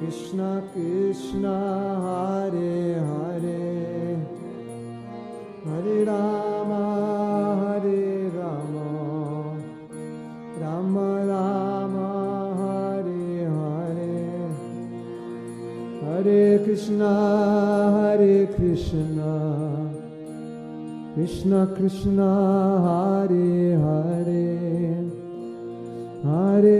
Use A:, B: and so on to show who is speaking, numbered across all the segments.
A: Krishna Krishna Hare Hare. Hare Ram Hare Ram. Ram Ram Hare Hare. Hare Krishna Hare Krishna. Krishna Krishna Hare Hare. Hare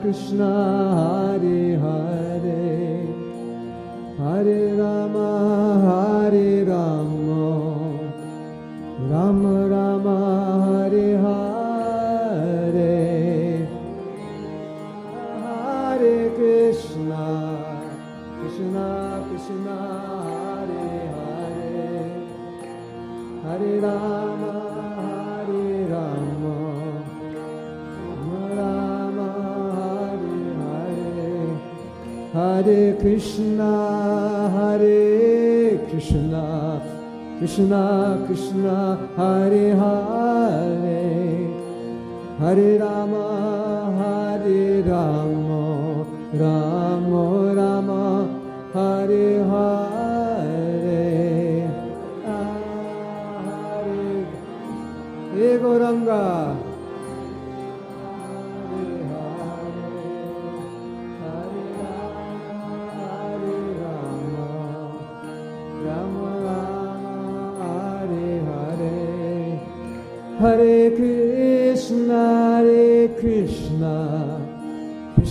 A: Krishna Rama, Hare Rama, Rama Rama, Hare Hare. Hare Krishna, Hare Krishna,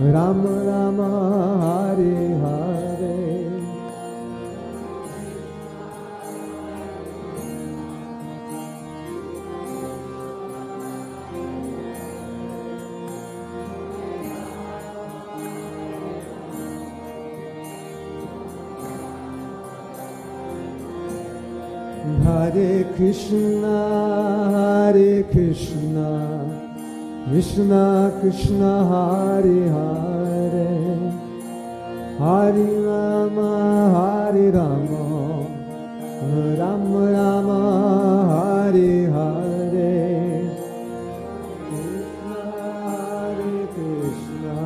A: Rama Rama, Hare Hare. Hare Krishna, Hare Krishna, Krishna Krishna, Hare Hare, Hare Rama, Hare Rama, Rama Rama, Hare Hare. Krishna, Hare Krishna,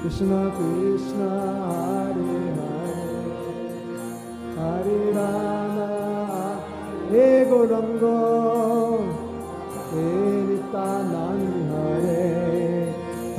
A: Krishna Krishna, Hare Hare. Hare Rama, He Gauranga,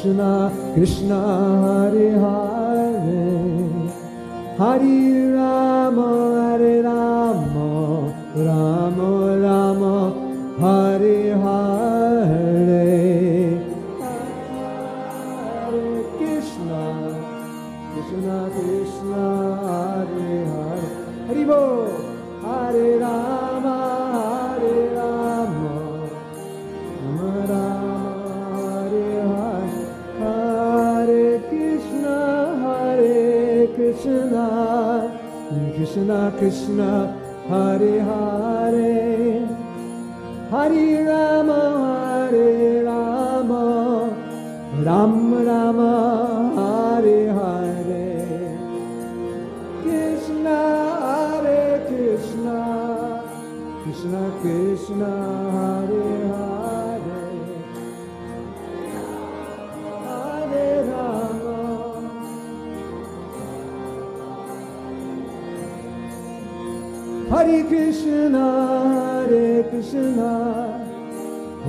A: Krishna Krishna, Hare Hare. Hare Krishna Krishna, Hare Hare. Hare Rama, Hare Rama, Ram Rama,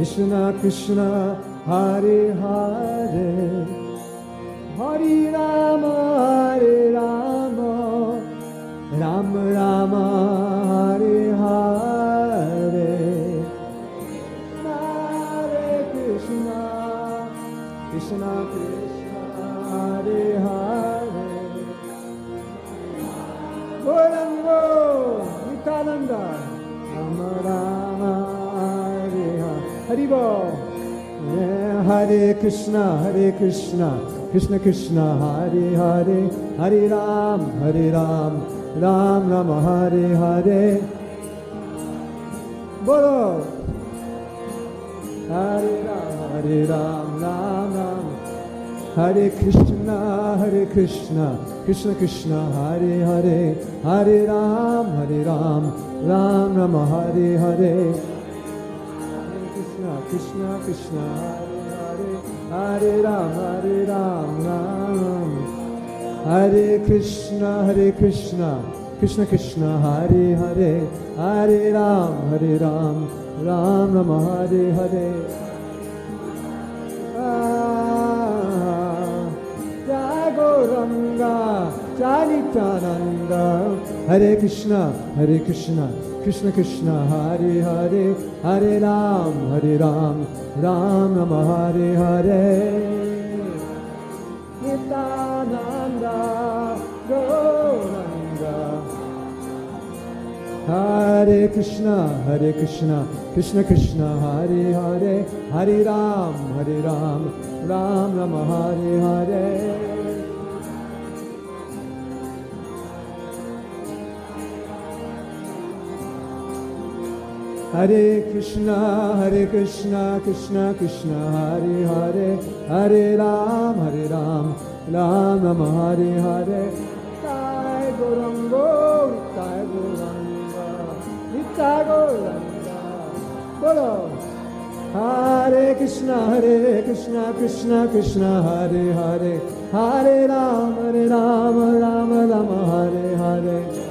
A: Krishna Krishna, Hare Hare, Hare Rama, Hare Rama, Rama Rama, Haribo. Hare Krishna, Hare Krishna, Krishna Krishna, Hare Hare, Hare Ram, Hare Ram, Ram Rama, Hare Hare. Bolo. Hare Ram, Hare Ram, Ram Ram. Hare Krishna, Hare Krishna, Krishna Krishna, Hare Hare, Hare Ram, Hare Ram, Ram Hare Hare. Hare Krishna, Krishna Hare Hare, Hare Ram, Hare Ram, Ram Ram. Hare Krishna, Hare Krishna, Krishna Krishna, Hare Hare, Hare Ram, Hare Ram, Ram Rama, Hare Hare. Ah, Gauranga, Jai Hare Krishna, Hare Krishna, Krishna Krishna, Hare Hare, Hare Ram, Hare Ram, Ram Rama, Hare Hare. Nityananda, Gauranga, Hare Krishna, Hare Krishna, Krishna Krishna, Hare Hare, Hare Ram, Hare Ram, Ram Rama, Hare Hare. Hare Krishna, Hare Krishna, Krishna Krishna, Hare Hare, Hare Ram, Hare Ram, Ram Rama, Hare Hare. Nitai Gaurango, Nitai Gauranga, Nitai Gauranga. Bolo. Hare Krishna, Hare Krishna, Krishna Krishna, Hare Hare, Hare Ram, Hare Ram, Ram Hare Hare. Hare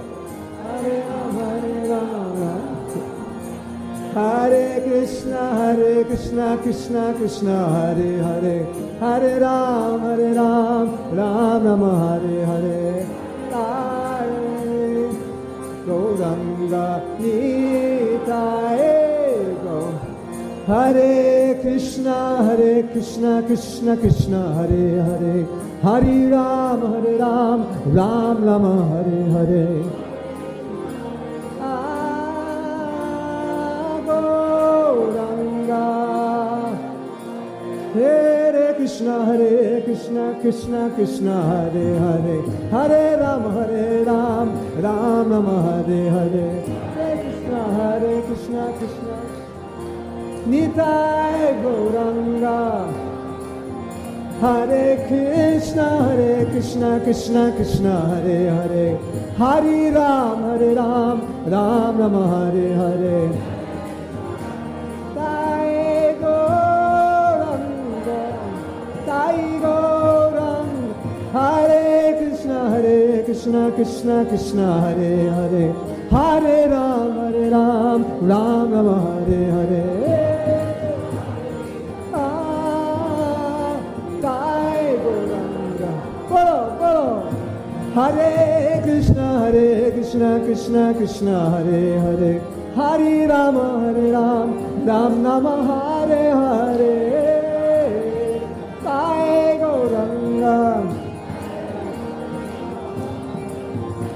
A: Hare Krishna, Hare Krishna, Krishna Krishna, Hare Hare, Hare Ram, Hare Ram, Ram Rama, Hare Hare. Hare Gauranga Nitai Gaur. Hare Krishna. Hare Krishna Krishna Krishna Hare Hare Hari Ram Hare Ram Ram Rama Hare Hare Hare Krishna Hare Krishna Krishna Krishna Hare Hare. Hare Ram Hare Ram Ram Rama Hare Hare. Hare Krishna Hare Krishna Krishna. Nitai Gauranga. Hare Krishna Hare Krishna Krishna Krishna Hare Hare. Hari Ram Hare Ram Ram Rama Hare Hare Hare Krishna Hare Krishna Krishna Krishna Hare Hare. Hare Ram Hare Ram Ram Rama Hare Hare. Ah, Tai Gauranga Bolo Bolo Hare Krishna Hare Krishna Krishna Krishna Hare Hare. Hari Rama Hare Ram Ram Nama Hare Hare. Tai Gauranga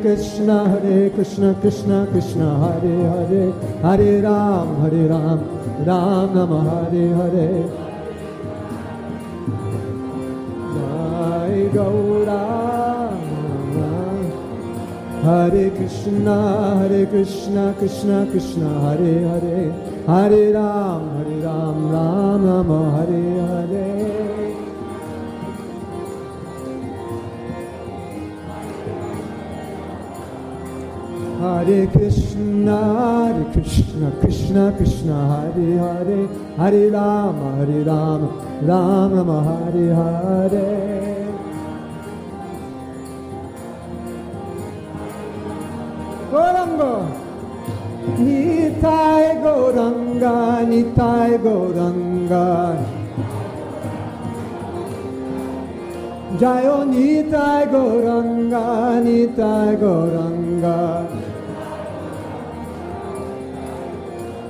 A: Krishna, Hare Krishna, Krishna Krishna, Hare Hare, Hare Ram, Hare Ram, Ram Nama, Hare Hare. Jai Gaura, Hare Krishna, Hare Krishna, Krishna Krishna, Hare Hare, Hare Ram, Hare Ram, Ram Rama, Hare Hare. Hare Krishna, Hare Krishna, Krishna Krishna, Hare Hare, Hare Rama, Hare Rama, Ram Rama, Hare Hare. Gauranga, Nitai Gauranga, Nitai Gauranga. Jayo Nitai Gauranga, Nitai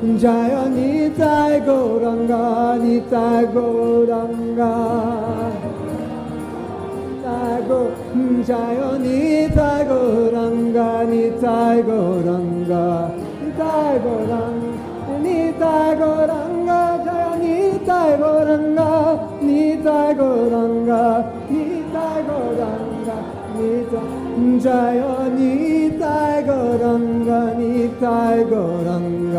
A: 只要你在乎人家，你在乎人家，在乎只要你在乎人家，你在乎人家，你在乎人，你在乎人家，只要你在乎人家，你在乎人家，你在乎人家，只要你在乎人家，你在乎人家。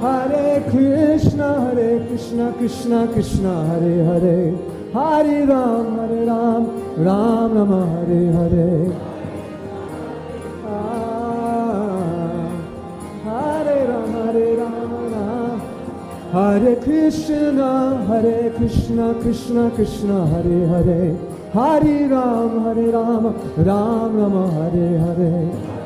A: Hare Krishna, Hare Krishna, Krishna Krishna, Hare Hare, Hare Ram, Hare Ram, Ram Rama, Hare Hare. Ah, Hare Rama, Hare Rama, Hare Krishna, Hare Krishna, Krishna Krishna, Hare Hare, Hare Ram, Hare Rama, Ram Rama, Hare Hare.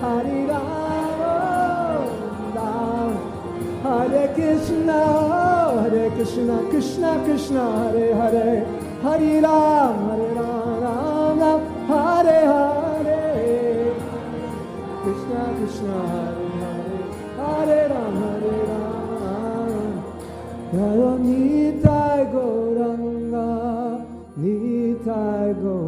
A: Hare Ram, Hare Krishna, Hare Krishna, Krishna Krishna, Hare Hare, Hare Ram, Hare Ram, Ram Ram, Hare Hare, Krishna Krishna, Hare Hare, Hare Ram, Hare Ram. Jaya Nitai Gauranga, Nitai Gauranga,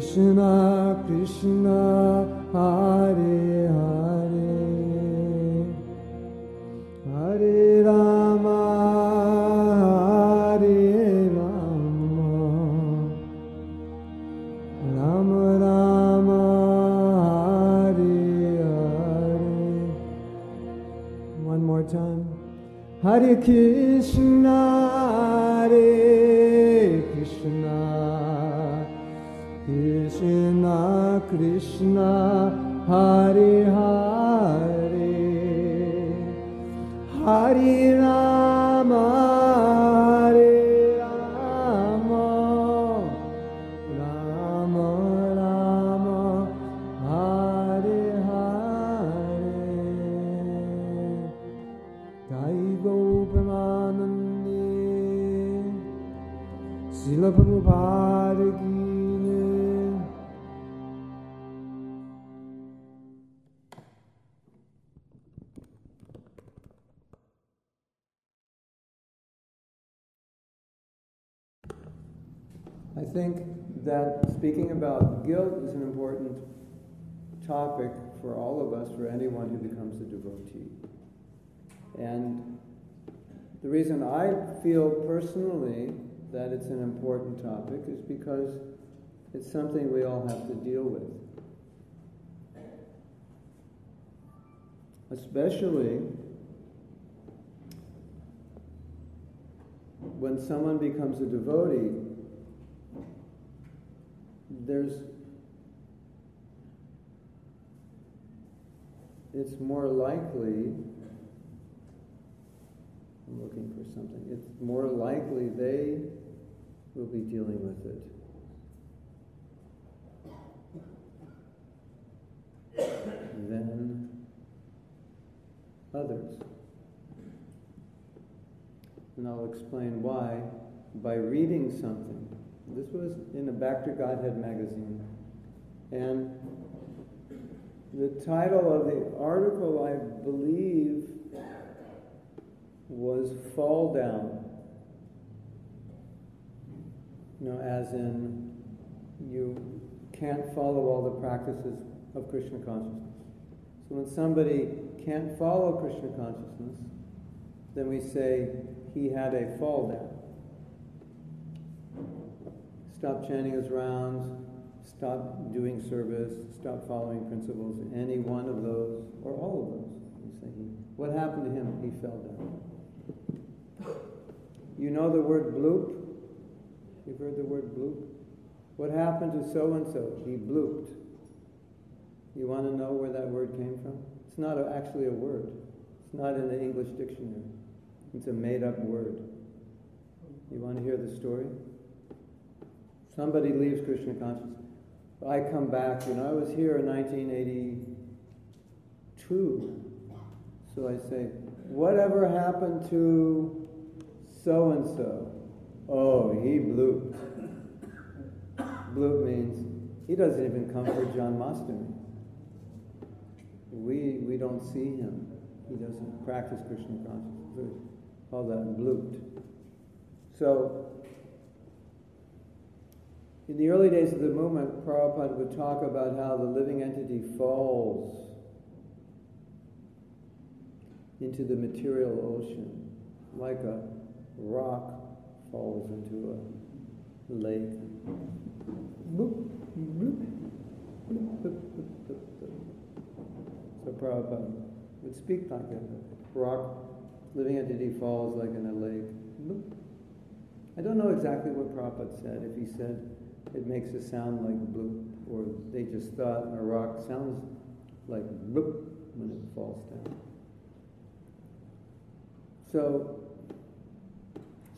A: Krishna Krishna, Hare Hare, Hare Rama, Hare Rama. Rama Rama Hare Hare. One more time. Hare Krishna Hare Krishna Hare Hare. Hare Rama speaking about guilt is an important topic for all of us, for anyone who becomes a devotee. And the reason I feel personally that it's an important topic is because it's something we all have to deal with. Especially when someone becomes a devotee, there's it's more likely I'm looking for something. It's more likely they will be dealing with it. Than others. And I'll explain why by reading something. This was in a Back to Godhead magazine. And the title of the article, I believe, was Fall Down. You know, as in, you can't follow all the practices of Krishna consciousness. So when somebody can't follow Krishna consciousness, then we say he had a fall down. Stop chanting his rounds, stop doing service, stop following principles, any one of those, or all of those. You say he, what happened to him? He fell down. You know the word bloop? You've heard the word bloop? What happened to so and so? He blooped. You want to know where that word came from? It's not a, actually a word. It's not in the English dictionary. It's a made up word. You want to hear the story? Somebody leaves Krishna consciousness. I come back, you know, I was here in 1982. So I say, whatever happened to so and so? Oh, he blooped. Bloop means he doesn't even come for Janmashtami. We, we don't see him. He doesn't practice Krishna consciousness. Call that blooped. So In the early days of the movement, Prabhupada would talk about how the living entity falls into the material ocean like a rock falls into a lake. Boop, bloop, bloop, so Prabhupada would speak like that. Rock, living entity falls like in a lake. I don't know exactly what Prabhupada said. If he said it makes a sound like bloop, or they just thought a rock sounds like bloop when it falls down. So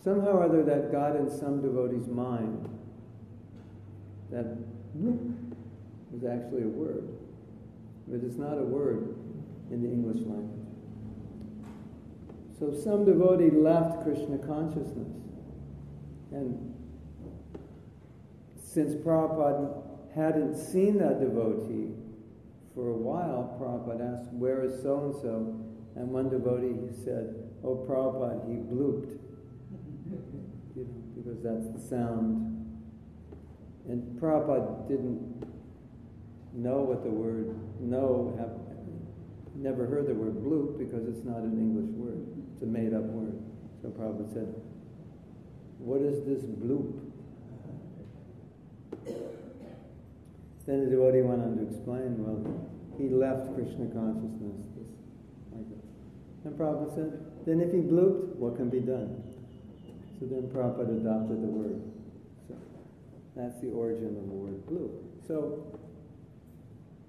A: somehow or other that got in some devotee's mind that bloop was actually a word. But it's not a word in the English language. So some devotee left Krishna consciousness. And since Prabhupada hadn't seen that devotee for a while, Prabhupada asked, Where is so and so? And one devotee said, Oh, Prabhupada, he blooped. You know, because that's the sound. And Prabhupada didn't know what the word know, have never heard the word bloop because it's not an English word. It's a made up word. So Prabhupada said, What is this bloop? Then the devotee went on to explain, well, he left Krishna consciousness. This, like And Prabhupada said, then if he blooped, what can be done? So then Prabhupada adopted the word. So that's the origin of the word bloop. So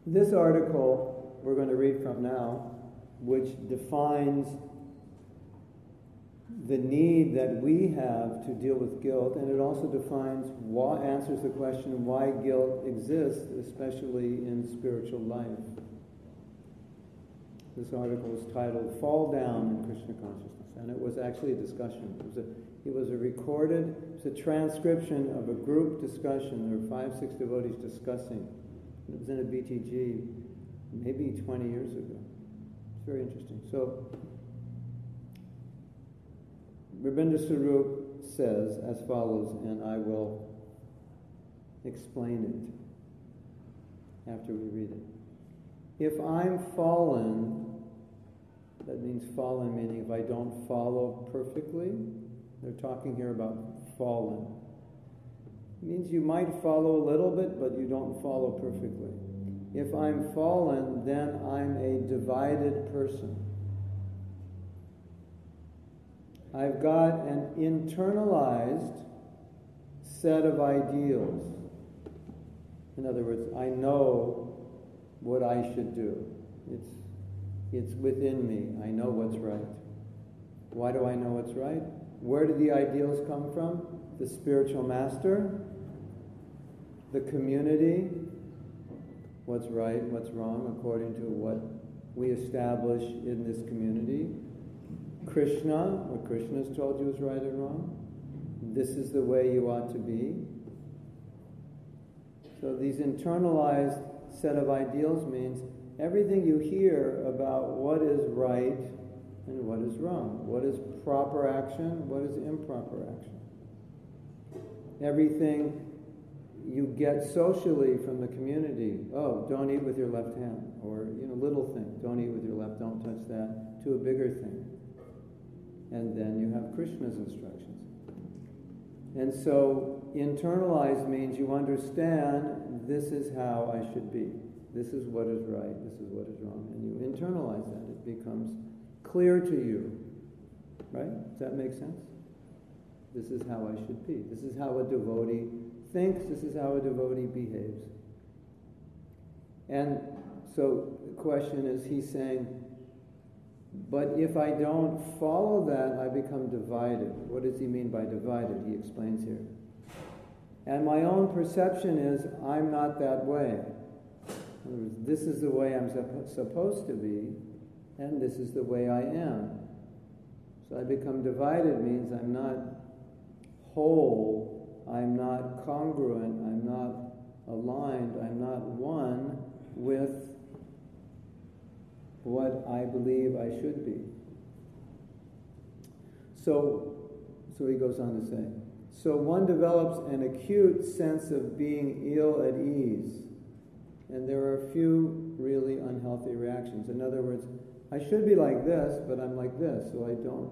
A: this article we're going to read from now, which defines the need that we have to deal with guilt, and it also defines why answers the question why guilt exists, especially in spiritual life. This article is titled "Fall Down in Krishna Consciousness," and it was actually a discussion. It was a, it was a recorded, it's a transcription of a group discussion. There were five, six devotees discussing. It was in a BTG maybe 20 years ago. It's very interesting. So, Rabindra Swarup says as follows, and I will explain it after we read it. If I'm fallen, that means fallen meaning if I don't follow perfectly, they're talking here about fallen. It means you might follow a little bit, but you don't follow perfectly. If I'm fallen, then I'm a divided person. I've got an internalized set of ideals. In other words, I know what I should do. It's, it's within me. I know what's right. Why do I know what's right? Where do the ideals come from? The spiritual master, the community, what's right, what's wrong, according to what we establish in this community. Krishna, what Krishna has told you is right and wrong. This is the way you ought to be. So these internalized set of ideals means everything you hear about what is right and what is wrong, what is proper action, what is improper action. Everything you get socially from the community. Oh, don't eat with your left hand, or you know, little thing. Don't eat with your left. Don't touch that. To a bigger thing, and then you have Krishna's instructions. And so, internalized means you understand this is how I should be. This is what is right. This is what is wrong, and you internalize that. It becomes clear to you. Right? Does that make sense? This is how I should be. This is how a devotee thinks, this is how a devotee behaves. And so the question is, he's saying, but if I don't follow that, I become divided. What does he mean by divided? He explains here. And my own perception is, I'm not that way. Words, this is the way I'm supposed to be, and this is the way I am. So I become divided means I'm not whole I'm not congruent, I'm not aligned, I'm not one with what I believe I should be. So, so he goes on to say, So one develops an acute sense of being ill at ease. And there are a few really unhealthy reactions. In other words, I should be like this, but I'm like this, so I don't.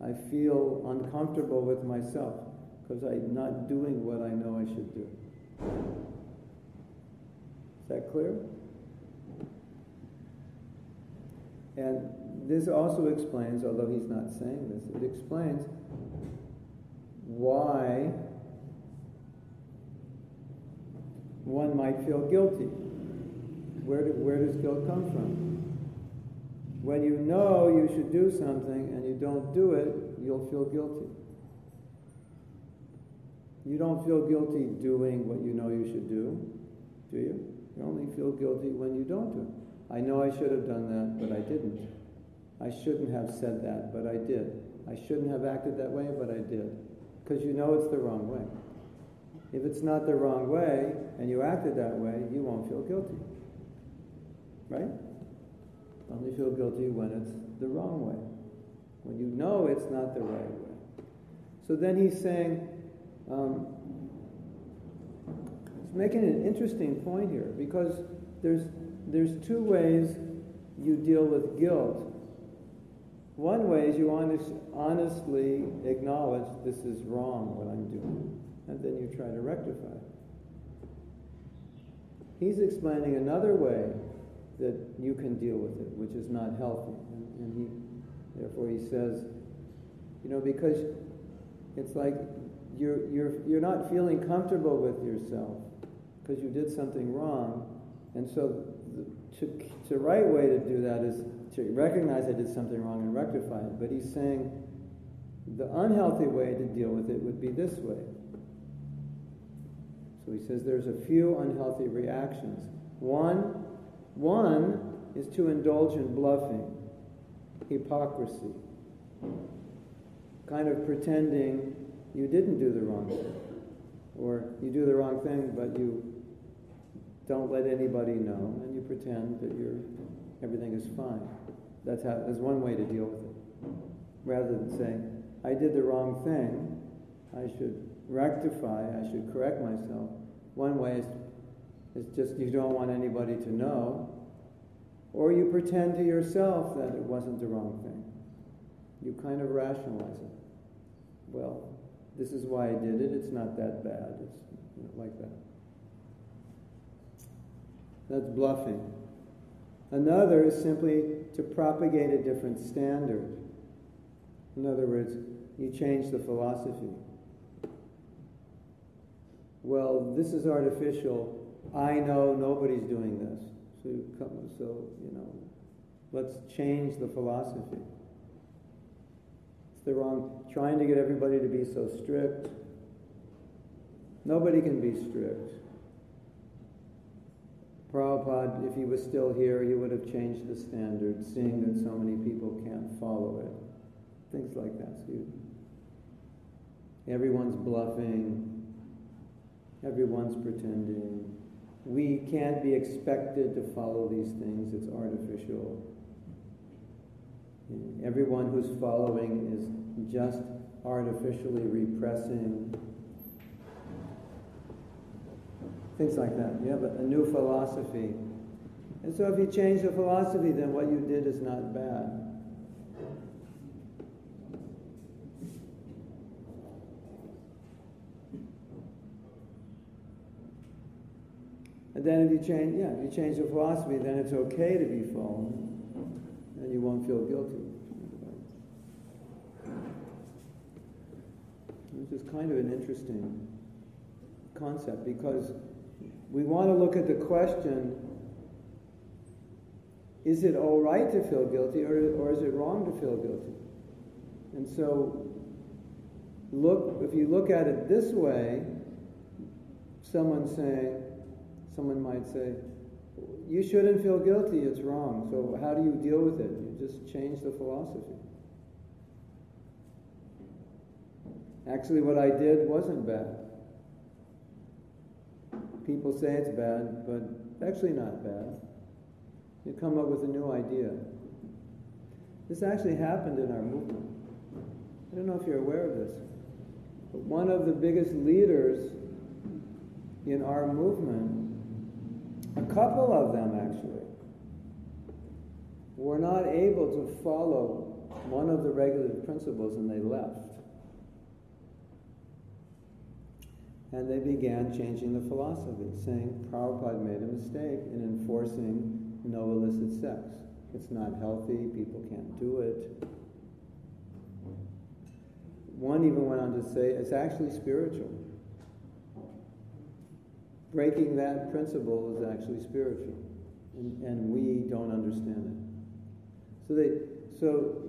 A: I feel uncomfortable with myself because I'm not doing what I know I should do. Is that clear? And this also explains, although he's not saying this, it explains why one might feel guilty. Where, do, where does guilt come from? When you know you should do something and you don't do it, you'll feel guilty. You don't feel guilty doing what you know you should do, do you? You only feel guilty when you don't do it. I know I should have done that, but I didn't. I shouldn't have said that, but I did. I shouldn't have acted that way, but I did. Because you know it's the wrong way. If it's not the wrong way and you acted that way, you won't feel guilty. Right? Only feel guilty when it's the wrong way. When you know it's not the right way. So then he's saying, um, he's making an interesting point here because there's, there's two ways you deal with guilt. One way is you honest, honestly acknowledge this is wrong what I'm doing, and then you try to rectify it. He's explaining another way that you can deal with it, which is not healthy. And, and he, therefore, he says, you know, because it's like you're, you're, you're not feeling comfortable with yourself because you did something wrong. And so to, the right way to do that is to recognize I did something wrong and rectify it. But he's saying the unhealthy way to deal with it would be this way. So he says there's a few unhealthy reactions. One, one is to indulge in bluffing, hypocrisy, kind of pretending you didn't do the wrong thing, or you do the wrong thing, but you don't let anybody know, and you pretend that you're everything is fine. That's how. That's one way to deal with it, rather than saying, "I did the wrong thing. I should rectify. I should correct myself." One way is, is just you don't want anybody to know, or you pretend to yourself that it wasn't the wrong thing. You kind of rationalize it. Well, this is why I did it. It's not that bad. It's you know, like that. That's bluffing. Another is simply to propagate a different standard. In other words, you change the philosophy. Well, this is artificial. I know nobody's doing this. So, you come, so you know, let's change the philosophy. It's the wrong, trying to get everybody to be so strict. Nobody can be strict. Prabhupada, if he was still here, he would have changed the standard, seeing that so many people can't follow it. Things like that. You, everyone's bluffing, everyone's pretending. We can't be expected to follow these things, it's artificial. Everyone who's following is just artificially repressing things like that. You have a, a new philosophy. And so if you change the philosophy, then what you did is not bad. And then if you change, yeah, if you change the philosophy, then it's okay to be fallen, and you won't feel guilty. This is kind of an interesting concept because we want to look at the question is it all right to feel guilty or, or is it wrong to feel guilty? And so, look, if you look at it this way, someone saying, someone might say, you shouldn't feel guilty, it's wrong. So, how do you deal with it? You just change the philosophy. Actually, what I did wasn't bad people say it's bad, but actually not bad. You come up with a new idea. This actually happened in our movement. I don't know if you're aware of this, but one of the biggest leaders in our movement, a couple of them actually, were not able to follow one of the regulative principles and they left. And they began changing the philosophy, saying Prabhupada made a mistake in enforcing no illicit sex. It's not healthy, people can't do it. One even went on to say it's actually spiritual. Breaking that principle is actually spiritual, and, and we don't understand it. So they, so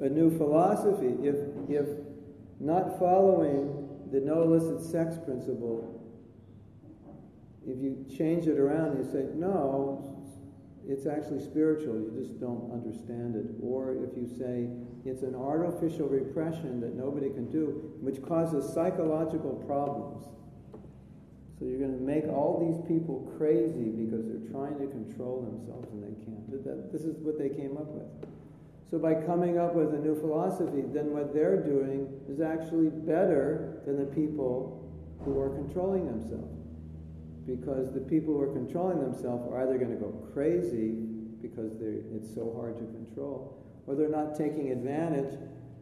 A: a new philosophy, if if not following the no illicit sex principle, if you change it around, you say, no, it's actually spiritual, you just don't understand it. Or if you say it's an artificial repression that nobody can do, which causes psychological problems. So you're going to make all these people crazy because they're trying to control themselves and they can't. This is what they came up with. So by coming up with a new philosophy, then what they're doing is actually better than the people who are controlling themselves. Because the people who are controlling themselves are either going to go crazy because it's so hard to control, or they're not taking advantage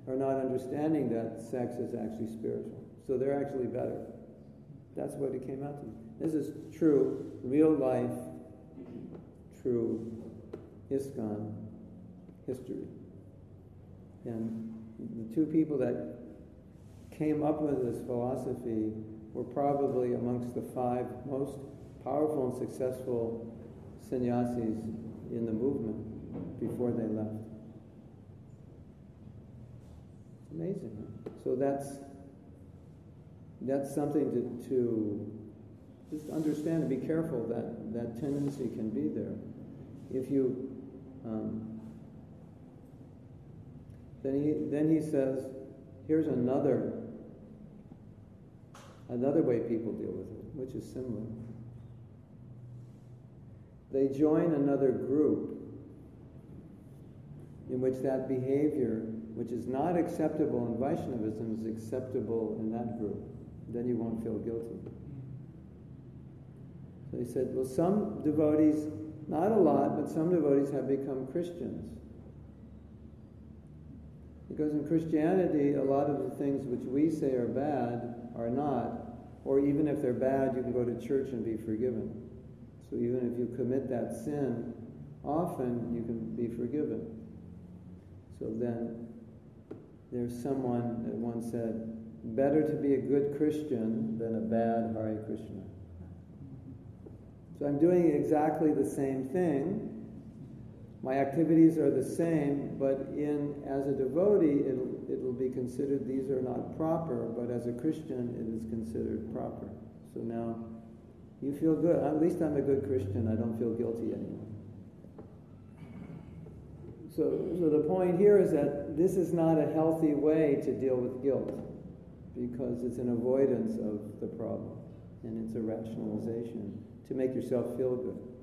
A: or not understanding that sex is actually spiritual. So they're actually better. That's what it came out to. Me. This is true, real life, true ISKCON history. And the two people that came up with this philosophy were probably amongst the five most powerful and successful sannyasis in the movement before they left. It's amazing. So that's that's something to, to just understand and be careful that that tendency can be there. If you um, then he, then he says, here's another, another way people deal with it, which is similar. They join another group in which that behavior, which is not acceptable in Vaishnavism, is acceptable in that group. Then you won't feel guilty. So he said, well, some devotees, not a lot, but some devotees have become Christians. Because in Christianity, a lot of the things which we say are bad are not. Or even if they're bad, you can go to church and be forgiven. So even if you commit that sin, often you can be forgiven. So then there's someone that once said, better to be a good Christian than a bad Hare Krishna. So I'm doing exactly the same thing, my activities are the same, but in as a devotee, it'll, it'll be considered these are not proper, but as a Christian, it is considered proper. So now you feel good. At least I'm a good Christian. I don't feel guilty anymore. So, so the point here is that this is not a healthy way to deal with guilt because it's an avoidance of the problem and it's a rationalization to make yourself feel good.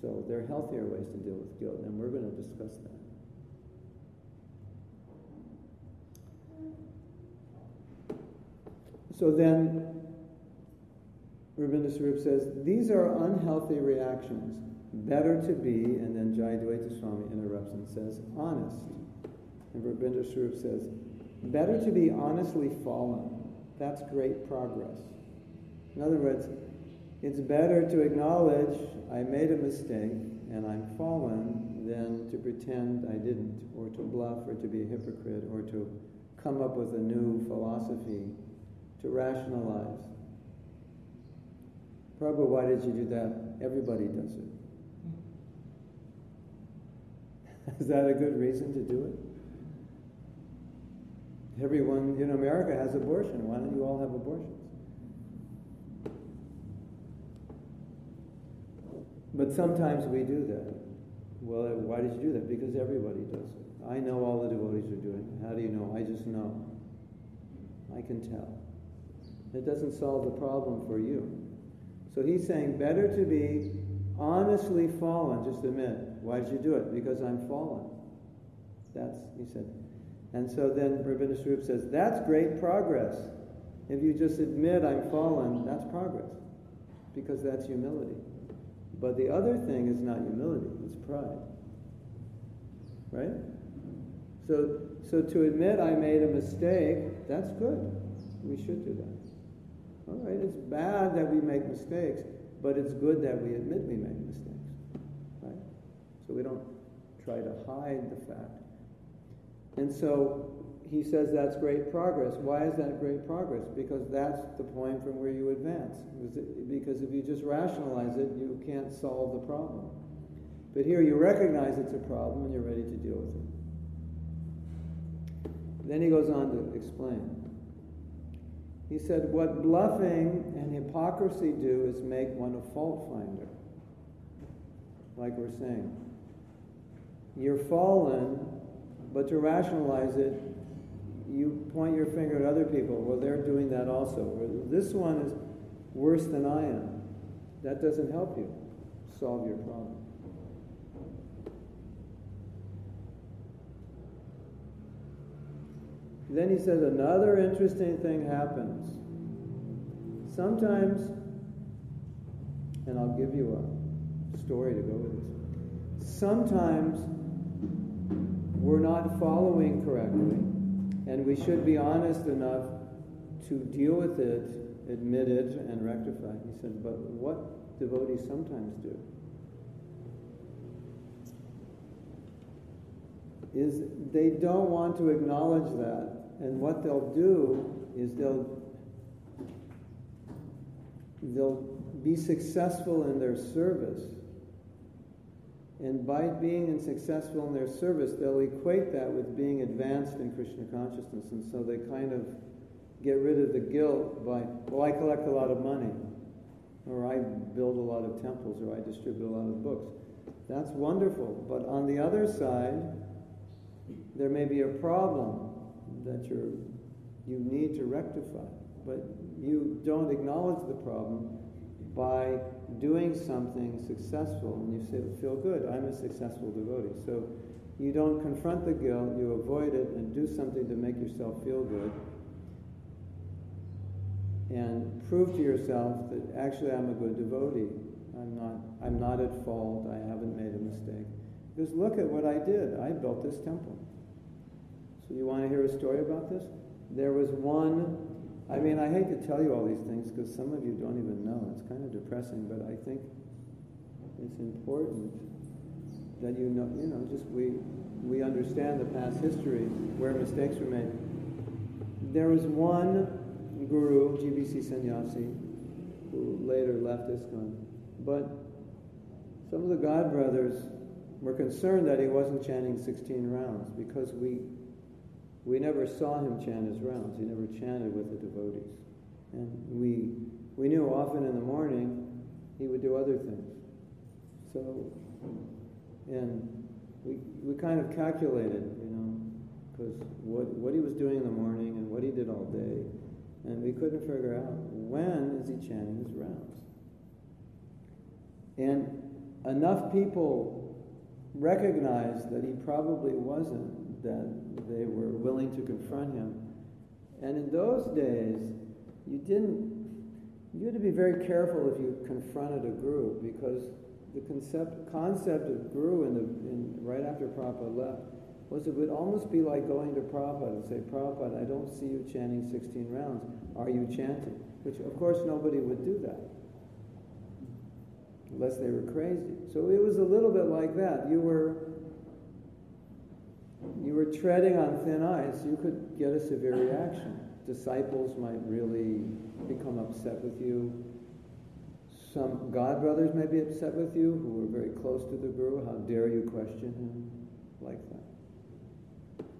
A: So there are healthier ways to deal with guilt, and we're going to discuss that. So then, Rabindranath Swarup says, these are unhealthy reactions. Better to be, and then Jayadvaita Swami interrupts and says, honest. And Rabindranath Swarup says, better to be honestly fallen. That's great progress. In other words, it's better to acknowledge I made a mistake and I'm fallen than to pretend I didn't, or to bluff, or to be a hypocrite, or to come up with a new philosophy to rationalize. Prabhu, why did you do that? Everybody does it. Is that a good reason to do it? Everyone in America has abortion. Why don't you all have abortions? But sometimes we do that. Well, why did you do that? Because everybody does it. I know all the devotees are doing it. How do you know? I just know. I can tell. It doesn't solve the problem for you. So he's saying, better to be honestly fallen. Just admit, why did you do it? Because I'm fallen. That's, he said. And so then Rabbi says, that's great progress. If you just admit I'm fallen, that's progress. Because that's humility. But the other thing is not humility, it's pride. Right? So, so to admit I made a mistake, that's good. We should do that. All right, it's bad that we make mistakes, but it's good that we admit we make mistakes. Right? So we don't try to hide the fact. And so he says that's great progress. Why is that great progress? Because that's the point from where you advance. Because if you just rationalize it, you can't solve the problem. But here you recognize it's a problem and you're ready to deal with it. Then he goes on to explain. He said, What bluffing and hypocrisy do is make one a fault finder. Like we're saying. You're fallen, but to rationalize it, you point your finger at other people. Well, they're doing that also. This one is worse than I am. That doesn't help you solve your problem. Then he says another interesting thing happens. Sometimes, and I'll give you a story to go with this. Sometimes we're not following correctly, and we should be honest enough to deal with it, admit it, and rectify. He said, but what devotees sometimes do is they don't want to acknowledge that. And what they'll do is they'll they'll be successful in their service. And by being successful in their service, they'll equate that with being advanced in Krishna consciousness. And so they kind of get rid of the guilt by, well, I collect a lot of money, or I build a lot of temples, or I distribute a lot of books. That's wonderful. But on the other side, there may be a problem that you're, you need to rectify, but you don't acknowledge the problem by doing something successful and you say, feel good, I'm a successful devotee. So you don't confront the guilt, you avoid it and do something to make yourself feel good and prove to yourself that actually I'm a good devotee. I'm not, I'm not at fault, I haven't made a mistake. Because look at what I did. I built this temple. So you want to hear a story about this? There was one, I mean, I hate to tell you all these things because some of you don't even know. It's kind of depressing, but I think it's important that you know, you know, just we, we understand the past history where mistakes were made. There was one guru, GBC Sannyasi, who later left ISKCON, but some of the God brothers were concerned that he wasn't chanting 16 rounds because we we never saw him chant his rounds. He never chanted with the devotees. And we, we knew often in the morning he would do other things. So, and we, we kind of calculated, you know, because what, what he was doing in the morning and what he did all day, and we couldn't figure out when is he chanting his rounds. And enough people recognized that he probably wasn't, that they were willing to confront him. And in those days, you didn't, you had to be very careful if you confronted a guru because the concept, concept of guru in the, in, right after Prabhupada left was it would almost be like going to Prabhupada and say, Prabhupada, I don't see you chanting 16 rounds. Are you chanting? Which, of course, nobody would do that unless they were crazy. So it was a little bit like that. You were you were treading on thin ice, you could get a severe reaction. Disciples might really become upset with you. Some God brothers may be upset with you who were very close to the Guru. How dare you question him? Like that.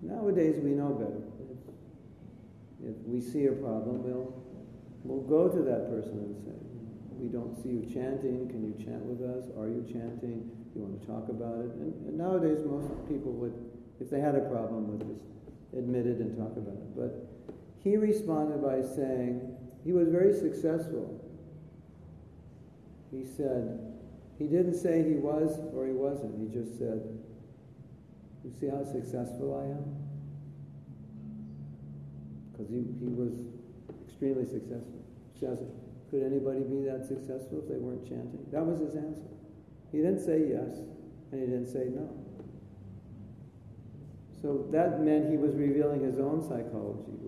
A: Nowadays we know better. If, we see a problem, we'll, we'll go to that person and say, we don't see you chanting. Can you chant with us? Are you chanting? Do you want to talk about it? And, and nowadays, most people would if they had a problem with this, admit it and talk about it. But he responded by saying, he was very successful. He said, he didn't say he was or he wasn't. He just said, you see how successful I am? because he, he was extremely successful. Just, could anybody be that successful if they weren't chanting? That was his answer. He didn't say yes, and he didn't say no. So that meant he was revealing his own psychology.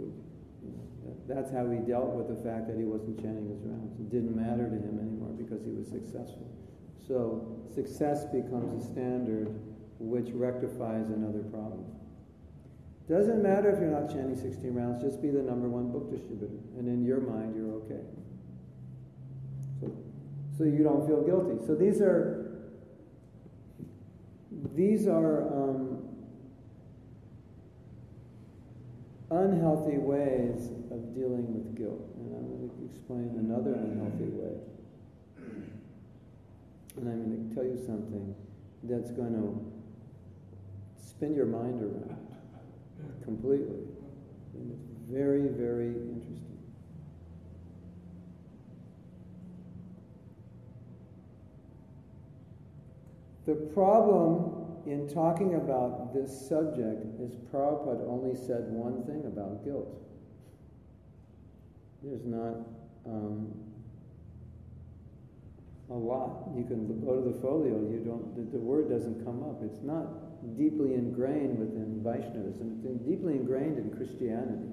A: That's how he dealt with the fact that he wasn't chanting his rounds. It didn't matter to him anymore because he was successful. So success becomes a standard which rectifies another problem. Doesn't matter if you're not chanting 16 rounds, just be the number one book distributor. And in your mind, you're okay. So, so you don't feel guilty. So these are these are um, unhealthy ways of dealing with guilt. And I'm going to explain another unhealthy way. And I'm going to tell you something that's going to spin your mind around completely. And it's very, very interesting. The problem in talking about this subject is Prabhupada only said one thing about guilt. There's not um, a lot. You can go to the folio, you don't, the, the, word doesn't come up. It's not deeply ingrained within Vaishnavism. It's deeply ingrained in Christianity,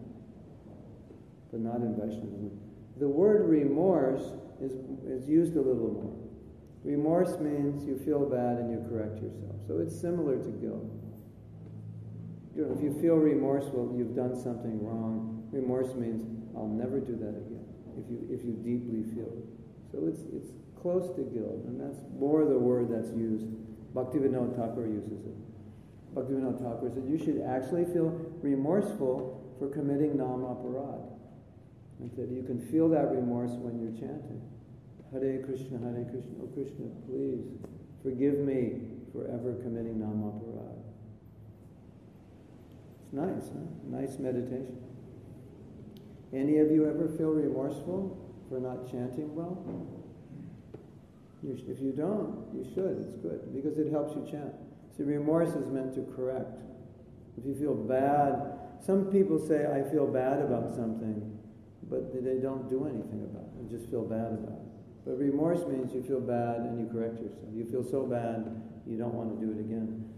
A: but not in Vaishnavism. The word remorse is, is used a little more. Remorse means you feel bad and you correct yourself. So it's similar to guilt. If you feel remorseful, you've done something wrong. Remorse means I'll never do that again. If you if you deeply feel it, so it's it's close to guilt, and that's more the word that's used. Bhaktivinoda Thakur uses it. Bhaktivinoda Thakur said you should actually feel remorseful for committing nam aparad. And that you can feel that remorse when you're chanting. Hare Krishna, Hare Krishna, oh Krishna, please forgive me for ever committing namaparad. It's nice, huh? Nice meditation. Any of you ever feel remorseful for not chanting well? If you don't, you should. It's good because it helps you chant. See, remorse is meant to correct. If you feel bad, some people say, I feel bad about something, but they don't do anything about it. They just feel bad about it. But remorse means you feel bad and you correct yourself. You feel so bad, you don't want to do it again.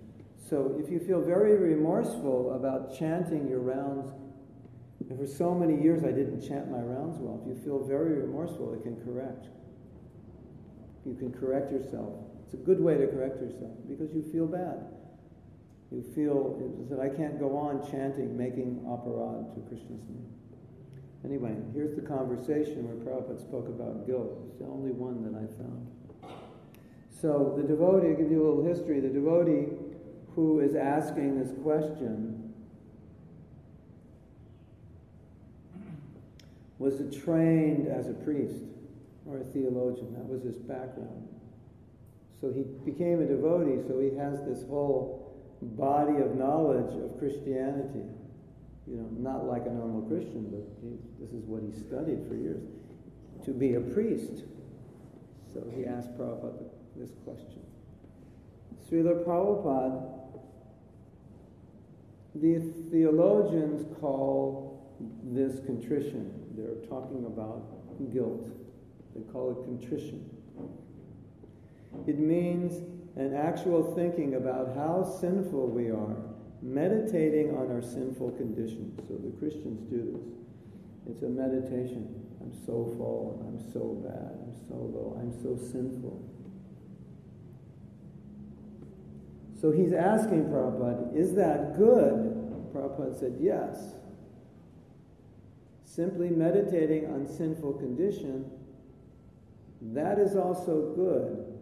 A: So if you feel very remorseful about chanting your rounds, and for so many years I didn't chant my rounds well, if you feel very remorseful, it can correct. You can correct yourself. It's a good way to correct yourself because you feel bad. You feel that I can't go on chanting, making aparad to Krishna's name. Anyway, here's the conversation where Prabhupada spoke about guilt. It's the only one that I found. So the devotee, I'll give you a little history. The devotee who is asking this question was trained as a priest or a theologian. That was his background. So he became a devotee, so he has this whole body of knowledge of Christianity you know, not like a normal Christian, but he, this is what he studied for years, to be a priest. So he asked Prabhupada this question. Srila Prabhupada, the theologians call this contrition. They're talking about guilt. They call it contrition. It means an actual thinking about how sinful we are meditating on our sinful condition. So the Christians do this. It's a meditation. I'm so fallen. I'm so bad. I'm so low. I'm so sinful. So he's asking Prabhupada, is that good? Prabhupada said, yes. Simply meditating on sinful condition, that is also good.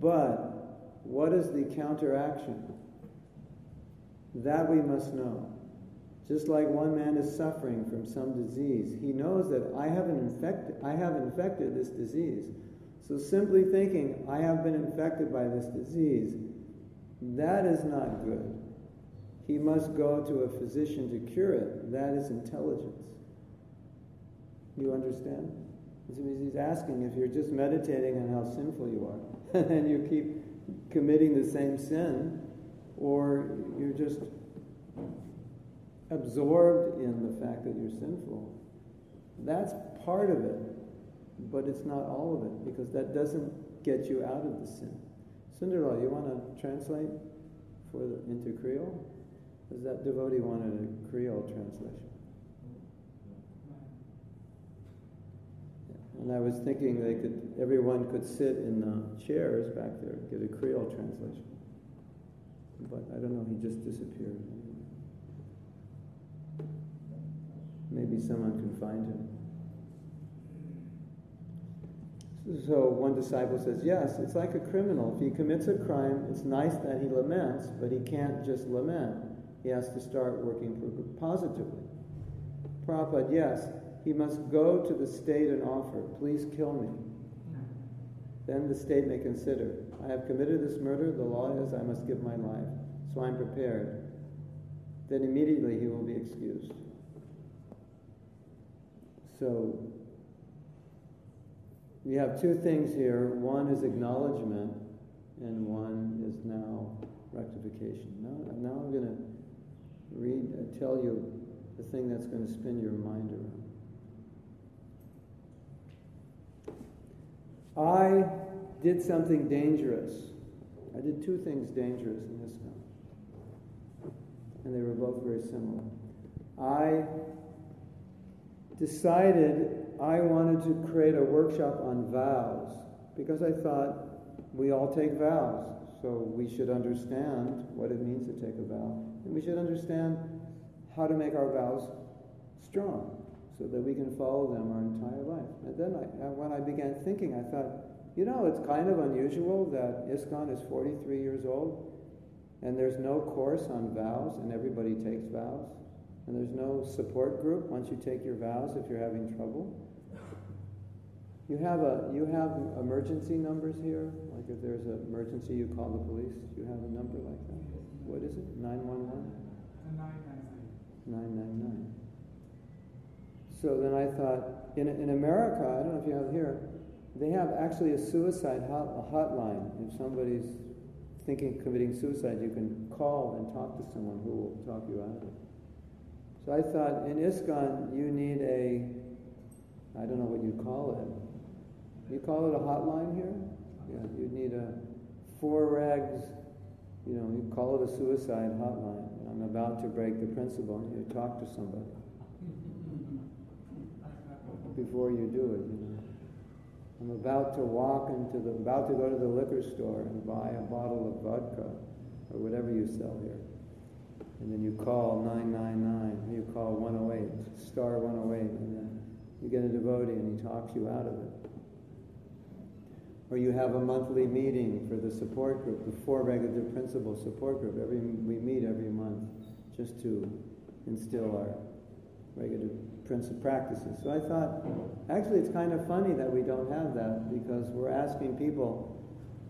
A: But what is the counteraction? That we must know. Just like one man is suffering from some disease, he knows that I have infected, I have infected this disease. So simply thinking, I have been infected by this disease, that is not good. He must go to a physician to cure it. That is intelligence. You understand? He's asking if you're just meditating on how sinful you are, and you keep committing the same sin, or you're just absorbed in the fact that you're sinful. That's part of it, but it's not all of it because that doesn't get you out of the sin. Sundarlal, you want to translate for the, into Creole? Does that devotee wanted a Creole translation? And I was thinking they could, everyone could sit in the chairs back there, get a Creole translation. But I don't know, he just disappeared. Maybe someone can find him. So one disciple says, Yes, it's like a criminal. If he commits a crime, it's nice that he laments, but he can't just lament. He has to start working positively. Prabhupada, yes, he must go to the state and offer, Please kill me. Then the state may consider, I have committed this murder, the law is I must give my life, so I'm prepared. Then immediately he will be excused. So we have two things here. One is acknowledgement, and one is now rectification. Now, now I'm going to read, uh, tell you the thing that's going to spin your mind around. I did something dangerous. I did two things dangerous in this film, and they were both very similar. I decided I wanted to create a workshop on vows because I thought we all take vows, so we should understand what it means to take a vow, and we should understand how to make our vows strong so that we can follow them our entire life. And then I, when I began thinking, I thought, you know, it's kind of unusual that ISKCON is 43 years old and there's no course on vows and everybody takes vows. And there's no support group once you take your vows if you're having trouble. You have a you have emergency numbers here. Like if there's an emergency, you call the police. You have a number like that. What is it? 911? 999. 999. So then I thought, in in America, I don't know if you have here, they have actually a suicide hot, a hotline. If somebody's thinking of committing suicide, you can call and talk to someone who will talk you out of it. So I thought in ISKCON you need a, I don't know what you call it. You call it a hotline here? Yeah, you need a four regs, you know, you call it a suicide hotline. I'm about to break the principle and you talk to somebody before you do it, you know. I'm about to walk into the, about to go to the liquor store and buy a bottle of vodka or whatever you sell here and then you call 999, you call 108, star 108, and then you get a devotee and he talks you out of it. Or you have a monthly meeting for the support group, the four regulative principle support group. Every, we meet every month just to instill our regulative principle practices. So I thought, actually, it's kind of funny that we don't have that because we're asking people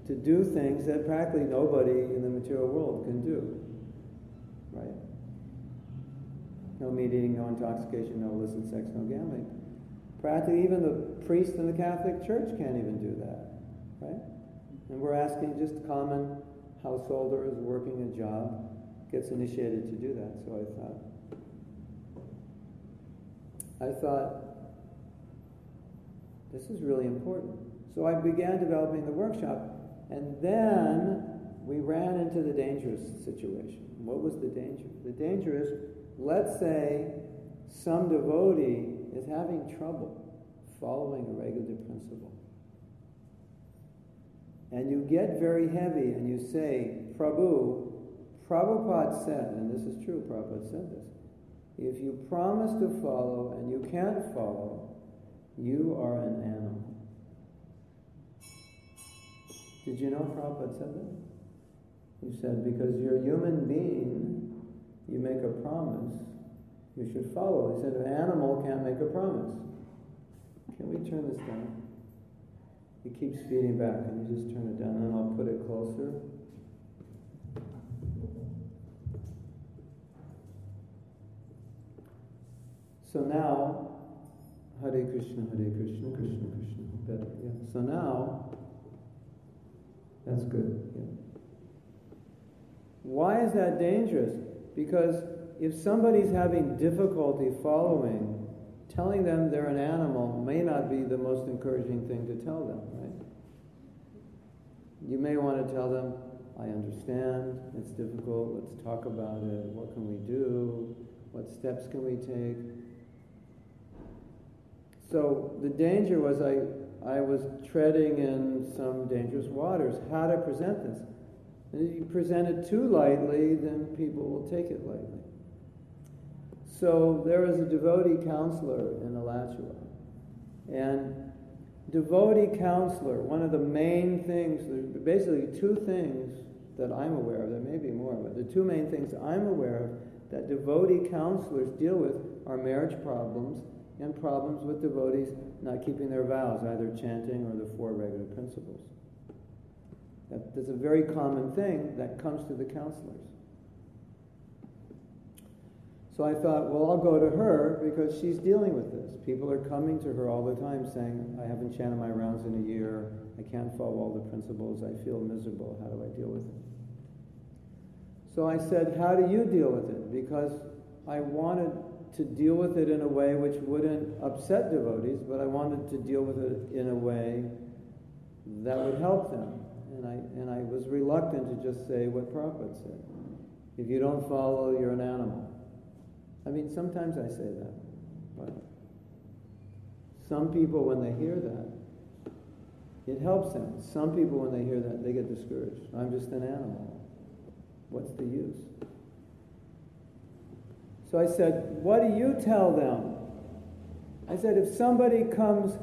A: to do things that practically nobody in the material world can do right? No meat eating, no intoxication, no illicit sex, no gambling. Practically, even the priest in the Catholic Church can't even do that, right? And we're asking just common householder who's working a job gets initiated to do that. So I thought, I thought, this is really important. So I began developing the workshop, and then we ran into the dangerous situation. What was the danger? The danger is, let's say some devotee is having trouble following a regulative principle. And you get very heavy and you say, Prabhu, Prabhupada said, and this is true, Prabhupada said this, if you promise to follow and you can't follow, you are an animal. Did you know Prabhupada said that? He said, because you're a human being, you make a promise, you should follow. He said, an animal can't make a promise. Can we turn this down? It keeps feeding back. Can you just turn it down and I'll put it closer? So now, Hare Krishna, Hare Krishna, Krishna Krishna. Better, yeah. So now, that's good. Yeah. Why is that dangerous? Because if somebody's having difficulty following, telling them they're an animal may not be the most encouraging thing to tell them, right? You may want to tell them, I understand, it's difficult, let's talk about it, what can we do, what steps can we take? So the danger was I, I was treading in some dangerous waters. How to present this? And if you present it too lightly, then people will take it lightly. So there was a devotee counselor in Alachua. And devotee counselor, one of the main things, basically two things that I'm aware of, there may be more, but the two main things I'm aware of that devotee counselors deal with are marriage problems and problems with devotees not keeping their vows, either chanting or the four regular principles. That, that's a very common thing that comes to the counselors. So I thought, well, I'll go to her because she's dealing with this. People are coming to her all the time saying, I haven't chanted my rounds in a year. I can't follow all the principles. I feel miserable. How do I deal with it? So I said, How do you deal with it? Because I wanted to deal with it in a way which wouldn't upset devotees, but I wanted to deal with it in a way that would help them. And I, and I was reluctant to just say what Prabhupada said. If you don't follow, you're an animal. I mean, sometimes I say that. But some people, when they hear that, it helps them. Some people, when they hear that, they get discouraged. I'm just an animal. What's the use? So I said, What do you tell them? I said, If somebody comes,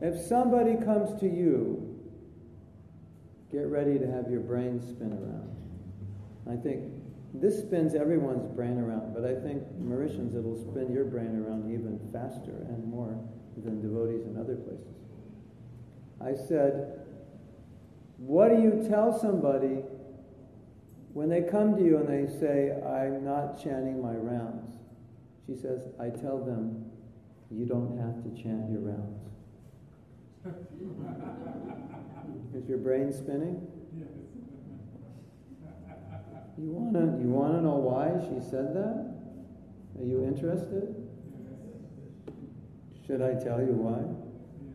A: if somebody comes to you, get ready to have your brain spin around. I think this spins everyone's brain around, but I think Mauritians, it'll spin your brain around even faster and more than devotees in other places. I said, What do you tell somebody when they come to you and they say, I'm not chanting my rounds, she says, I tell them, you don't have to chant your rounds. Is your brain spinning? You want to you wanna know why she said that? Are you interested? Should I tell you why?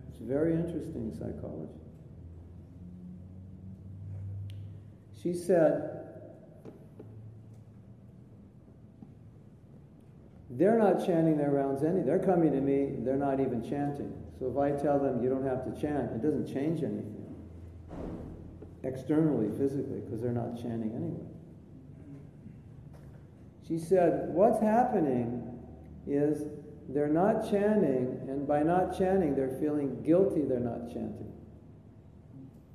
A: It's very interesting psychology. She said, They're not chanting their rounds any. They're coming to me, they're not even chanting. So if I tell them you don't have to chant, it doesn't change anything externally, physically, because they're not chanting anyway. She said, What's happening is they're not chanting, and by not chanting, they're feeling guilty they're not chanting.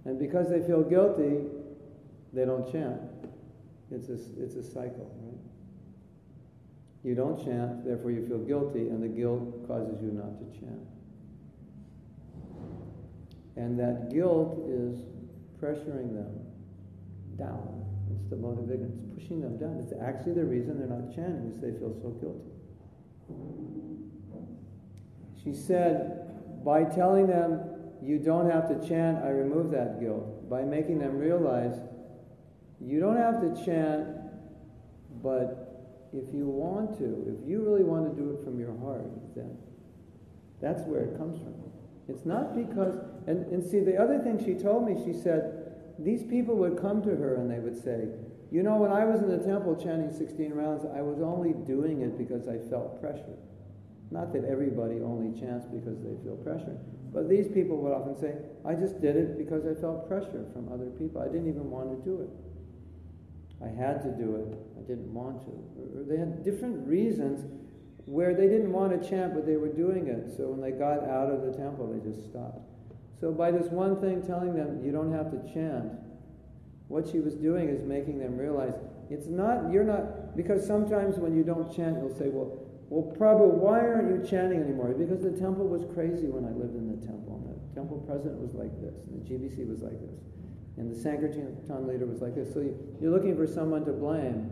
A: And because they feel guilty, they don't chant. It's a, it's a cycle, right? You don't chant, therefore you feel guilty, and the guilt causes you not to chant. And that guilt is pressuring them down. It's the motivation, it's pushing them down. It's actually the reason they're not chanting, is they feel so guilty. She said, by telling them you don't have to chant, I remove that guilt. By making them realize you don't have to chant, but if you want to, if you really want to do it from your heart, then that's where it comes from. It's not because, and, and see, the other thing she told me, she said, these people would come to her and they would say, you know, when I was in the temple chanting 16 rounds, I was only doing it because I felt pressure. Not that everybody only chants because they feel pressure. But these people would often say, I just did it because I felt pressure from other people. I didn't even want to do it. I had to do it. I didn't want to. Or they had different reasons where they didn't want to chant, but they were doing it. So when they got out of the temple, they just stopped. So by this one thing telling them, you don't have to chant, what she was doing is making them realize it's not, you're not, because sometimes when you don't chant, you'll say, well, well, Prabhu, why aren't you chanting anymore? Because the temple was crazy when I lived in the temple. And the temple president was like this, and the GBC was like this. And the Sankirtan leader was like this. So you're looking for someone to blame.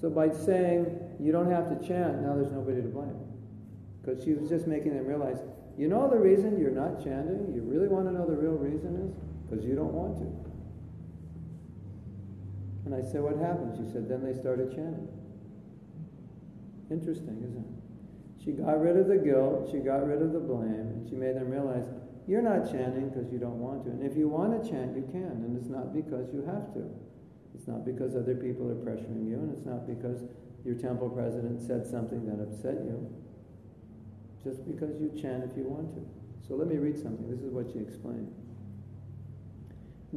A: So by saying you don't have to chant, now there's nobody to blame. Because she was just making them realize, you know the reason you're not chanting? You really want to know the real reason is? Because you don't want to. And I said, what happened? She said, then they started chanting. Interesting, isn't it? She got rid of the guilt, she got rid of the blame, and she made them realize you're not chanting because you don't want to. And if you want to chant, you can, and it's not because you have to. It's not because other people are pressuring you, and it's not because your temple president said something that upset you. Just because you chant if you want to. So let me read something. This is what she explained.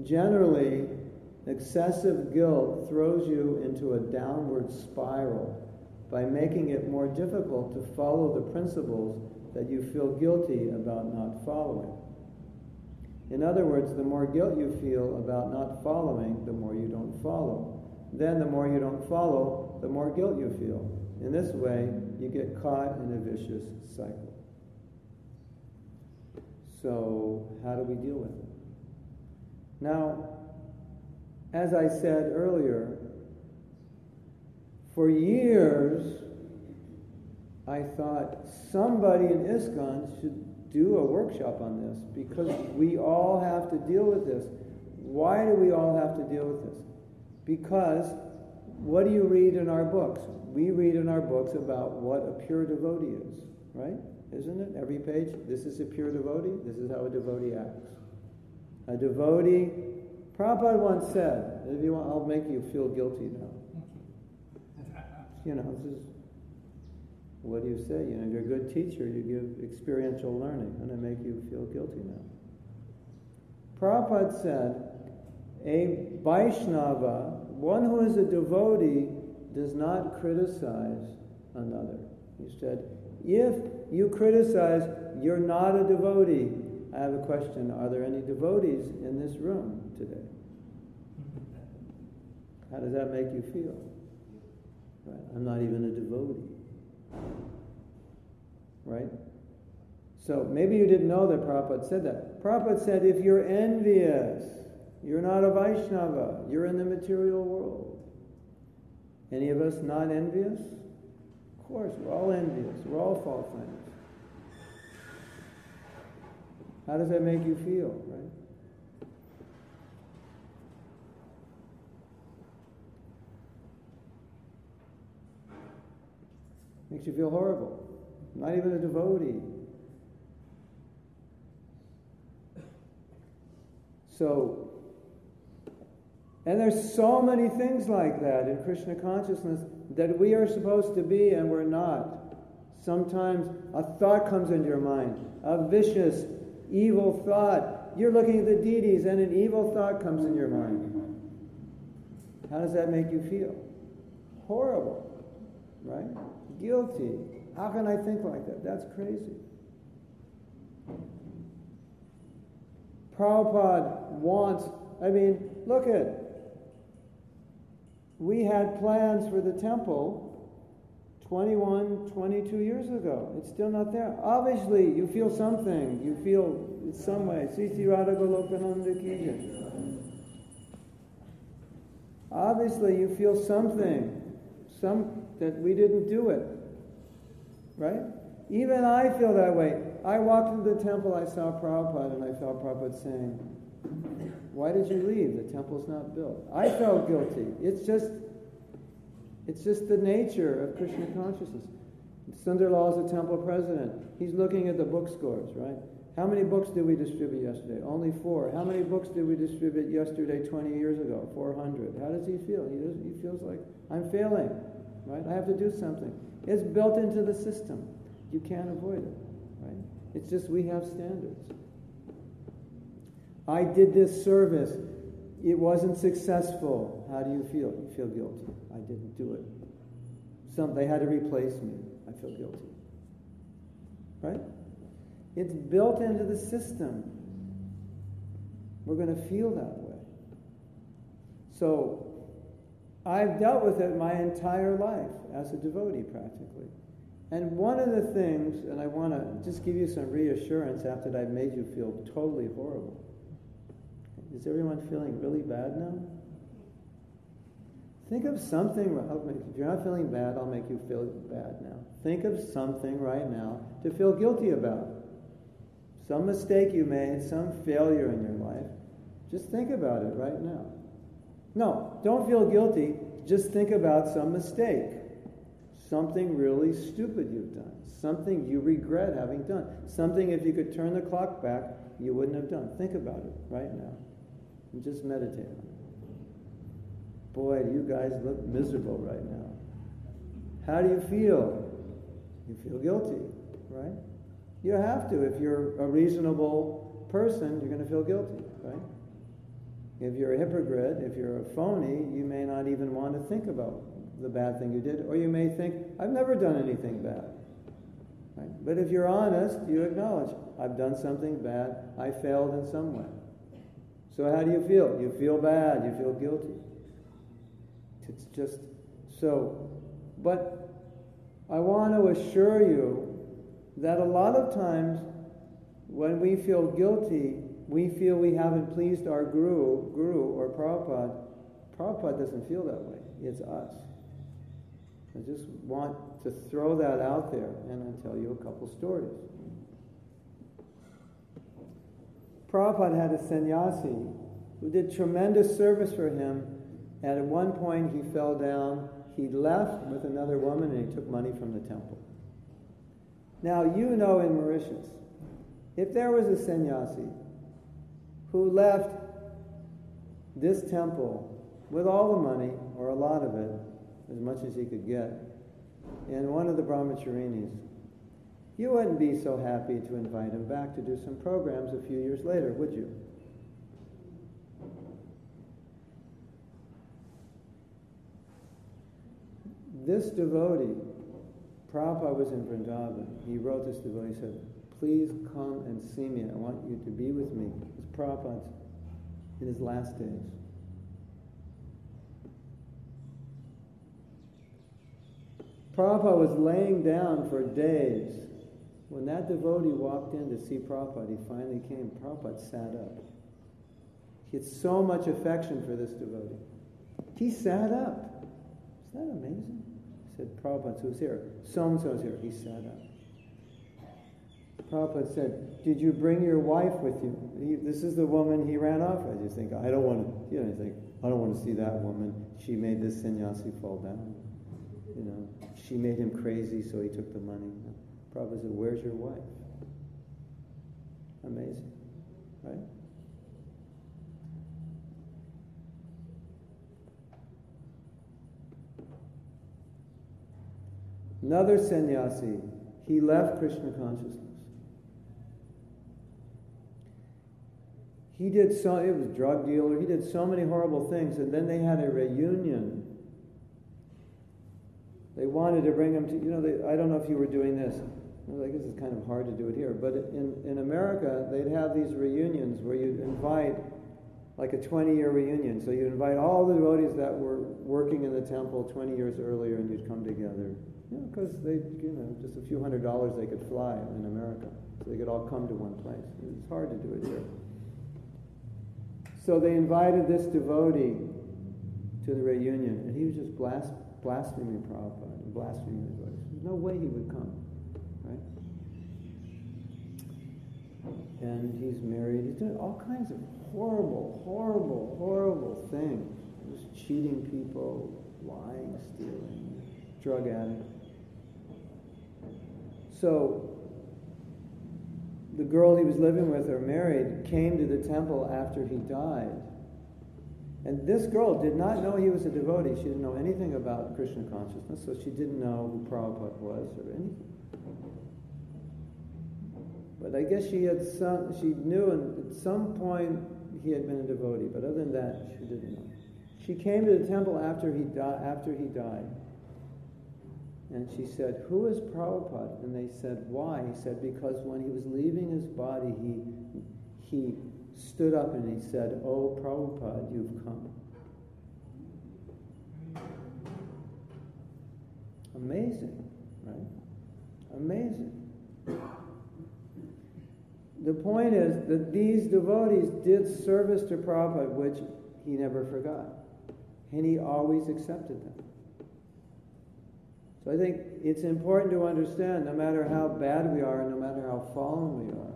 A: Generally, excessive guilt throws you into a downward spiral by making it more difficult to follow the principles that you feel guilty about not following. In other words, the more guilt you feel about not following, the more you don't follow. Then, the more you don't follow, the more guilt you feel. In this way, you get caught in a vicious cycle. So, how do we deal with it? Now, as I said earlier, for years I thought somebody in ISKCON should do a workshop on this because we all have to deal with this. Why do we all have to deal with this? Because what do you read in our books? We read in our books about what a pure devotee is, right? Isn't it? Every page, this is a pure devotee, this is how a devotee acts. A devotee, Prabhupada once said, if you want, I'll make you feel guilty now. You know, this is, what do you say? You know, you're a good teacher, you give experiential learning, and I make you feel guilty now. Prabhupada said, a Vaishnava, one who is a devotee, does not criticize another. He said, if you criticize, you're not a devotee. I have a question. Are there any devotees in this room today? How does that make you feel? Right? I'm not even a devotee. Right? So maybe you didn't know that Prabhupada said that. Prabhupada said if you're envious, you're not a Vaishnava, you're in the material world. Any of us not envious? Of course, we're all envious, we're all fault finders. How does that make you feel, Makes you feel horrible. Not even a devotee. So, and there's so many things like that in Krishna consciousness that we are supposed to be and we're not. Sometimes a thought comes into your mind, a vicious, evil thought. You're looking at the deities and an evil thought comes in your mind. How does that make you feel? Horrible, right? Guilty. How can I think like that? That's crazy. Prabhupada wants, I mean, look at, we had plans for the temple 21, 22 years ago. It's still not there. Obviously, you feel something. You feel in some way. Sisi. Obviously, you feel something. Some that we didn't do it. Right? Even I feel that way. I walked into the temple, I saw Prabhupada, and I felt Prabhupada saying, Why did you leave? The temple's not built. I felt guilty. It's just it's just the nature of Krishna consciousness. Sundarlal is a temple president. He's looking at the book scores, right? How many books did we distribute yesterday? Only four. How many books did we distribute yesterday 20 years ago? 400. How does he feel? He, does, he feels like, I'm failing, right? I have to do something. It's built into the system. You can't avoid it, right? It's just we have standards. I did this service. It wasn't successful. How do you feel? You feel guilty. I didn't do it. Some they had to replace me. I feel guilty. Right? It's built into the system. We're going to feel that way. So I've dealt with it my entire life as a devotee practically. And one of the things, and I want to just give you some reassurance after I've made you feel totally horrible. Is everyone feeling really bad now? Think of something, if you're not feeling bad, I'll make you feel bad now. Think of something right now to feel guilty about. Some mistake you made, some failure in your life. Just think about it right now. No, don't feel guilty. Just think about some mistake. something really stupid you've done, something you regret having done, something if you could turn the clock back, you wouldn't have done. Think about it right now and just meditate on it. Boy, you guys look miserable right now. How do you feel? You feel guilty, right? You have to. If you're a reasonable person, you're going to feel guilty, right? If you're a hypocrite, if you're a phony, you may not even want to think about the bad thing you did, or you may think, I've never done anything bad. Right? But if you're honest, you acknowledge, I've done something bad, I failed in some way. So how do you feel? You feel bad, you feel guilty. It's just so. But I want to assure you that a lot of times when we feel guilty, we feel we haven't pleased our guru, guru or Prabhupada. Prabhupada doesn't feel that way. It's us. I just want to throw that out there and I'll tell you a couple stories. Prabhupada had a sannyasi who did tremendous service for him, and at one point he fell down. He left with another woman and he took money from the temple. Now, you know in Mauritius, if there was a sannyasi who left this temple with all the money, or a lot of it, as much as he could get, in one of the brahmacharinis, you wouldn't be so happy to invite him back to do some programs a few years later, would you? This devotee, Prabhupada was in Vrindavan. He wrote this devotee, he said, Please come and see me. I want you to be with me. Prabhupada in his last days. Prabhupada was laying down for days. When that devotee walked in to see Prabhupada, he finally came. Prabhupada sat up. He had so much affection for this devotee. He sat up. Isn't that amazing? He said, Prabhupada, who's here? So and so's here. He sat up. Prabhupada said, Did you bring your wife with you? He, this is the woman he ran off with. You think, I don't want to, you know, you think, I don't want to see that woman. She made this sannyasi fall down. You know, she made him crazy, so he took the money. Prabhupada said, Where's your wife? Amazing, right? Another sannyasi, he left Krishna consciousness. He did so, it was a drug dealer, he did so many horrible things, and then they had a reunion. They wanted to bring him to, you know, they, I don't know if you were doing this. I guess it's kind of hard to do it here, but in, in America, they'd have these reunions where you'd invite like a 20 year reunion. So you'd invite all the devotees that were working in the temple 20 years earlier and you'd come together. You because they, you know, just a few hundred dollars they could fly in America. So they could all come to one place. It's hard to do it here. So they invited this devotee to the reunion, and he was just blas- blaspheming Prabhupada and blaspheming the devotees. There's no way he would come, right? And he's married. He's doing all kinds of horrible, horrible, horrible things. Just cheating people, lying, stealing, drug addict. So the girl he was living with or married came to the temple after he died. And this girl did not know he was a devotee. She didn't know anything about Krishna consciousness, so she didn't know who Prabhupada was or anything. But I guess she had some, she knew and at some point he had been a devotee, but other than that, she didn't know. She came to the temple after he, di- after he died. And she said, Who is Prabhupada? And they said, Why? He said, Because when he was leaving his body, he, he stood up and he said, Oh, Prabhupada, you've come. Amazing, right? Amazing. The point is that these devotees did service to Prabhupada, which he never forgot. And he always accepted them. So I think it's important to understand no matter how bad we are, no matter how fallen we are,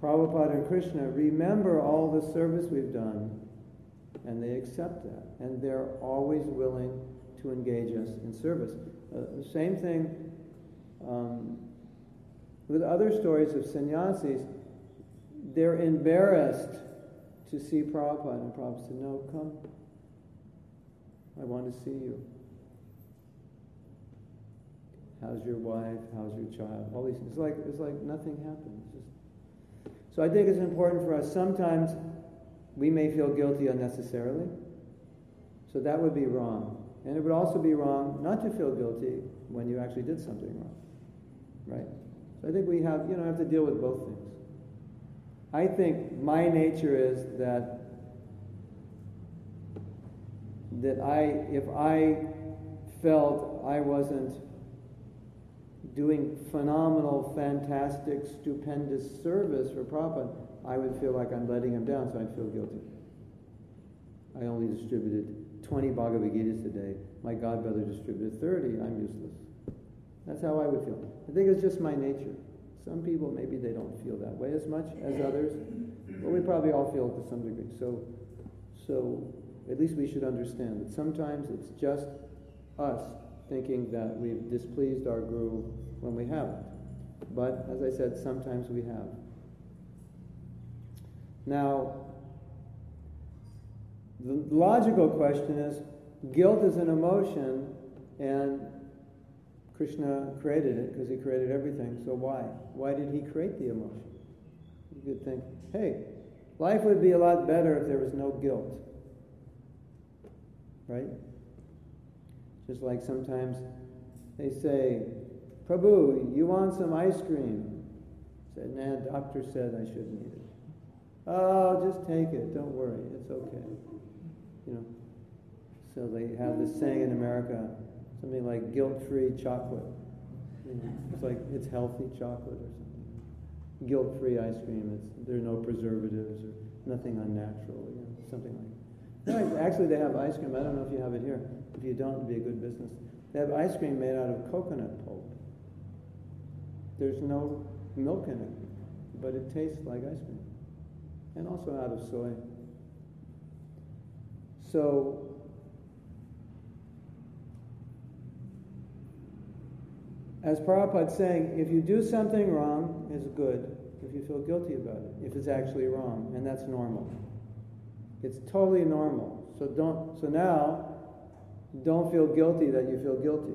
A: Prabhupada and Krishna remember all the service we've done and they accept that. And they're always willing to engage us in service. Uh, the same thing um, with other stories of sannyasis. They're embarrassed to see Prabhupada, and Prabhupada said, No, come. I want to see you. How's your wife? How's your child? All these. It's like it's like nothing happened. Just. So I think it's important for us. Sometimes we may feel guilty unnecessarily. So that would be wrong. And it would also be wrong not to feel guilty when you actually did something wrong. Right? So I think we have, you know, have to deal with both things. I think my nature is that that I if I felt I wasn't doing phenomenal, fantastic, stupendous service for Prabhupada, I would feel like I'm letting him down, so I'd feel guilty. I only distributed 20 Bhagavad Gitas today. My godbrother distributed 30. I'm useless. That's how I would feel. I think it's just my nature. Some people, maybe they don't feel that way as much as others, but we probably all feel it to some degree. So, so at least we should understand that sometimes it's just us thinking that we've displeased our guru when we haven't. But as I said, sometimes we have. Now, the logical question is guilt is an emotion, and Krishna created it because he created everything. So why? Why did he create the emotion? You could think, hey, life would be a lot better if there was no guilt. Right? Just like sometimes they say, Prabhu, you want some ice cream? I said, nah, doctor said I shouldn't eat it. Oh, just take it. Don't worry. It's okay. You know. So they have this saying in America, something like guilt-free chocolate. You know, it's like it's healthy chocolate or something. Guilt-free ice cream. It's there are no preservatives or nothing unnatural. You know, something like. No, actually, they have ice cream. I don't know if you have it here. If you don't, it'd be a good business. They have ice cream made out of coconut pulp. There's no milk in it, but it tastes like ice cream, and also out of soy. So as Prabhupada's saying, if you do something wrong, it's good. If you feel guilty about it, if it's actually wrong, and that's normal. It's totally normal. So don't. So now, don't feel guilty that you feel guilty.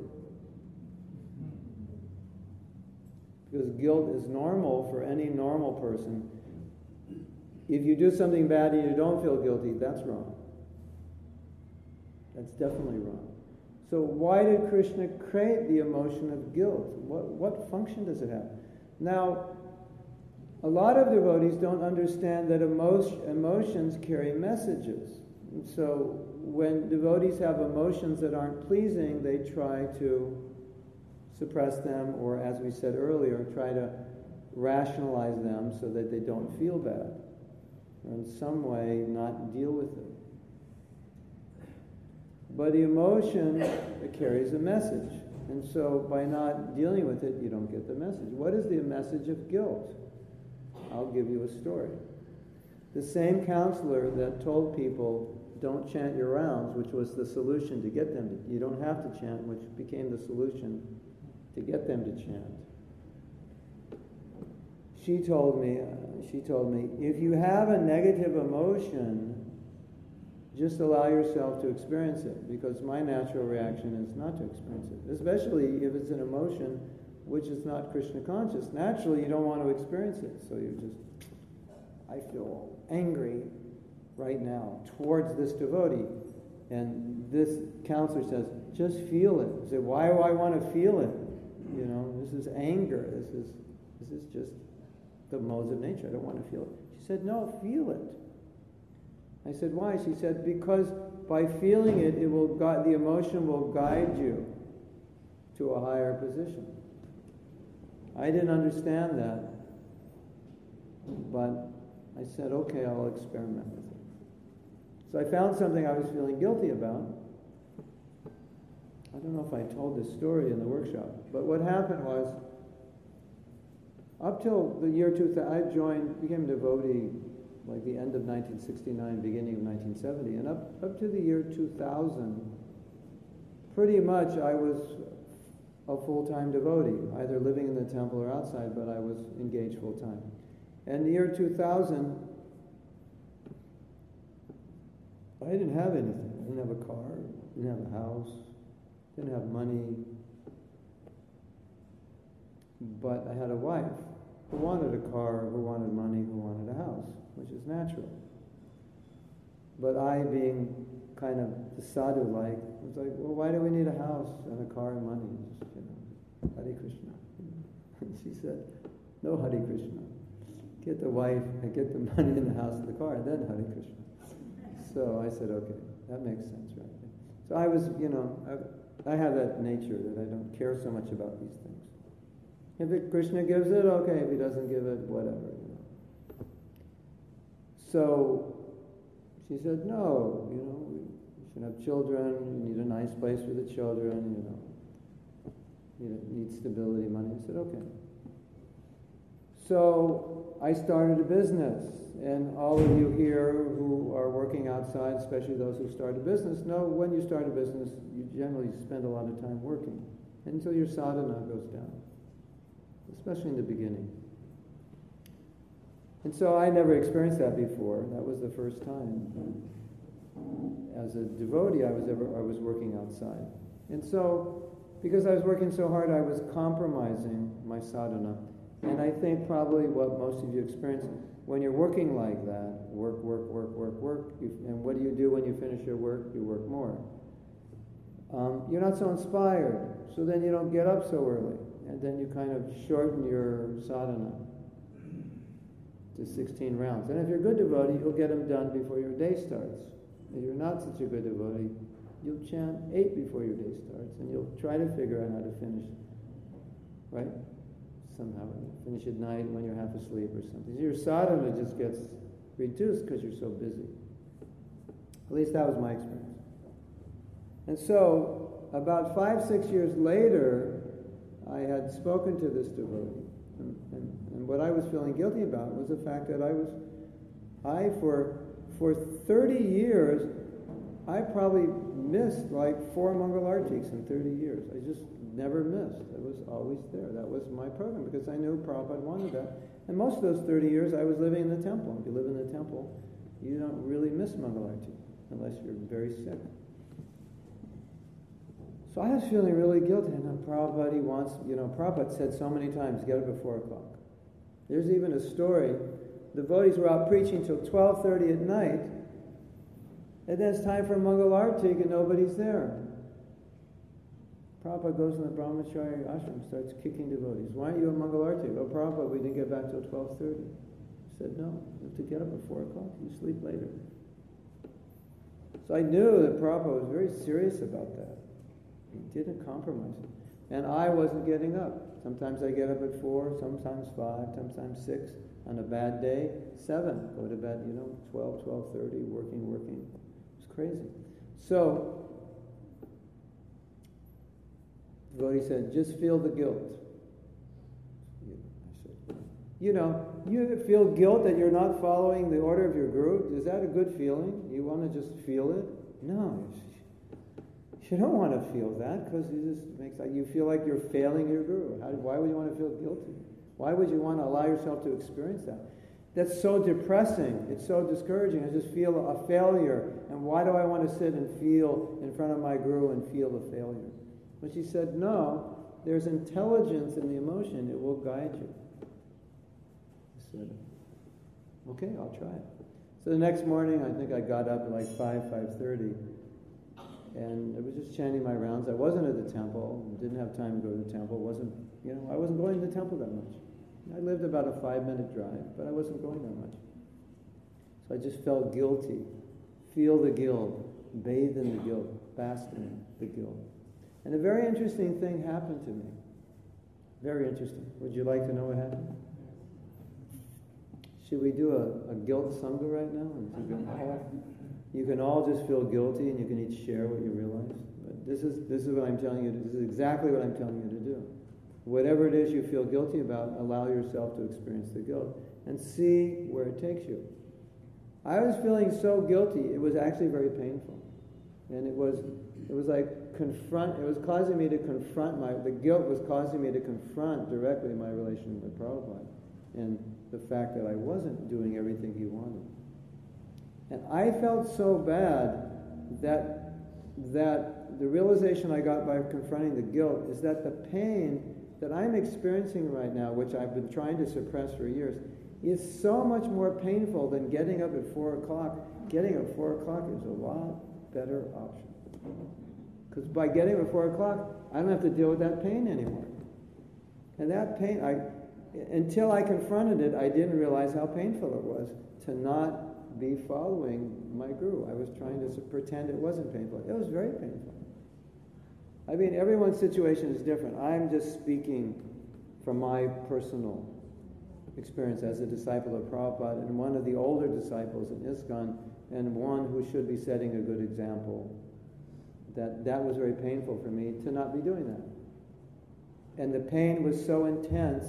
A: Because guilt is normal for any normal person. If you do something bad and you don't feel guilty, that's wrong. That's definitely wrong. So why did Krishna create the emotion of guilt? What, what function does it have? Now, a lot of devotees don't understand that emotion, emotions carry messages. And so when devotees have emotions that aren't pleasing, they try to suppress them, or as we said earlier, try to rationalize them so that they don't feel bad, or in some way not deal with it. But the emotion carries a message. And so by not dealing with it, you don't get the message. What is the message of guilt? I'll give you a story. The same counselor that told people, don't chant your rounds, which was the solution to get them to, you don't have to chant, which became the solution to get them to chant. She told me, she told me, if you have a negative emotion, just allow yourself to experience it because my natural reaction is not to experience it, especially if it's an emotion which is not Krishna conscious. Naturally, you don't want to experience it, so you just, I feel angry right now towards this devotee. And this counselor says, just feel it. I say, why do I want to feel it? You know, this is anger. This is, this is just the modes of nature. I don't want to feel it. She said, no, feel it. I said, why? She said, because by feeling it, it will guide, the emotion will guide you to a higher position. I didn't understand that, but I said, okay, I'll experiment. So I found something I was feeling guilty about. I don't know if I told this story in the workshop, but what happened was, up till the year 2000, I joined, became a devotee like the end of 1969, beginning of 1970, and up, up to the year 2000, pretty much I was a full time devotee, either living in the temple or outside, but I was engaged full time. And the year 2000, I didn't have anything. I didn't have a car, didn't have a house, didn't have money. But I had a wife who wanted a car, who wanted money, who wanted a house, which is natural. But I, being kind of the sadhu like, was like, well, why do we need a house and a car and money? Just, you know, Hare Krishna. And she said, no Hare Krishna. Get the wife and get the money in the house and the car, and then Hare Krishna. So I said, okay, that makes sense, right? So I was, you know, I, I have that nature that I don't care so much about these things. If it, Krishna gives it, okay. If he doesn't give it, whatever, you know. So she said, no, you know, we should have children, you need a nice place for the children, you know. You need stability, money. I said, okay. So I started a business, and all of you here who are working outside, especially those who start a business, know when you start a business, you generally spend a lot of time working until your sadhana goes down, especially in the beginning. And so I never experienced that before. That was the first time. As a devotee, I was ever I was working outside, and so because I was working so hard, I was compromising my sadhana. And I think probably what most of you experience when you're working like that, work, work, work, work, work, you, and what do you do when you finish your work? You work more. Um, you're not so inspired, so then you don't get up so early, and then you kind of shorten your sadhana to 16 rounds. And if you're a good devotee, you'll get them done before your day starts. If you're not such a good devotee, you'll chant eight before your day starts, and you'll try to figure out how to finish, right? Somehow, finish at night when you're half asleep or something. Your sadhana just gets reduced because you're so busy. At least that was my experience. And so, about five, six years later, I had spoken to this devotee. And, and, and, what I was feeling guilty about was the fact that I was, I, for, for 30 years, I probably missed like four Mangal Artis in 30 years. I just never missed. It was always there. That was my program because I knew Prabhupada wanted that. And most of those 30 years I was living in the temple. If you live in the temple, you don't really miss Mangal Arti unless you're very sick. So I was feeling really guilty. And Prabhupada, he wants, you know, Prabhupada said so many times, get up at 4 o'clock. There's even a story. The devotees were out preaching till 12.30 at night. And then it's time for Mangal Arti and nobody's there. Prabhupada goes in the Brahmacharya ashram, starts kicking devotees. Why aren't you at Mangal Arti? Oh, Prabhupada, we didn't get back till 12.30. He said, no, you have to get up at 4 o'clock. You sleep later. So I knew that Prabhupada was very serious about that. He didn't compromise. And I wasn't getting up. Sometimes I get up at 4, sometimes 5, sometimes 6. On a bad day, 7. Go to bed, you know, 12, 12.30, working, working. It's crazy. So devotee said, just feel the guilt. You know, you feel guilt that you're not following the order of your guru. Is that a good feeling? You want to just feel it? No. You don't want to feel that because it just makes like you feel like you're failing your guru. How, why would you want to feel guilty? Why would you want to allow yourself to experience that? That's so depressing. It's so discouraging. I just feel a failure. And why do I want to sit and feel in front of my guru and feel a failure? But she said, no, there's intelligence in the emotion. It will guide you. I said, okay, I'll try it. So the next morning, I think I got up at like 5, 5.30, and I was just chanting my rounds. I wasn't at the temple, didn't have time to go to the temple, wasn't, you know, I wasn't going to the temple that much. I lived about a five-minute drive, but I wasn't going that much. So I just felt guilty. Feel the guilt, bathe in the guilt, bask in the guilt. And a very interesting thing happened to me. Very interesting. Would you like to know what happened? Should we do a, a guilt sangha right now? You can all just feel guilty and you can each share what you realize. But this is, this is what I'm telling you. This is exactly what I'm telling you to do. Whatever it is you feel guilty about, allow yourself to experience the guilt and see where it takes you. I was feeling so guilty, it was actually very painful. And it was, it was like confront, it was causing me to confront my, the guilt was causing me to confront directly my relation with Prabhupada and the fact that I wasn't doing everything he wanted. And I felt so bad that, that the realization I got by confronting the guilt is that the pain that I'm experiencing right now, which I've been trying to suppress for years, is so much more painful than getting up at 4 o'clock. Getting up at 4 o'clock is a lot better option. Because by getting up at 4 o'clock, I don't have to deal with that pain anymore. And that pain, I, until I confronted it, I didn't realize how painful it was to not be following my guru. I was trying to pretend it wasn't painful. It was very painful. I mean, everyone's situation is different. I'm just speaking from my personal experience as a disciple of Prabhupada and one of the older disciples in ISKCON and one who should be setting a good example. That that was very painful for me to not be doing that. And the pain was so intense,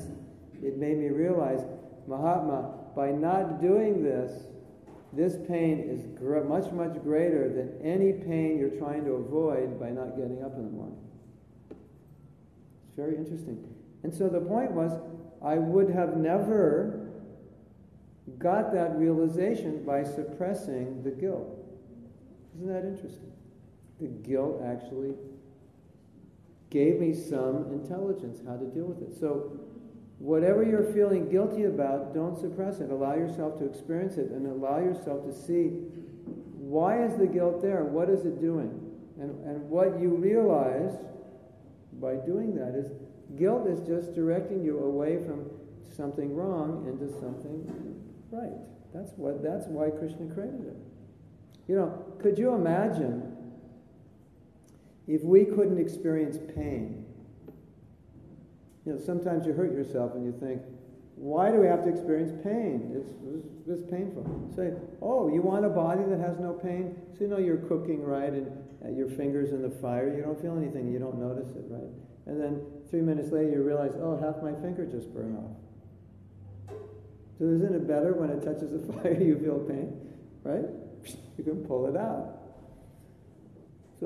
A: it made me realize, Mahatma, by not doing this, this pain is gr- much, much greater than any pain you're trying to avoid by not getting up in the morning. It's very interesting. And so the point was, I would have never got that realization by suppressing the guilt. Isn't that interesting? The guilt actually gave me some intelligence how to deal with it. So Whatever you're feeling guilty about, don't suppress it. Allow yourself to experience it and allow yourself to see why is the guilt there? What is it doing? And, and what you realize by doing that is guilt is just directing you away from something wrong into something right. That's what that's why Krishna created it. You know, could you imagine if we couldn't experience pain? You know, sometimes you hurt yourself and you think, why do we have to experience pain? It's, it's, it's painful. Say, oh, you want a body that has no pain? So you know you're cooking, right, and uh, your fingers in the fire, you don't feel anything, you don't notice it, right? And then three minutes later you realize, oh, half my finger just burned off. So isn't it better when it touches the fire you feel pain, right? You can pull it out.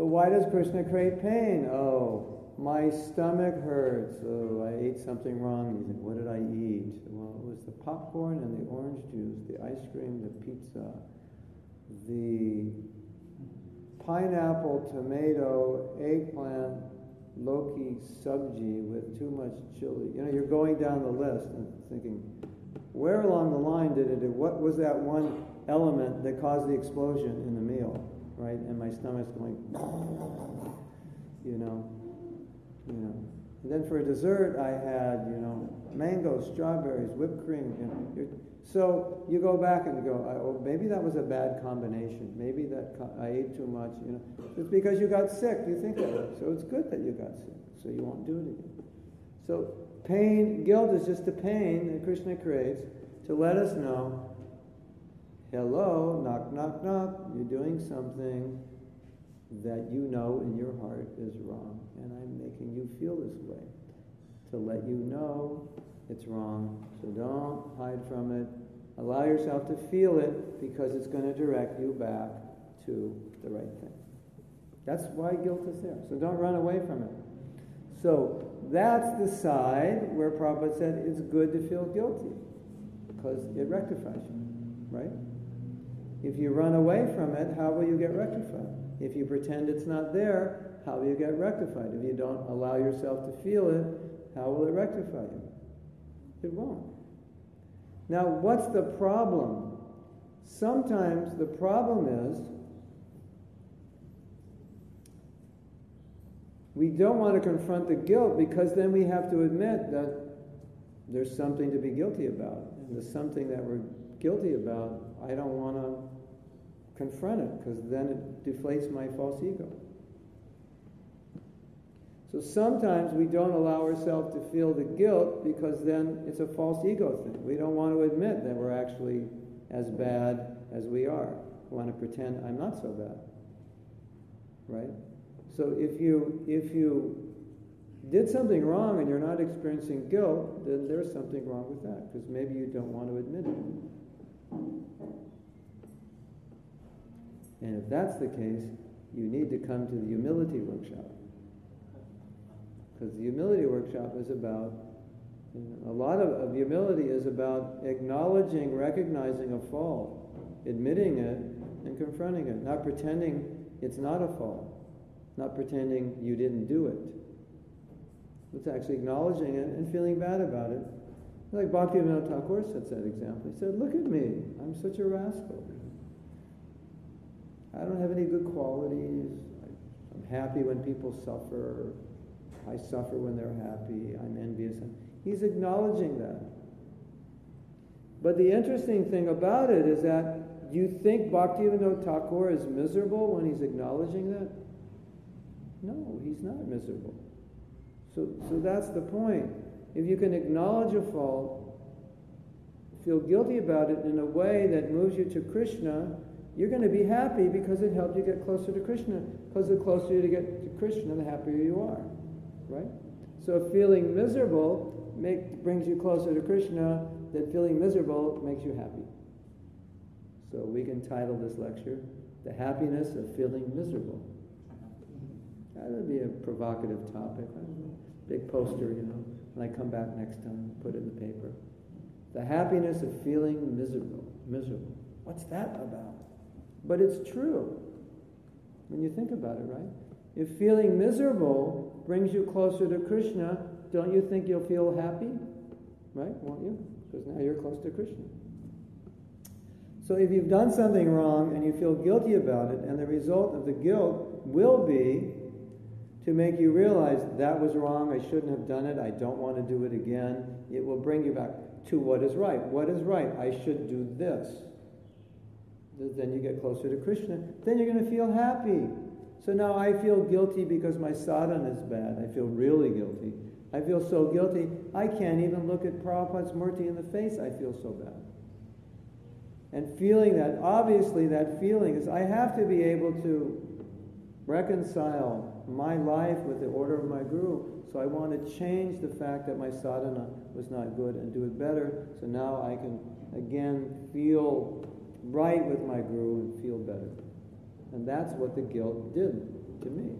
A: So why does Krishna create pain? Oh, my stomach hurts. Oh, I ate something wrong. What did I eat? Well, it was the popcorn and the orange juice, the ice cream, the pizza, the pineapple, tomato, eggplant, Loki subji with too much chili. You know, you're going down the list and thinking, where along the line did it, what was that one element that caused the explosion in the meal, right? And my stomach's going, you know. You know. And then for dessert, I had, you know, mangoes, strawberries, whipped cream. You know. So you go back and go, oh, maybe that was a bad combination. Maybe that co- I ate too much. You know, it's because you got sick. You think that. So it's good that you got sick, so you won't do it again. So pain, guilt is just a pain that Krishna creates to let us know, hello, knock, knock, knock. You're doing something that you know in your heart is wrong, and I'm making you feel this way to let you know it's wrong. So don't hide from it. Allow yourself to feel it because it's going to direct you back to the right thing. That's why guilt is there. So don't run away from it. So that's the side where Prabhupada said it's good to feel guilty because it rectifies you, right? If you run away from it, how will you get rectified? If you pretend it's not there, how will you get rectified? If you don't allow yourself to feel it, how will it rectify you? It won't. Now, what's the problem? Sometimes the problem is we don't want to confront the guilt because then we have to admit that there's something to be guilty about. And the something that we're guilty about, I don't want to confront it because then it deflates my false ego. So sometimes we don't allow ourselves to feel the guilt because then it's a false ego thing. We don't want to admit that we're actually as bad as we are. We want to pretend I'm not so bad. Right? So if you if you did something wrong and you're not experiencing guilt, then there's something wrong with that because maybe you don't want to admit it. And if that's the case, you need to come to the humility workshop. Because the humility workshop is about, you know, a lot of, of humility is about acknowledging, recognizing a fault, admitting it, and confronting it, not pretending it's not a fault, not pretending you didn't do it. It's actually acknowledging it and feeling bad about it. Like Bhaktivinoda Thakur sets that example. He said, Look at me, I'm such a rascal. I don't have any good qualities. I'm happy when people suffer. I suffer when they're happy. I'm envious. He's acknowledging that. But the interesting thing about it is that you think Bhaktivinoda Thakur is miserable when he's acknowledging that? No, he's not miserable. So, so that's the point. If you can acknowledge a fault, feel guilty about it in a way that moves you to Krishna, you're going to be happy because it helped you get closer to Krishna. Because the closer you get to Krishna, the happier you are. Right? So feeling miserable make, brings you closer to Krishna, that feeling miserable makes you happy. So we can title this lecture, The Happiness of Feeling Miserable. That would be a provocative topic. Big poster, you know. When I come back next time, put it in the paper. The happiness of feeling miserable. Miserable. What's that about? But it's true when you think about it, right? If feeling miserable brings you closer to Krishna, don't you think you'll feel happy? Right? Won't you? Because now you're close to Krishna. So if you've done something wrong and you feel guilty about it, and the result of the guilt will be to make you realize that was wrong, I shouldn't have done it, I don't want to do it again, it will bring you back to what is right. What is right? I should do this. Then you get closer to Krishna. Then you're going to feel happy. So now I feel guilty because my sadhana is bad. I feel really guilty. I feel so guilty, I can't even look at Prabhupada's murti in the face. I feel so bad. And feeling that, obviously, that feeling is I have to be able to reconcile my life with the order of my guru. So I want to change the fact that my sadhana was not good and do it better. So now I can again feel right with my guru and feel better. And that's what the guilt did to me.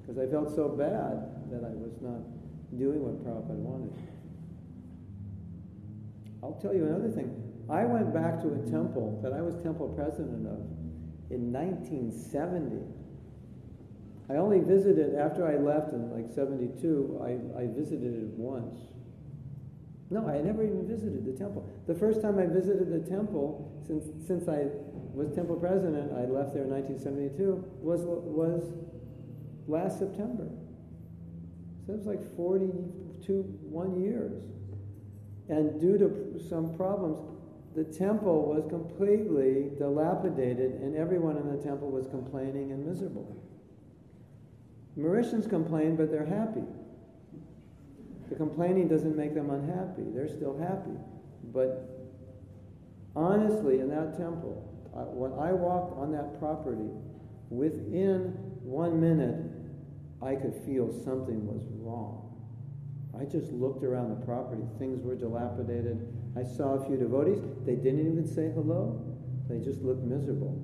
A: Because I felt so bad that I was not doing what Prabhupada wanted. I'll tell you another thing. I went back to a temple that I was temple president of in 1970. I only visited, after I left in like 72, I, I visited it once. No, I never even visited the temple. The first time I visited the temple, since, since I was temple president, I left there in 1972, was, was last September. So it was like 42, one years. And due to some problems, the temple was completely dilapidated and everyone in the temple was complaining and miserable. Mauritians complain, but they're happy. The complaining doesn't make them unhappy. They're still happy. But honestly, in that temple, when I walked on that property, within one minute, I could feel something was wrong. I just looked around the property. Things were dilapidated. I saw a few devotees. They didn't even say hello. They just looked miserable.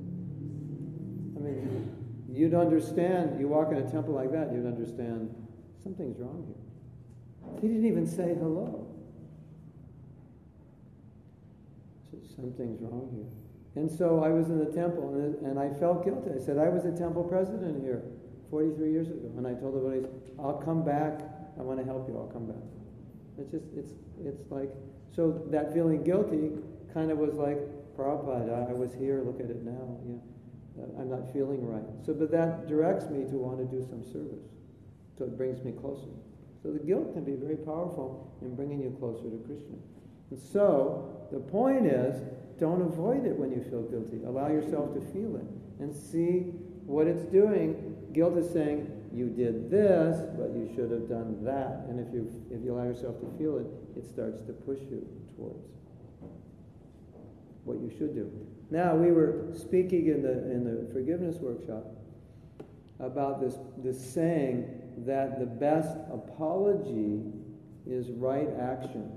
A: I mean, you'd understand, you walk in a temple like that, you'd understand something's wrong here. He didn't even say hello. So something's wrong here. And so I was in the temple and, I felt guilty. I said, I was a temple president here 43 years ago. And I told the devotees, I'll come back. I want to help you. I'll come back. It's just, it's, it's like, so that feeling guilty kind of was like, Prabhupada, I was here, look at it now. Yeah. Uh, I'm not feeling right. So, but that directs me to want to do some service. So it brings me closer. So the guilt can be very powerful in bringing you closer to Krishna. And so the point is, don't avoid it when you feel guilty. Allow yourself to feel it and see what it's doing. Guilt is saying, you did this, but you should have done that. And if you, if you allow yourself to feel it, it starts to push you towards what you should do. Now we were speaking in the in the forgiveness workshop about this this saying that the best apology is right action.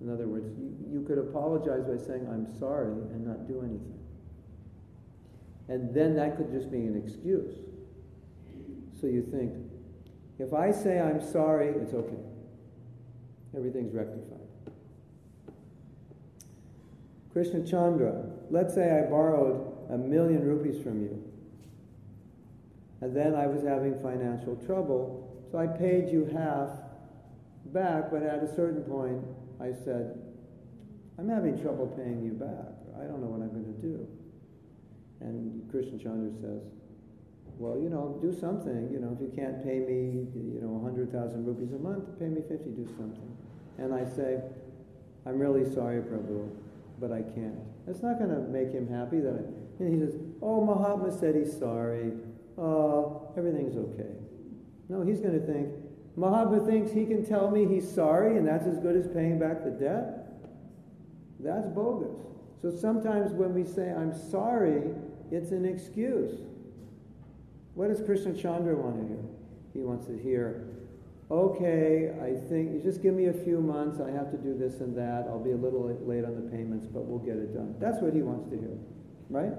A: In other words, you, you could apologize by saying I'm sorry and not do anything. And then that could just be an excuse. So you think, if I say I'm sorry, it's okay. Everything's rectified. Krishna Chandra, let's say I borrowed a million rupees from you. And then I was having financial trouble, so I paid you half back, but at a certain point I said, I'm having trouble paying you back. I don't know what I'm going to do. And Krishna Chandra says, well, you know, do something. You know, if you can't pay me, you know, 100,000 rupees a month, pay me 50, do something. And I say, I'm really sorry, Prabhu, but I can't. That's not going to make him happy that I, and he says, oh, Mahatma said he's sorry. Oh, everything's okay. No, he's going to think, Mahatma thinks he can tell me he's sorry and that's as good as paying back the debt? That's bogus. So sometimes when we say, I'm sorry, it's an excuse. What does Krishna Chandra want to hear? He wants to hear, okay, I think just give me a few months, I have to do this and that, I'll be a little late on the payments, but we'll get it done. That's what he wants to hear, right?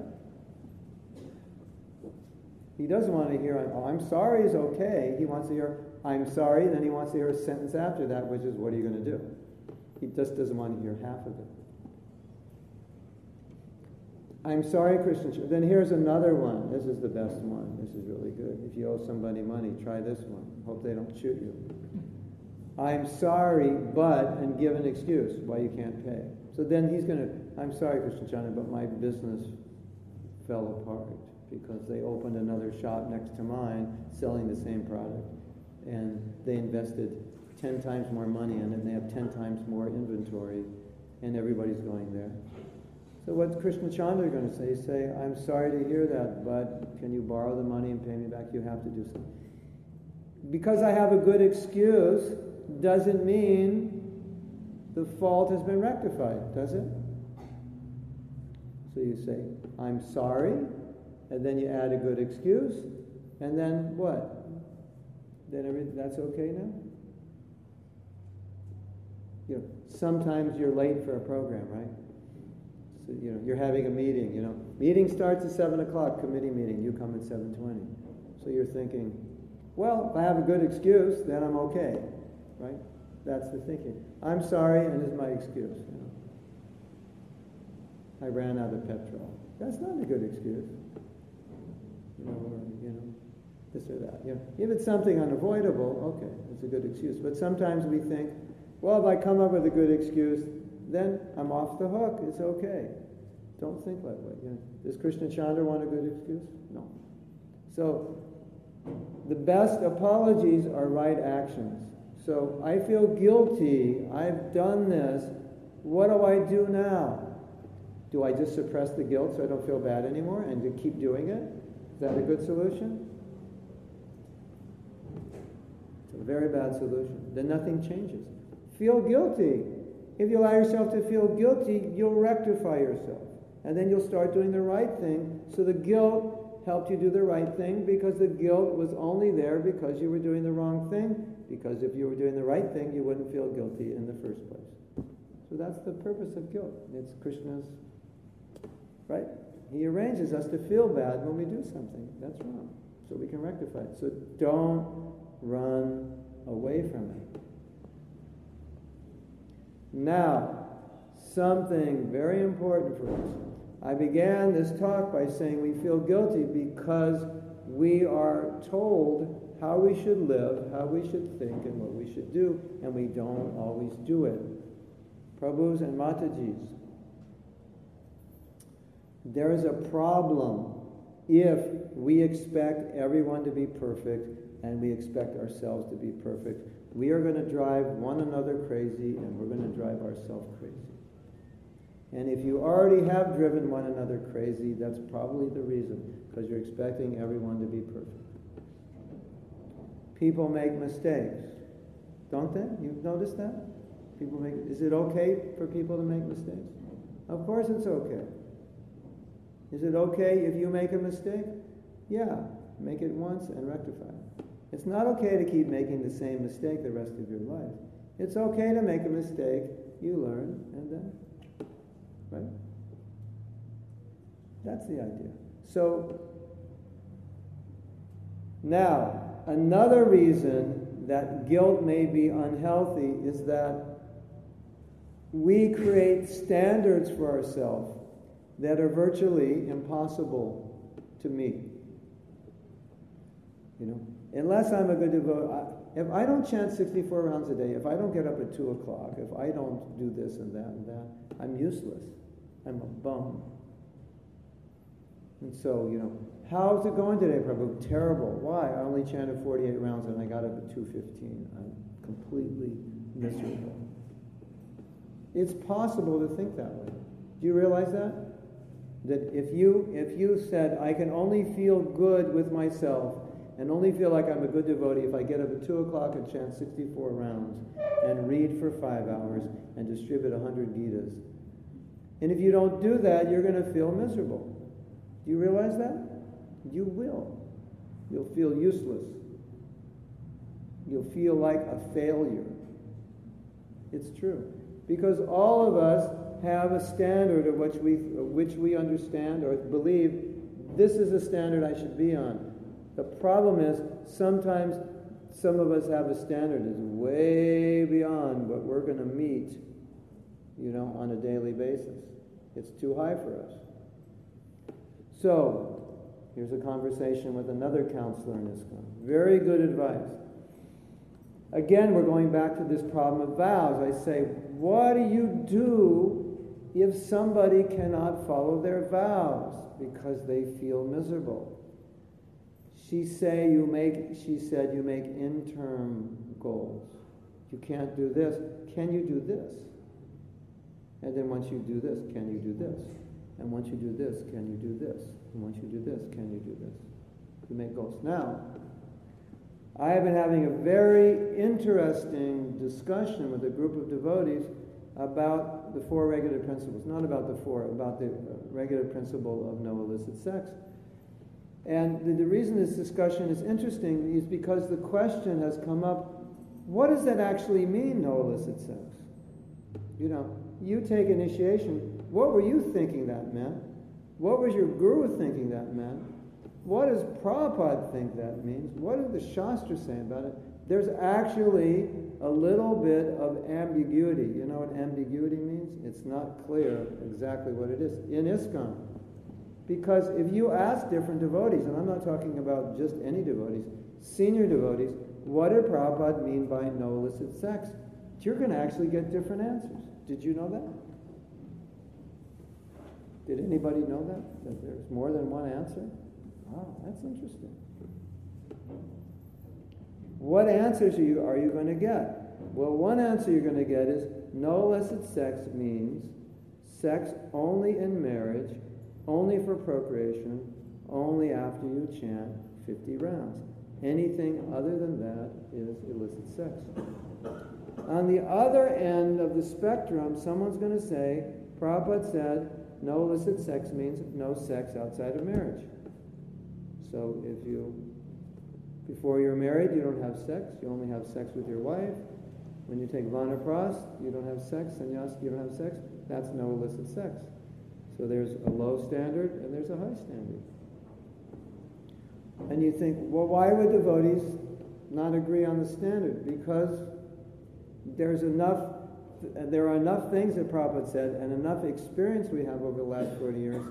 A: He doesn't want to hear, oh, I'm sorry is okay. He wants to hear, I'm sorry, then he wants to hear a sentence after that, which is, what are you going to do? He just doesn't want to hear half of it. I'm sorry, Krishna. Then here's another one. This is the best one. This is really good. If you owe somebody money, try this one. Hope they don't shoot you. I'm sorry, but, and give an excuse why you can't pay. So then he's going to, I'm sorry, Krishna Chandra, but my business fell apart because they opened another shop next to mine selling the same product. And they invested 10 times more money in it, and they have 10 times more inventory, and everybody's going there. So what's Krishna Chandra going to say? Say, I'm sorry to hear that, but can you borrow the money and pay me back? You have to do something. Because I have a good excuse doesn't mean the fault has been rectified, does it? So you say, I'm sorry, and then you add a good excuse, and then what? Then everything, that's okay now? You know, sometimes you're late for a program, right? So, you know, you're having a meeting, you know. Meeting starts at 7 o'clock, committee meeting, you come at 7.20. So you're thinking, well, if I have a good excuse, then I'm okay, right? That's the thinking. I'm sorry, and this is my excuse. You know. I ran out of petrol. That's not a good excuse. You know, or, you know, this or that. You know, if it's something unavoidable, okay, it's a good excuse. But sometimes we think, well, if I come up with a good excuse, then I'm off the hook. It's okay. Don't think that way. You know, does Krishna Chandra want a good excuse? No. So the best apologies are right actions. So I feel guilty. I've done this. What do I do now? Do I just suppress the guilt so I don't feel bad anymore and to keep doing it? Is that a good solution? It's a very bad solution. Then nothing changes. Feel guilty. If you allow yourself to feel guilty, you'll rectify yourself. And then you'll start doing the right thing. So the guilt helped you do the right thing because the guilt was only there because you were doing the wrong thing. Because if you were doing the right thing, you wouldn't feel guilty in the first place. So that's the purpose of guilt. It's Krishna's, right? He arranges us to feel bad when we do something. That's wrong. So we can rectify it. So don't run away from it. Now, something very important for us. I began this talk by saying we feel guilty because we are told how we should live, how we should think, and what we should do, and we don't always do it. Prabhus and Matajis, there is a problem if we expect everyone to be perfect and we expect ourselves to be perfect we are going to drive one another crazy and we're going to drive ourselves crazy. And if you already have driven one another crazy, that's probably the reason, because you're expecting everyone to be perfect. People make mistakes, don't they? You've noticed that? People make is it okay for people to make mistakes? Of course it's okay. Is it okay if you make a mistake? Yeah, make it once and rectify it. It's not okay to keep making the same mistake the rest of your life. It's okay to make a mistake, you learn, and then, right? That's the idea. So, now, another reason that guilt may be unhealthy is that we create standards for ourselves that are virtually impossible to meet. You know, unless I'm a good devotee, if I don't chant 64 rounds a day, if I don't get up at 2 o'clock, if I don't do this and that and that, I'm useless. I'm a bum. And so, you know, how's it going today, Prabhu? Terrible. Why? I only chanted 48 rounds and I got up at 2.15. I'm completely miserable. It's possible to think that way. Do you realize that? That if you if you said, I can only feel good with myself and only feel like I'm a good devotee if I get up at 2 o'clock and chant 64 rounds and read for five hours and distribute 100 Gitas. And if you don't do that, you're going to feel miserable. Do you realize that? You will. You'll feel useless. You'll feel like a failure. It's true. Because all of us have a standard of which we, which we understand or believe this is a standard I should be on. The problem is sometimes some of us have a standard that's way beyond what we're going to meet, you know, on a daily basis. It's too high for us. So, here's a conversation with another counselor in ISKCON. Very good advice. Again, we're going back to this problem of vows. I say, what do you do if somebody cannot follow their vows because they feel miserable? She say you make she said you make interim goals. You can't do this. Can you do this? And then once you do this, can you do this? And once you do this, can you do this? And once you do this, can you do this? You make goals. Now, I have been having a very interesting discussion with a group of devotees about the four regulative principles. Not about the four, about the uh, regulative principle of no illicit sex. And the, the reason this discussion is interesting is because the question has come up what does that actually mean, no illicit sex? You know, you take initiation. What were you thinking that meant? What was your guru thinking that meant? What does Prabhupada think that means? What does the Shastra say about it? There's actually a little bit of ambiguity. You know what ambiguity means? It's not clear exactly what it is in ISKCON. Because if you ask different devotees, and I'm not talking about just any devotees, senior devotees, what did Prabhupada mean by no illicit sex? You're going to actually get different answers. Did you know that? Did anybody know that? That there's more than one answer? Wow, that's interesting. What answers are you, are you going to get? Well, one answer you're going to get is no illicit sex means sex only in marriage, only for procreation, only after you chant 50 rounds. Anything other than that is illicit sex. On the other end of the spectrum, someone's going to say, Prabhupada said, no illicit sex means no sex outside of marriage. So if you, before you're married, you don't have sex, you only have sex with your wife. When you take Vanapras, you don't have sex, sannyas, you don't have sex, that's no illicit sex. So there's a low standard and there's a high standard. And you think, well, why would devotees not agree on the standard? Because there's enough, there are enough things that Prabhupada said and enough experience we have over the last 40 years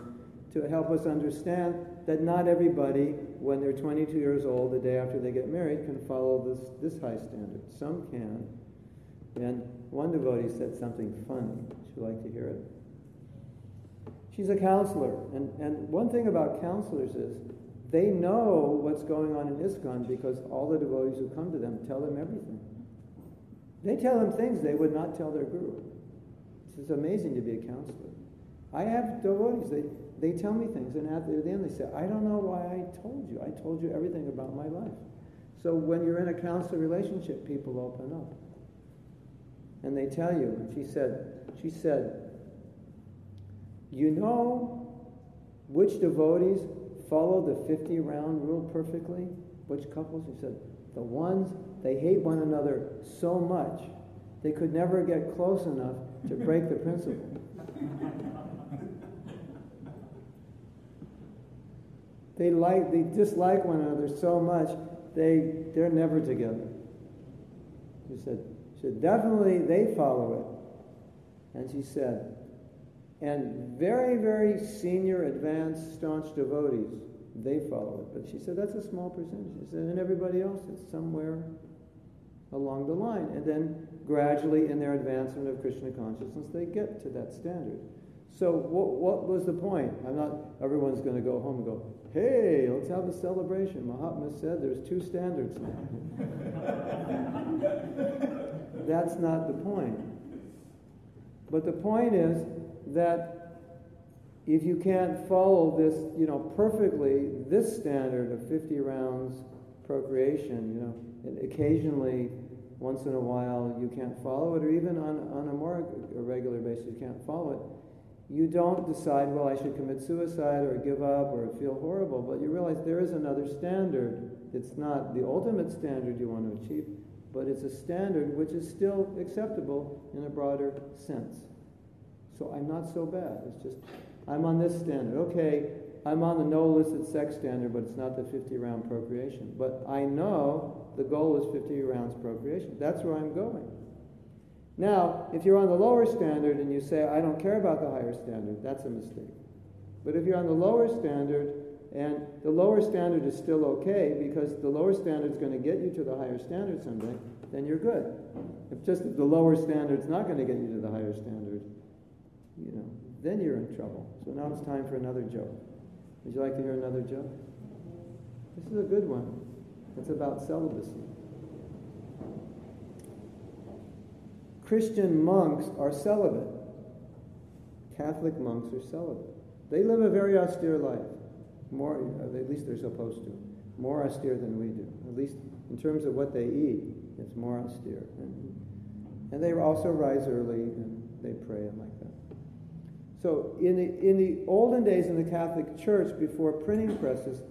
A: to help us understand that not everybody, when they're 22 years old, the day after they get married, can follow this, this high standard. Some can. And one devotee said something funny. Would you like to hear it? She's a counselor. And, and one thing about counselors is they know what's going on in ISKCON because all the devotees who come to them tell them everything. They tell them things they would not tell their guru. It's amazing to be a counselor. I have devotees, they, they tell me things, and at the end they say, I don't know why I told you. I told you everything about my life. So when you're in a counselor relationship, people open up. And they tell you, and she said, she said, you know which devotees follow the 50 round rule perfectly? Which couples? She said, the ones they hate one another so much they could never get close enough to break the principle. They like, they dislike one another so much, they, they're never together. She said, she definitely they follow it. And she said, and very, very senior, advanced, staunch devotees, they follow it. But she said, that's a small percentage. She said, and everybody else, is somewhere along the line. And then gradually, in their advancement of Krishna consciousness, they get to that standard. So, what, what was the point? I'm not, everyone's going to go home and go, hey, let's have a celebration. Mahatma said there's two standards now. That's not the point. But the point is that if you can't follow this, you know, perfectly, this standard of 50 rounds procreation, you know, occasionally, once in a while, you can't follow it, or even on, on a more regular basis, you can't follow it you don't decide, well, I should commit suicide or give up or feel horrible, but you realize there is another standard. It's not the ultimate standard you want to achieve, but it's a standard which is still acceptable in a broader sense. So I'm not so bad. It's just, I'm on this standard. Okay, I'm on the no illicit sex standard, but it's not the 50 round procreation. But I know the goal is 50 rounds procreation. That's where I'm going. Now, if you're on the lower standard and you say, I don't care about the higher standard, that's a mistake. But if you're on the lower standard and the lower standard is still okay because the lower standard is going to get you to the higher standard someday, then you're good. If just the lower standard is not going to get you to the higher standard, you know, then you're in trouble. So now it's time for another joke. Would you like to hear another joke? This is a good one. It's about celibacy. Christian monks are celibate. Catholic monks are celibate. They live a very austere life. More, uh, at least they're supposed to. More austere than we do. At least in terms of what they eat, it's more austere. And, and they also rise early and they pray and like that. So in the, in the olden days in the Catholic Church, before printing presses,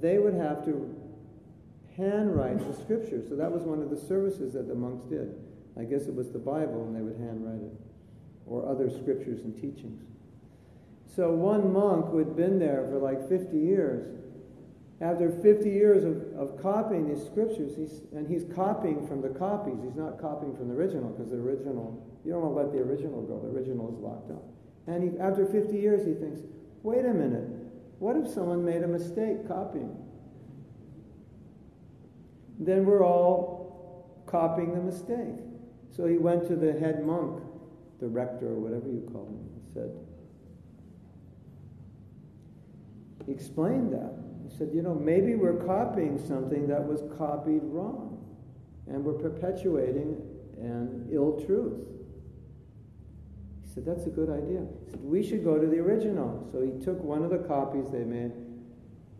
A: they would have to handwrite the scriptures. So that was one of the services that the monks did. I guess it was the Bible, and they would handwrite it, or other scriptures and teachings. So one monk who had been there for like 50 years, after 50 years of, of copying these scriptures, he's, and he's copying from the copies, he's not copying from the original, because the original, you don't want to let the original go, the original is locked up. And he, after 50 years, he thinks, wait a minute, what if someone made a mistake copying? Then we're all copying the mistake. So he went to the head monk, the rector or whatever you call him, and said, he explained that. He said, you know, maybe we're copying something that was copied wrong, and we're perpetuating an ill truth. He said, that's a good idea. He said, we should go to the original. So he took one of the copies they made,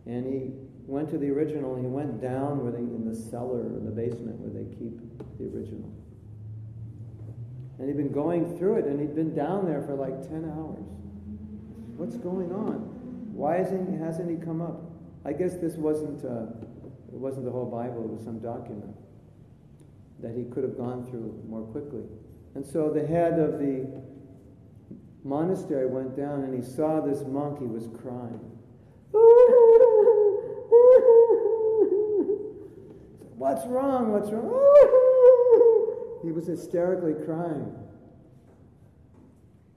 A: and he went to the original, he went down where they, in the cellar, in the basement, where they keep the original. And he'd been going through it, and he'd been down there for like 10 hours. What's going on? Why hasn't, hasn't he come up? I guess this wasn't, uh, it wasn't the whole Bible, it was some document that he could have gone through more quickly. And so the head of the monastery went down and he saw this monk, he was crying. What's wrong? What's wrong? He was hysterically crying.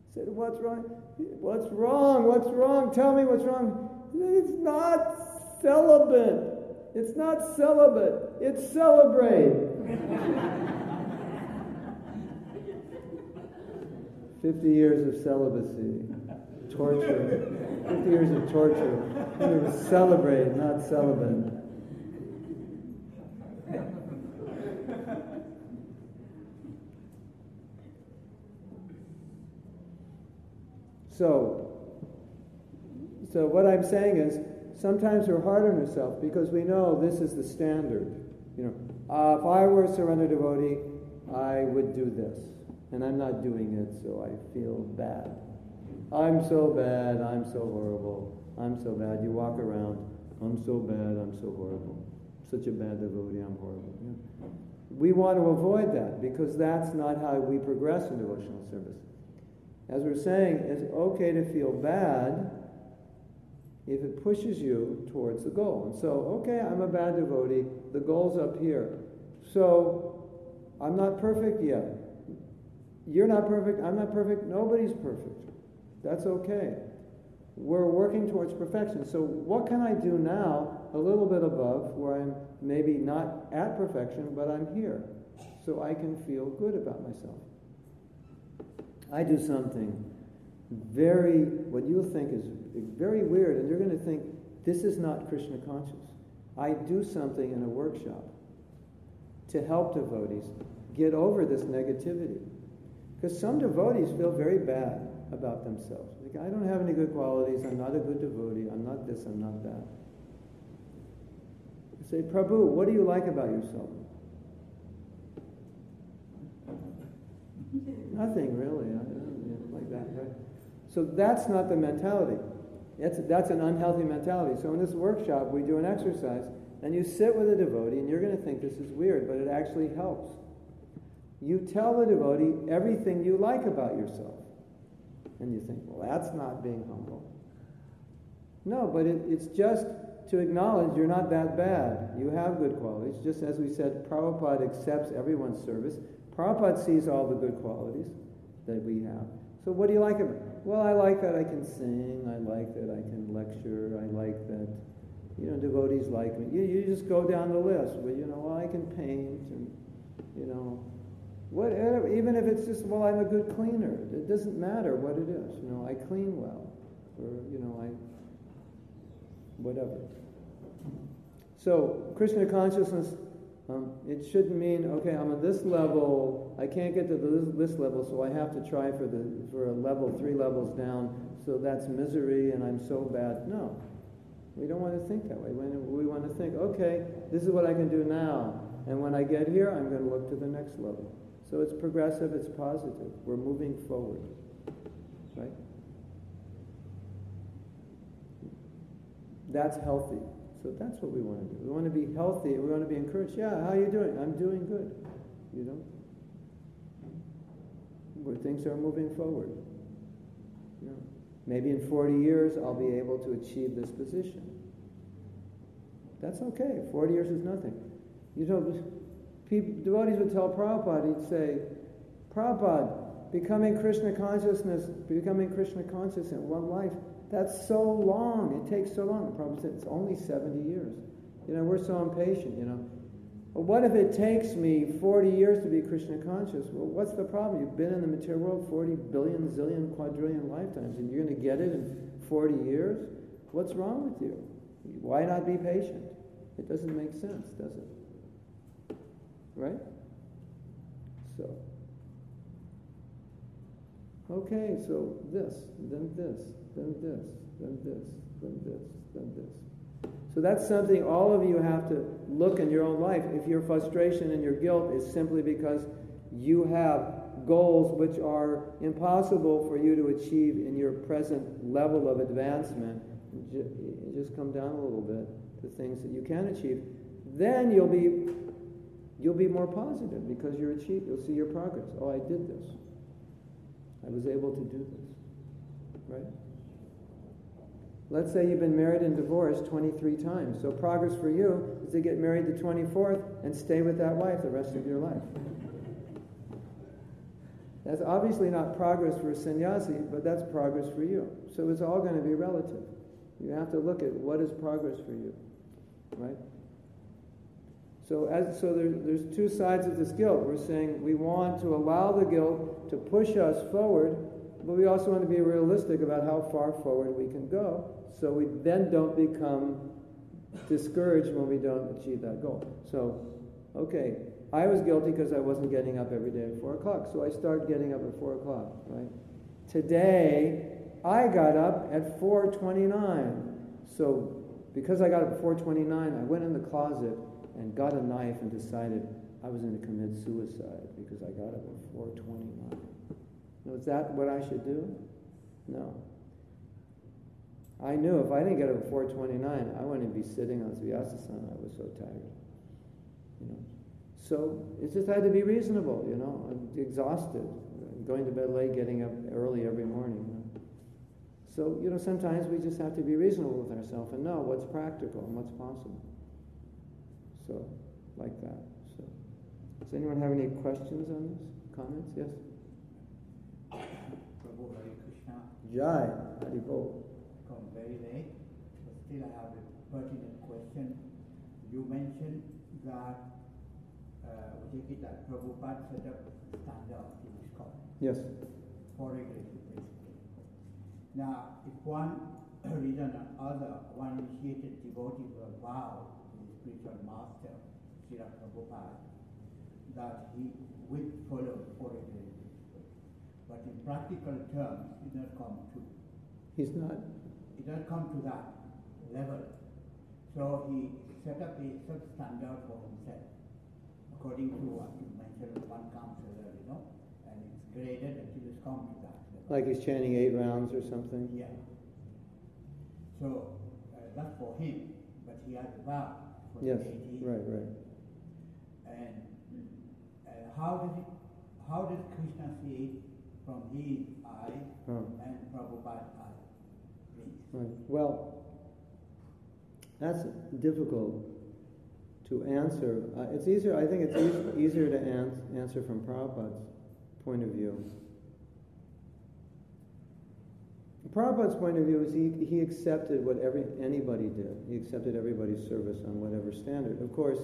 A: He said, What's wrong? What's wrong? What's wrong? Tell me what's wrong. It's not celibate. It's not celibate. It's celebrate. Fifty years of celibacy, torture. Fifty years of torture. It was celebrate, not celibate. So, so what I'm saying is, sometimes we're hard on ourselves because we know this is the standard. You know, uh, if I were a surrender devotee, I would do this, and I'm not doing it, so I feel bad. I'm so bad. I'm so horrible. I'm so bad. You walk around. I'm so bad. I'm so horrible. Such a bad devotee. I'm horrible. Yeah. We want to avoid that because that's not how we progress in devotional service as we're saying, it's okay to feel bad, if it pushes you towards the goal. And so, okay, I'm a bad devotee, the goal's up here. So, I'm not perfect yet. You're not perfect, I'm not perfect, nobody's perfect. That's okay. We're working towards perfection. So, what can I do now, a little bit above, where I'm maybe not at perfection, but I'm here, so I can feel good about myself? I do something very, what you'll think is very weird, and you're going to think, this is not Krishna conscious. I do something in a workshop to help devotees get over this negativity. Because some devotees feel very bad about themselves. Like, I don't have any good qualities, I'm not a good devotee, I'm not this, I'm not that. Say, Prabhu, what do you like about yourself? Nothing really. I don't like that, right? So that's not the mentality. That's, that's an unhealthy mentality. So in this workshop, we do an exercise, and you sit with a devotee, and you're going to think this is weird, but it actually helps. You tell the devotee everything you like about yourself. And you think, well, that's not being humble. No, but it, it's just to acknowledge you're not that bad. You have good qualities. Just as we said, Prabhupada accepts everyone's service. Prabhupada sees all the good qualities that we have. So what do you like about it? Well, I like that I can sing. I like that I can lecture. I like that, you know, devotees like me. You, you just go down the list. Well, you know, well, I can paint and, you know, whatever. Even if it's just, well, I'm a good cleaner. It doesn't matter what it is. You know, I clean well. Or, you know, I, whatever. So, Krishna consciousness um, it shouldn't mean, okay, I'm at this level, I can't get to this, this level, so I have to try for, the, for a level three levels down, so that's misery and I'm so bad. No. We don't want to think that way. We want to think, okay, this is what I can do now. And when I get here, I'm going to look to the next level. So it's progressive, it's positive. We're moving forward. Right? That's healthy. So that's what we want to do. We want to be healthy. We want to be encouraged. Yeah, how are you doing? I'm doing good. You know? Where things are moving forward. You know? Maybe in 40 years I'll be able to achieve this position. That's okay. 40 years is nothing. You know, people, devotees would tell Prabhupada, he'd say, Prabhupada, becoming Krishna consciousness, becoming Krishna conscious in one life, that's so long. It takes so long. The Prabhupada said it's only 70 years. You know, we're so impatient, you know. What if it takes me 40 years to be Krishna conscious? Well, what's the problem? You've been in the material world 40 billion, zillion, quadrillion lifetimes, and you're going to get it in 40 years? What's wrong with you? Why not be patient? It doesn't make sense, does it? Right? So. Okay, so this, then this, then this, then this, then this, then this. So that's something all of you have to look in your own life. If your frustration and your guilt is simply because you have goals which are impossible for you to achieve in your present level of advancement, just come down a little bit to things that you can achieve. Then you'll be you'll be more positive because you're achieved. You'll see your progress. Oh, I did this. I was able to do this. Right? Let's say you've been married and divorced 23 times. So progress for you is to get married the 24th and stay with that wife the rest of your life. That's obviously not progress for a sannyasi, but that's progress for you. So it's all going to be relative. You have to look at what is progress for you, right? So, as, so there, there's two sides of this guilt. We're saying we want to allow the guilt to push us forward, but we also want to be realistic about how far forward we can go so we then don't become discouraged when we don't achieve that goal. So, okay, I was guilty because I wasn't getting up every day at 4 o'clock, so I start getting up at 4 o'clock, right? Today, I got up at 4.29. So because I got up at 4.29, I went in the closet and got a knife and decided I was going to commit suicide because I got up at 4.29. Now, is that what I should do? No. I knew if I didn't get up at 4:29, I wouldn't be sitting on Vyasasana. I was so tired. You know, so it just had to be reasonable. You know, I'm exhausted, going to bed late, getting up early every morning. You know? So, you know, sometimes we just have to be reasonable with ourselves and know what's practical and what's possible. So, like that. So, does anyone have any questions on this? Comments? Yes?
B: Prabhu Hare Krishna.
A: Jai, Haribol.
B: Come very late, but still I have a pertinent question. You mentioned that, uh, we take it that Prabhupada set up standards in ISKCON
A: Yes.
B: for regulation basically. Now, if one reason or other, one initiated devotee will vow to the spiritual master, Srila Prabhupada, that he will follow four regulation. But in practical terms, it does not come to
A: He's not.
B: It doesn't come to that level. So he set up a substandard for himself, according to what you mentioned, one counselor, you know, and it's graded until it's come to that level.
A: Like he's chanting eight rounds or something?
B: Yeah. So uh, that's for him, but he has a vow for
A: Yes,
B: the
A: right, right.
B: And uh, how does it, how does Krishna see it from his eye
A: Oh.
B: and Prabhupada's.
A: Right. Well, that's difficult to answer. Uh, it's easier, I think it's eas- easier to ans- answer from Prabhupada's point of view. Prabhupada's point of view is he, he accepted what every, anybody did. He accepted everybody's service on whatever standard. Of course,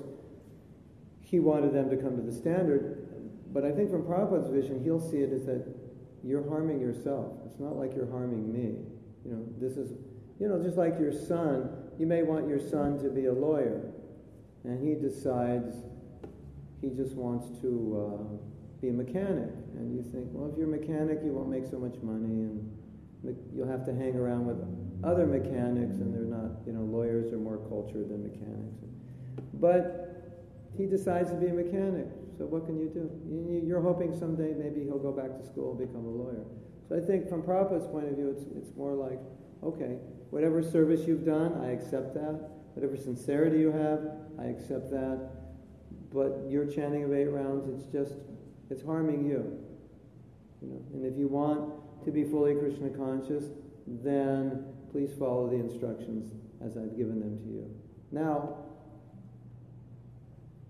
A: he wanted them to come to the standard, but I think from Prabhupada's vision, he'll see it as that you're harming yourself. It's not like you're harming me. You know, this is, you know, just like your son, you may want your son to be a lawyer, and he decides he just wants to uh, be a mechanic. And you think, well, if you're a mechanic, you won't make so much money, and you'll have to hang around with other mechanics, and they're not, you know, lawyers are more cultured than mechanics. But he decides to be a mechanic. So what can you do? You- you- You're hoping someday maybe he'll go back to school and become a lawyer. So I think from Prabhupada's point of view, it's, it's more like, okay, whatever service you've done, I accept that. Whatever sincerity you have, I accept that. But your chanting of eight rounds, it's just, it's harming you. You know? And if you want to be fully Krishna conscious, then please follow the instructions as I've given them to you. Now,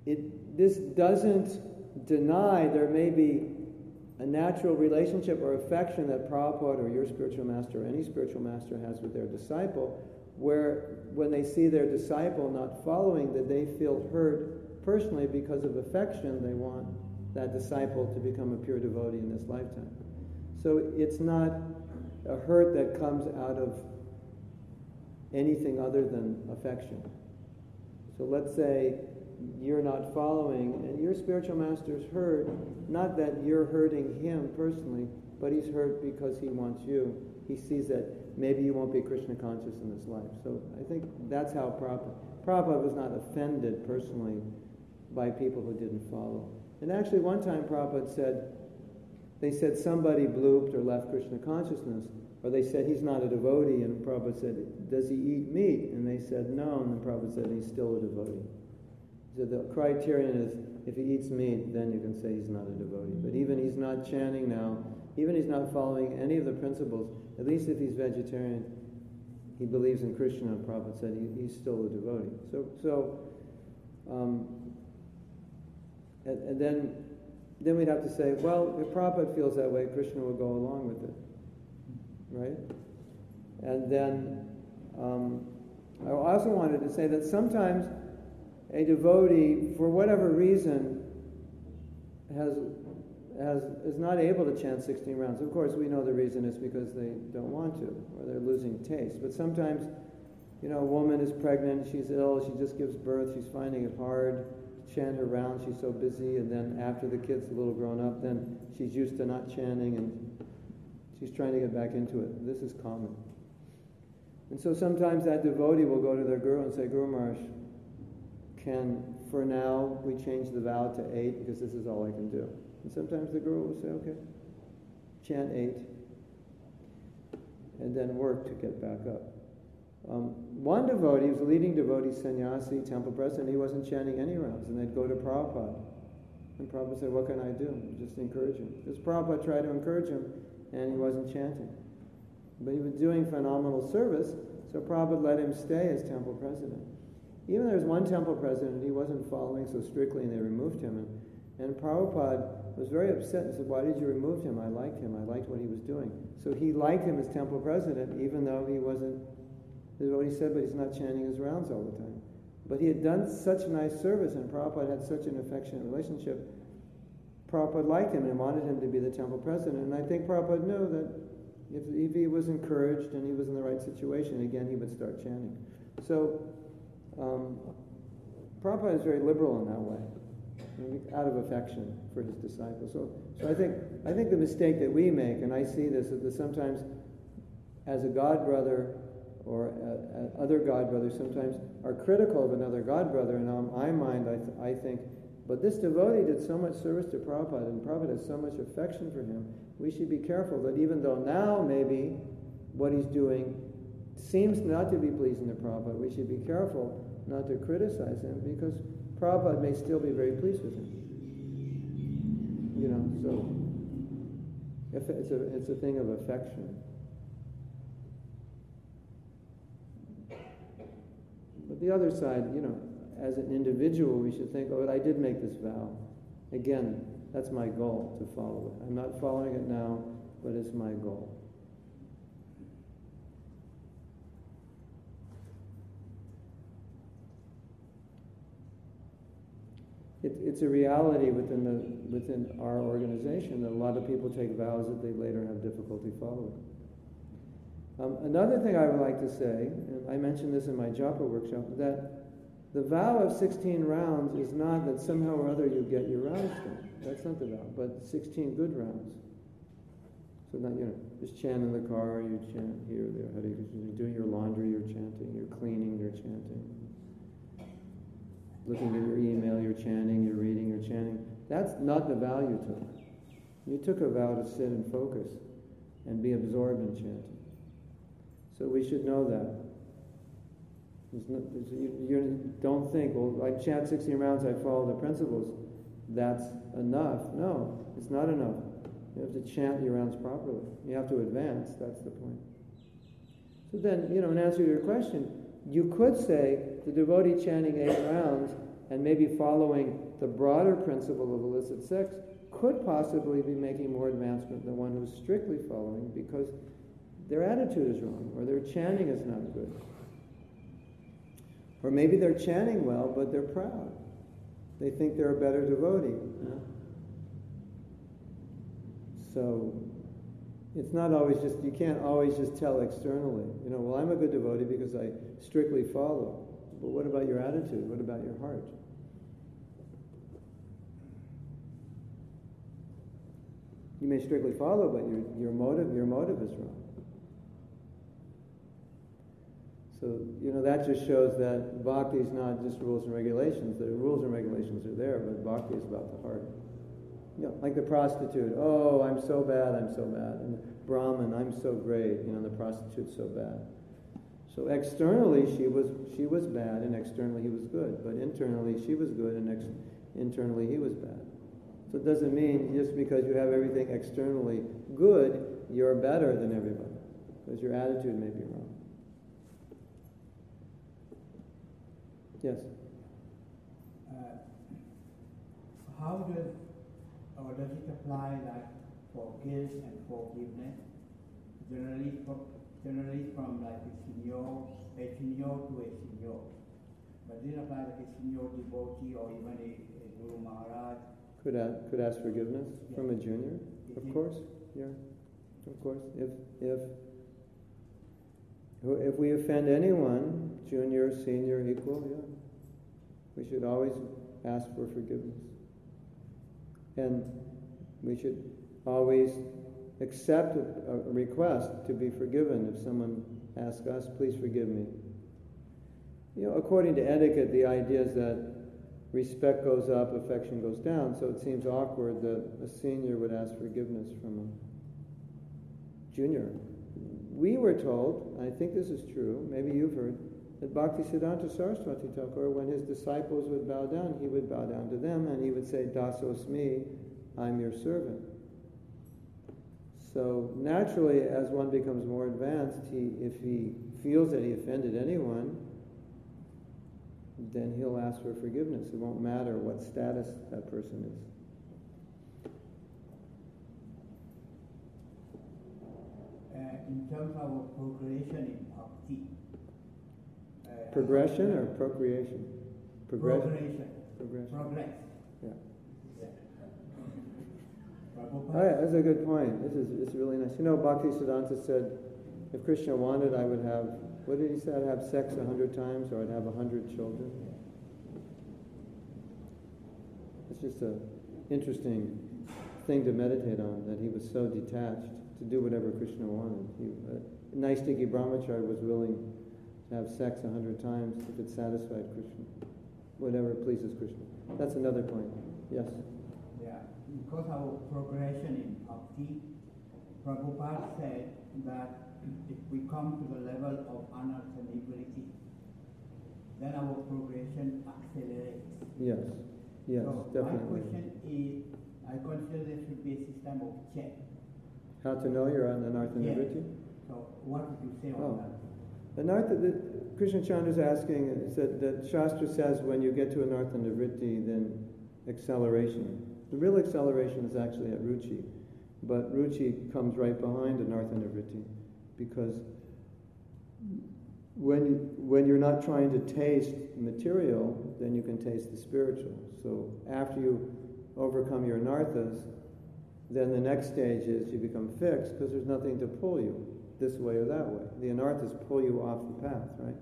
A: it, this doesn't deny there may be a natural relationship or affection that Prabhupada or your spiritual master or any spiritual master has with their disciple, where when they see their disciple not following, that they feel hurt personally because of affection, they want that disciple to become a pure devotee in this lifetime. So it's not a hurt that comes out of anything other than affection. So let's say you're not following, and your spiritual master's hurt, not that you're hurting him personally, but he's hurt because he wants you. He sees that maybe you won't be Krishna conscious in this life. So I think that's how Prabhupada, Prabhupada was not offended personally by people who didn't follow. And actually, one time Prabhupada said, they said somebody blooped or left Krishna consciousness, or they said he's not a devotee, and Prabhupada said, does he eat meat? And they said no, and then Prabhupada said he's still a devotee. So the criterion is if he eats meat, then you can say he's not a devotee. But even he's not chanting now, even he's not following any of the principles, at least if he's vegetarian, he believes in Krishna, Prabhupada said he, he's still a devotee. So, so um, and, and then, then we'd have to say, well, if Prabhupada feels that way, Krishna will go along with it, right? And then um, I also wanted to say that sometimes a devotee, for whatever reason, has, has, is not able to chant 16 rounds. Of course, we know the reason is because they don't want to, or they're losing taste. But sometimes, you know, a woman is pregnant, she's ill, she just gives birth, she's finding it hard to chant her rounds, she's so busy, and then after the kid's a little grown up, then she's used to not chanting and she's trying to get back into it. This is common. And so sometimes that devotee will go to their guru and say, Guru Maharaj, can, for now, we change the vow to eight because this is all I can do. And sometimes the guru will say, okay, chant eight, and then work to get back up. Um, one devotee was a leading devotee, sannyasi, temple president, he wasn't chanting any rounds, and they'd go to Prabhupada. And Prabhupada said, what can I do? Just encourage him. Because Prabhupada tried to encourage him, and he wasn't chanting. But he was doing phenomenal service, so Prabhupada let him stay as temple president. Even there was one temple president, he wasn't following so strictly and they removed him. And, and Prabhupada was very upset and said, Why did you remove him? I liked him. I liked what he was doing. So he liked him as temple president, even though he wasn't, this is what he said, but he's not chanting his rounds all the time. But he had done such nice service, and Prabhupada had such an affectionate relationship. Prabhupada liked him and wanted him to be the temple president. And I think Prabhupada knew that if, if he was encouraged and he was in the right situation, again, he would start chanting. So, um, Prabhupada is very liberal in that way out of affection for his disciples. So, so I think I think the mistake that we make, and I see this, is that sometimes, as a god brother or a, a other god brothers, sometimes are critical of another god brother, and on my mind, I, th- I think, but this devotee did so much service to Prabhupada, and Prabhupada has so much affection for him. We should be careful that even though now maybe what he's doing seems not to be pleasing to Prabhupada, we should be careful not to criticize him because Prabhupada may still be very pleased with him. You know, so it's a, it's a thing of affection. But the other side, you know, as an individual, we should think, oh, I did make this vow. Again, that's my goal to follow it. I'm not following it now, but it's my goal. It, it's a reality within the within our organization that a lot of people take vows that they later have difficulty following. Um, another thing I would like to say, and I mentioned this in my japa workshop, that the vow of 16 rounds is not that somehow or other you get your rounds done. That's not the vow, but 16 good rounds. So not, you know, just chant in the car, you chant here, there, you're doing your laundry, you're chanting, you're cleaning, you're chanting looking at your email, you're chanting, you're reading, you're chanting. That's not the vow you took. You took a vow to sit and focus and be absorbed in chanting. So we should know that. No, you, you, don't think, well, I chant 16 rounds, I follow the principles. That's enough. No, it's not enough. You have to chant your rounds properly. You have to advance. That's the point. So then, you know, in answer to your question, you could say the devotee chanting eight rounds and maybe following the broader principle of illicit sex could possibly be making more advancement than one who's strictly following because their attitude is wrong or their chanting is not good. Or maybe they're chanting well, but they're proud. They think they're a better devotee. So it's not always just, you can't always just tell externally, you know, well, I'm a good devotee because I strictly follow. But what about your attitude? What about your heart? You may strictly follow, but your, your motive your motive is wrong. So, you know, that just shows that bhakti is not just rules and regulations. The rules and regulations are there, but bhakti is about the heart. You know, like the prostitute. Oh, I'm so bad, I'm so bad. And the Brahmin, I'm so great. You know, the prostitute's so bad. So externally she was she was bad, and externally he was good. But internally she was good, and ex- internally he was bad. So it doesn't mean just because you have everything externally good, you're better than everybody, because your attitude may be wrong. Yes.
B: Uh, how does or does it apply like for guilt and forgiveness? Generally, from, generally from like a senior, a senior to a senior. But it apply like a senior devotee or even a, a Guru Maharaj
A: could, ask, could ask forgiveness yeah. from a junior? Of course, yeah. Of course. If, if, if we offend anyone, junior, senior, equal, yeah. We should always ask for forgiveness. And we should always accept a, request to be forgiven if someone asks us, please forgive me. You know, according to etiquette, the idea is that respect goes up, affection goes down. So it seems awkward that a senior would ask forgiveness from a junior. We were told, I think this is true, maybe you've heard, that Bhaktisiddhanta Saraswati Thakur, when his disciples would bow down, he would bow down to them and he would say, Dasosmi, I'm your servant. So naturally, as one becomes more advanced, he, if he feels that he offended anyone, then he'll ask for forgiveness. It won't matter what status that person is.
B: Uh, in terms of progression in bhakti. uh,
A: Progression or procreation? Progression.
B: Progression.
A: Progression.
B: Progress.
A: Yeah.
B: Yeah.
A: That's a good point. This is it's really nice. You know, Bhakti Siddhanta said, if Krishna wanted, I would have, what did he say? I'd have sex a hundred times or I'd have a hundred children. It's just a interesting thing to meditate on, that he was so detached to do whatever Krishna wanted. He, uh, Brahmachari was willing to have sex a hundred times if it satisfied Krishna, whatever pleases Krishna. That's another point. Yes.
B: Because of progression in bhakti, Prabhupada said that if we come to the level of unalterability, then our progression accelerates.
A: Yes. Yes,
B: so
A: definitely.
B: my question is, I consider there should be a system of check.
A: How to know you're on Anartha
B: Yeah.
A: Nivritti?
B: So what would you say on
A: Oh.
B: that?
A: Anartha, the, Krishna Chandra is asking, that, that Shastra says when you get to Anartha Nivritti, then acceleration. The real acceleration is actually at Ruchi, but Ruchi comes right behind Anartha Nivritti because when, when you're not trying to taste material, then you can taste the spiritual. So after you overcome your anarthas, then the next stage is you become fixed because there's nothing to pull you this way or that way. The anarthas pull you off the path, right?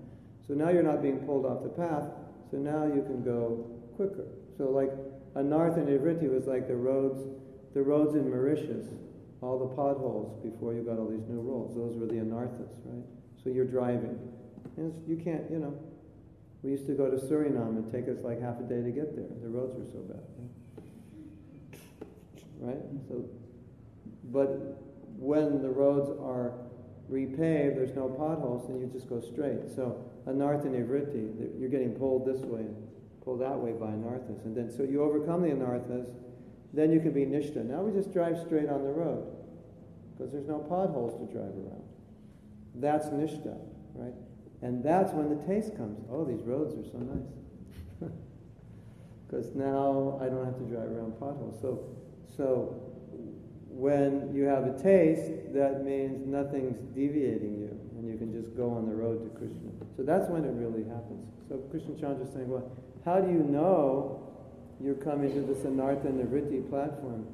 A: So now you're not being pulled off the path, so now you can go quicker. So like anartha nivritti was like the roads, the roads in Mauritius, all the potholes before you got all these new roads. Those were the anarthas, right? So you're driving. And you can't, you know. We used to go to Suriname and take us like half a day to get there. The roads were so bad. Right? So, but when the roads are repaved, there's no potholes, and you just go straight. So, anartha nivritti, that you're getting pulled this way, pulled that way by anarthas. And then, so you overcome the anarthas, then you can be nishta. Now we just drive straight on the road because there's no potholes to drive around. That's nishta, right? And that's when the taste comes. Oh, these roads are so nice. Because now I don't have to drive around potholes. So, so when you have a taste, that means nothing's deviating you, and you can just go on the road to Krishna. So that's when it really happens. So Krishna Chandra is saying, well, how do you know you're coming to this Anartha Nivritti platform?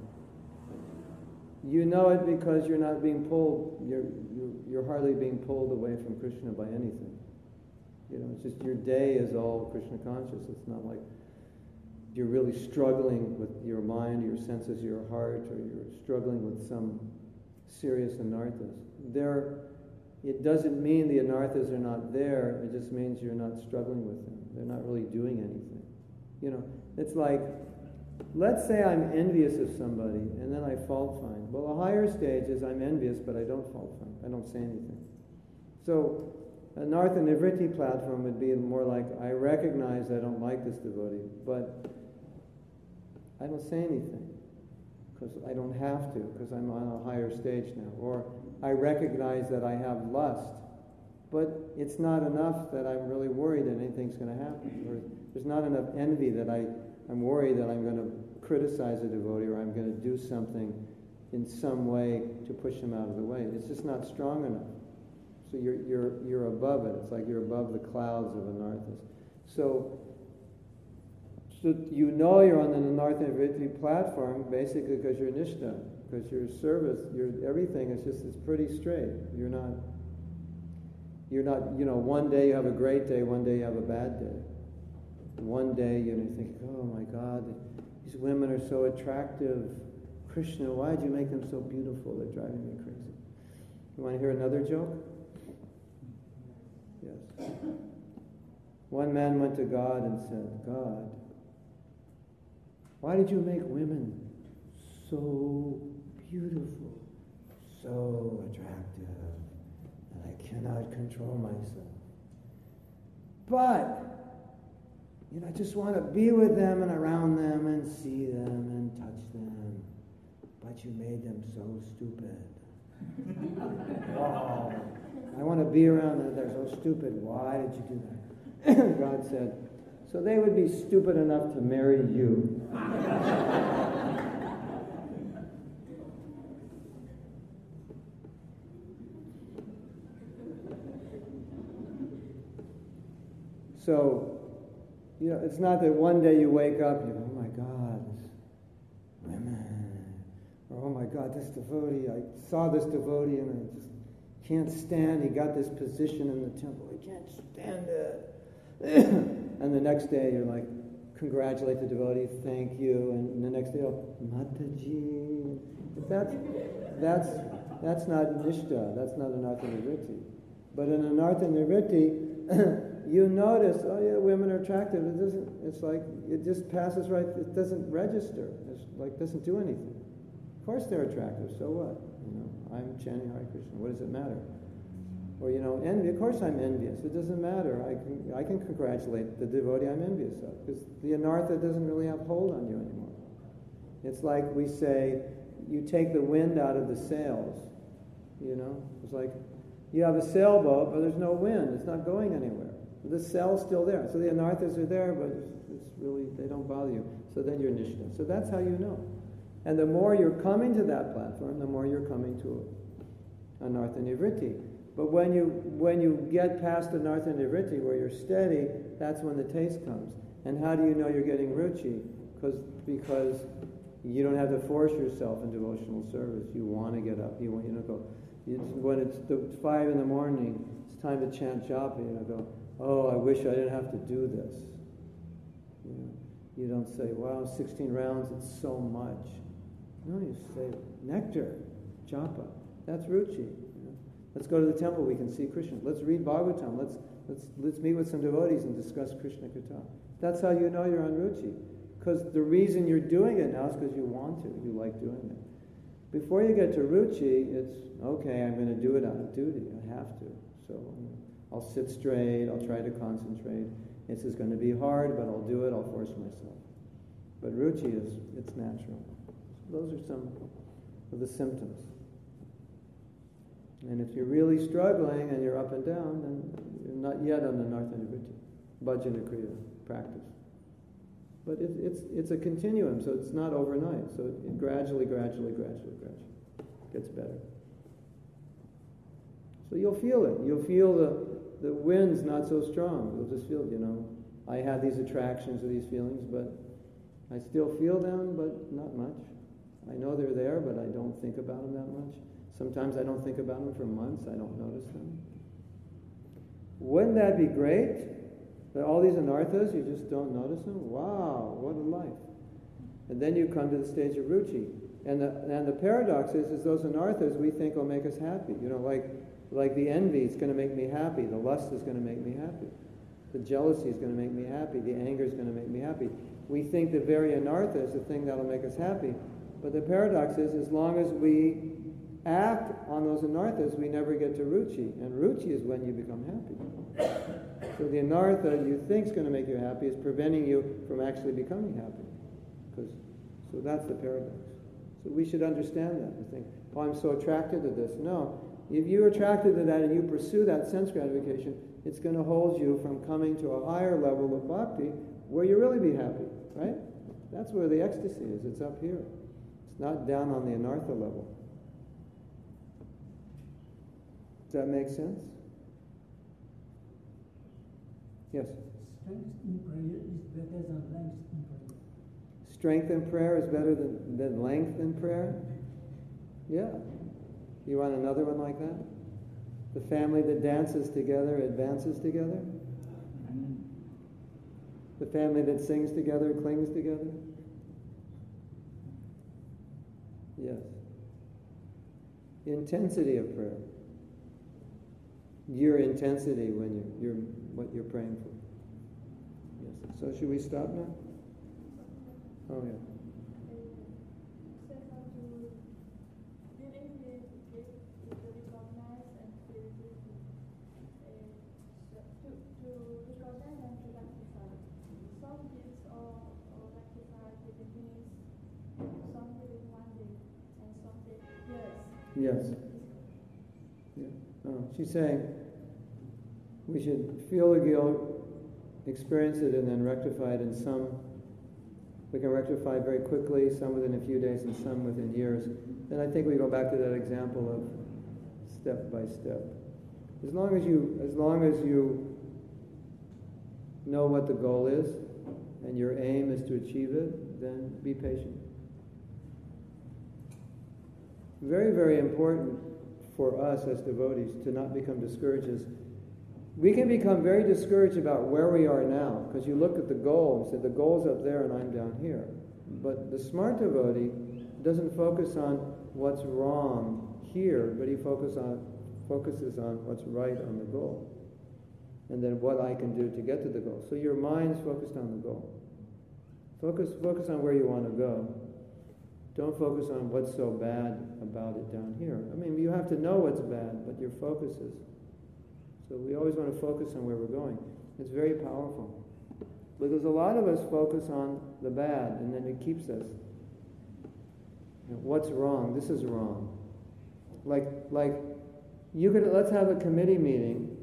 A: You know it because you're not being pulled, you're, you're, you're hardly being pulled away from Krishna by anything. You know, it's just your day is all Krishna conscious. It's not like you're really struggling with your mind, your senses, your heart, or you're struggling with some serious anarthas. There, it doesn't mean the anarthas are not there. It just means you're not struggling with them. They're not really doing anything. You know, it's like, let's say I'm envious of somebody and then I fault find. Well, a higher stage is I'm envious, but I don't fault find. I don't say anything. So, Anartha Nivritti platform would be more like, I recognize I don't like this devotee, but I don't say anything because I don't have to because I'm on a higher stage now. Or I recognize that I have lust, but it's not enough that I'm really worried that anything's going to happen. Or there's not enough envy that I, I'm worried that I'm going to criticize a devotee or I'm going to do something in some way to push him out of the way. It's just not strong enough. So you're, you're, you're above it. It's like you're above the clouds of anarthas. So, so you know you're on the anartha nivritti platform basically because you're nishta, because your service, your everything is just is pretty straight. You're not. You're not. You know, one day you have a great day, one day you have a bad day. One day you think, oh my God, these women are so attractive. Krishna, why did you make them so beautiful? They're driving me crazy. You want to hear another joke? Yes. One man went to God and said, God, why did you make women so beautiful, so attractive, cannot control myself? But, you know, I just want to be with them and around them and see them and touch them. But you made them so stupid. oh, I want to be around them. They're so stupid. Why did you do that? God said, so they would be stupid enough to marry you. so, you know, it's not that one day you wake up and you go, oh my God, women. Or, oh my God, this devotee, I saw this devotee and I just can't stand. He got this position in the temple. I can't stand it. and the next day you're like, congratulate the devotee, thank you. And the next day, oh, Mataji. That's, that's, that's not nishta. That's not an artha But in an artha you notice, oh yeah, women are attractive. It doesn't, it's like, it just passes right, it doesn't register. It's like, doesn't do anything. Of course they're attractive, so what? You know, I'm chanting Hare Krishna. What does it matter? Or, you know, envy. Of course I'm envious. It doesn't matter. I can, I can congratulate the devotee I'm envious of because the anartha doesn't really have hold on you anymore. It's like we say, you take the wind out of the sails. You know, it's like you have a sailboat, but there's no wind. It's not going anywhere. The cell's still there. So the anarthas are there, but it's really, they don't bother you. So then you're nishta. So that's how you know. And the more you're coming to that platform, the more you're coming to anartha nivritti. But when you when you get past anartha nivritti, where you're steady, that's when the taste comes. And how do you know you're getting ruchi? Because because you don't have to force yourself in devotional service. You want to get up. You want you know go. You, when it's the, five in the morning, it's time to chant japa. You know, go. Oh, I wish I didn't have to do this. You know, you don't say, "Wow, 16 rounds. It's so much." No, you say nectar, japa. That's ruchi. Let's go to the temple. We can see Krishna. Let's read Bhagavatam. Let's, let's, let's meet with some devotees and discuss Krishna Katha. That's how you know you're on Ruchi. Because the reason you're doing it now is because you want to. You like doing it. Before you get to Ruchi, it's, okay, I'm going to do it out of duty. I have to. So I'll sit straight. I'll try to concentrate. This is going to be hard, but I'll do it. I'll force myself. But Ruchi is, it's natural. Those are some of the symptoms. And if you're really struggling and you're up and down, then you're not yet on the Anartha Nivritti, Bhajana Kriya practice. But it, it's, it's a continuum, so it's not overnight. So it gradually, gradually, gradually, gradually gets better. So you'll feel it. You'll feel the, the wind's not so strong. You'll just feel, you know, I have these attractions or these feelings, but I still feel them, but not much. I know they're there, but I don't think about them that much. Sometimes I don't think about them for months, I don't notice them. Wouldn't that be great? That all these anarthas, you just don't notice them? Wow, what a life. And then you come to the stage of ruchi. And the, and the paradox is, is those anarthas we think will make us happy. You know, like, like the envy is going to make me happy. The lust is going to make me happy. The jealousy is going to make me happy. The anger is going to make me happy. We think the very anartha is the thing that'll make us happy. But the paradox is, as long as we act on those anarthas, we never get to ruchi. And ruchi is when you become happy. So the anartha you think is going to make you happy is preventing you from actually becoming happy. Because, so that's the paradox. So we should understand that. We think, oh, I'm so attracted to this. No. If you're attracted to that and you pursue that sense gratification, it's going to hold you from coming to a higher level of bhakti where you really be happy, right? That's where the ecstasy is. It's up here. It's not down on the anartha level. Does that make sense? Yes?
C: Strength in prayer is better than length in prayer.
A: Strength in prayer is better than, than length in prayer? Yeah. You want another one like that? The family that dances together advances together? The family that sings together clings together? Yes. Intensity of prayer your intensity when you, you're what you're praying for. Yes. So should we stop now? Oh yeah. Yes. Oh, she's saying we should feel the guilt, experience it, and then rectify it in some. We can rectify very quickly, some within a few days, and some within years. Then I think we go back to that example of step by step. As long as you, as long as you know what the goal is, and your aim is to achieve it, then be patient. Very, very important for us as devotees to not become discouraged. is We can become very discouraged about where we are now because you look at the goal and say, the goal's up there and I'm down here. But the smart devotee doesn't focus on what's wrong here, but he focus on, focuses on what's right on the goal. And then what I can do to get to the goal. So your mind's focused on the goal. Focus, focus on where you want to go. Don't focus on what's so bad about it down here. I mean, you have to know what's bad, but your focus is. So we always want to focus on where we're going. It's very powerful. Because a lot of us focus on the bad, and then it keeps us. You know, what's wrong? This is wrong. Like, like you could let's have a committee meeting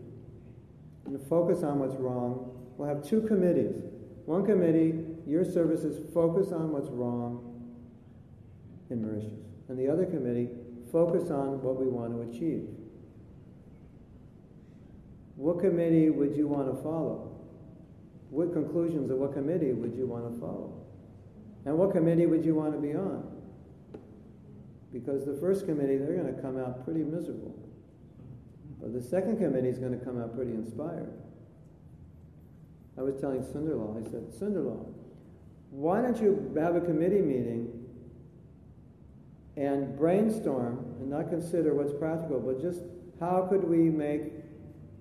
A: and focus on what's wrong. We'll have two committees. One committee, your services focus on what's wrong in Mauritius. And the other committee focus on what we want to achieve. What committee would you want to follow? What conclusions of what committee would you want to follow? And what committee would you want to be on? Because the first committee, they're going to come out pretty miserable. But the second committee is going to come out pretty inspired. I was telling Sunderlal, I said, Sunderlal, why don't you have a committee meeting and brainstorm and not consider what's practical, but just how could we make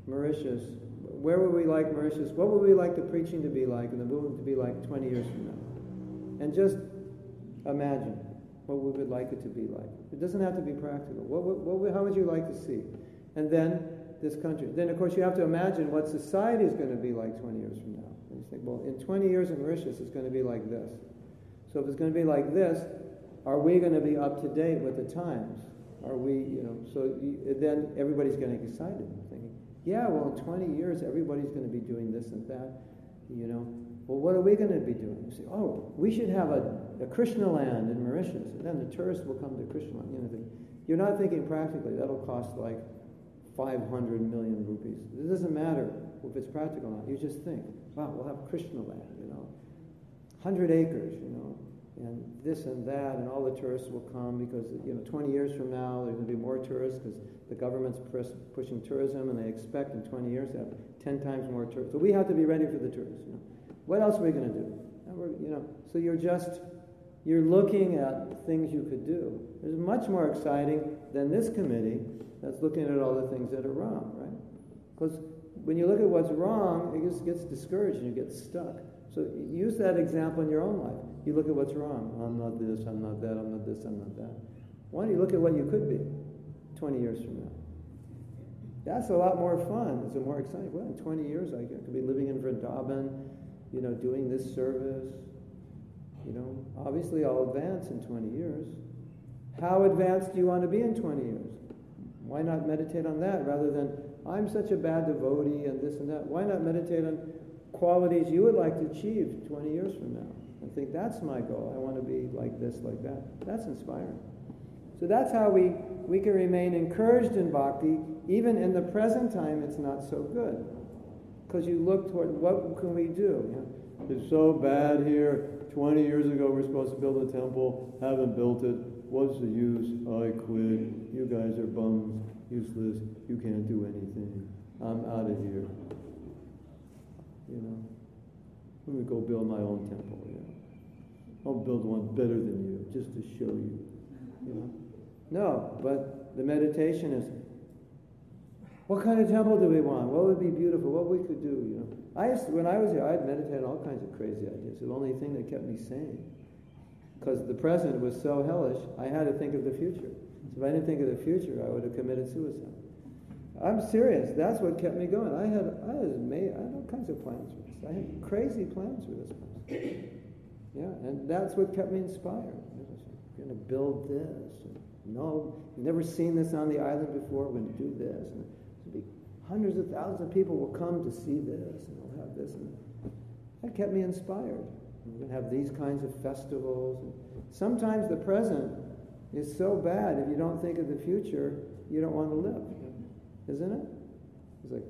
A: Mauritius, where would we like Mauritius, what would we like the preaching to be like and the movement to be like 20 years from now? And just imagine what we would like it to be like. It doesn't have to be practical. What, what, how would you like to see? And then this country. Then, of course, you have to imagine what society is going to be like 20 years from now. And you think, well, in 20 years in Mauritius, it's going to be like this. So if it's going to be like this, are we going to be up to date with the times? Are we, you know, so you, then everybody's getting excited, thinking, yeah, well, in 20 years, everybody's going to be doing this and that, you know. Well, what are we going to be doing? You say, oh, we should have a, a Krishna land in Mauritius, and then the tourists will come to Krishna land. You know, you're not thinking practically. That'll cost like 500 million rupees. It doesn't matter if it's practical or not. You just think, wow, we'll have Krishna land, you know, 100 acres, you know, and this and that, and all the tourists will come because you know 20 years from now there's going to be more tourists because the government's press, pushing tourism, and they expect in 20 years to have 10 times more tourists. So we have to be ready for the tourists. You know? What else are we going to do? you know, so you're just you're looking at things you could do. It's much more exciting than this committee that's looking at all the things that are wrong, right? Because when you look at what's wrong, it just gets discouraged and you get stuck. So use that example in your own life. You look at what's wrong. I'm not this, I'm not that, I'm not this, I'm not that. Why don't you look at what you could be 20 years from now? That's a lot more fun. It's a more exciting. Well, in 20 years, I could be living in Vrindavan, you know, doing this service. You know, obviously I'll advance in 20 years. How advanced do you want to be in 20 years? Why not meditate on that rather than, I'm such a bad devotee and this and that? Why not meditate on qualities you would like to achieve 20 years from now think that's my goal. I want to be like this, like that. That's inspiring. So that's how we, we can remain encouraged in bhakti, even in the present time it's not so good. Because you look toward what can we do? You know, it's so bad here. 20 years ago we are supposed to build a temple, haven't built it. What's the use? I quit. You guys are bums, useless. You can't do anything. I'm out of here. You know, let me go build my own temple. I'll build one better than you, just to show you. You know, no, but the meditation is. What kind of temple do we want? What would be beautiful? What we could do? You know, I used to, when I was here, I'd meditate on all kinds of crazy ideas. The only thing that kept me sane, because the present was so hellish, I had to think of the future. So if I didn't think of the future, I would have committed suicide. I'm serious. That's what kept me going. I had I was made I had all kinds of plans for this. I had crazy plans for this. Yeah, and that's what kept me inspired. I'm going to build this, no, you've never seen this on the island before. We're going to do this. And be hundreds of thousands of people will come to see this, and we'll have this. And that kept me inspired. We're going to have these kinds of festivals. And sometimes the present is so bad, if you don't think of the future, you don't want to live. Isn't it? It's like,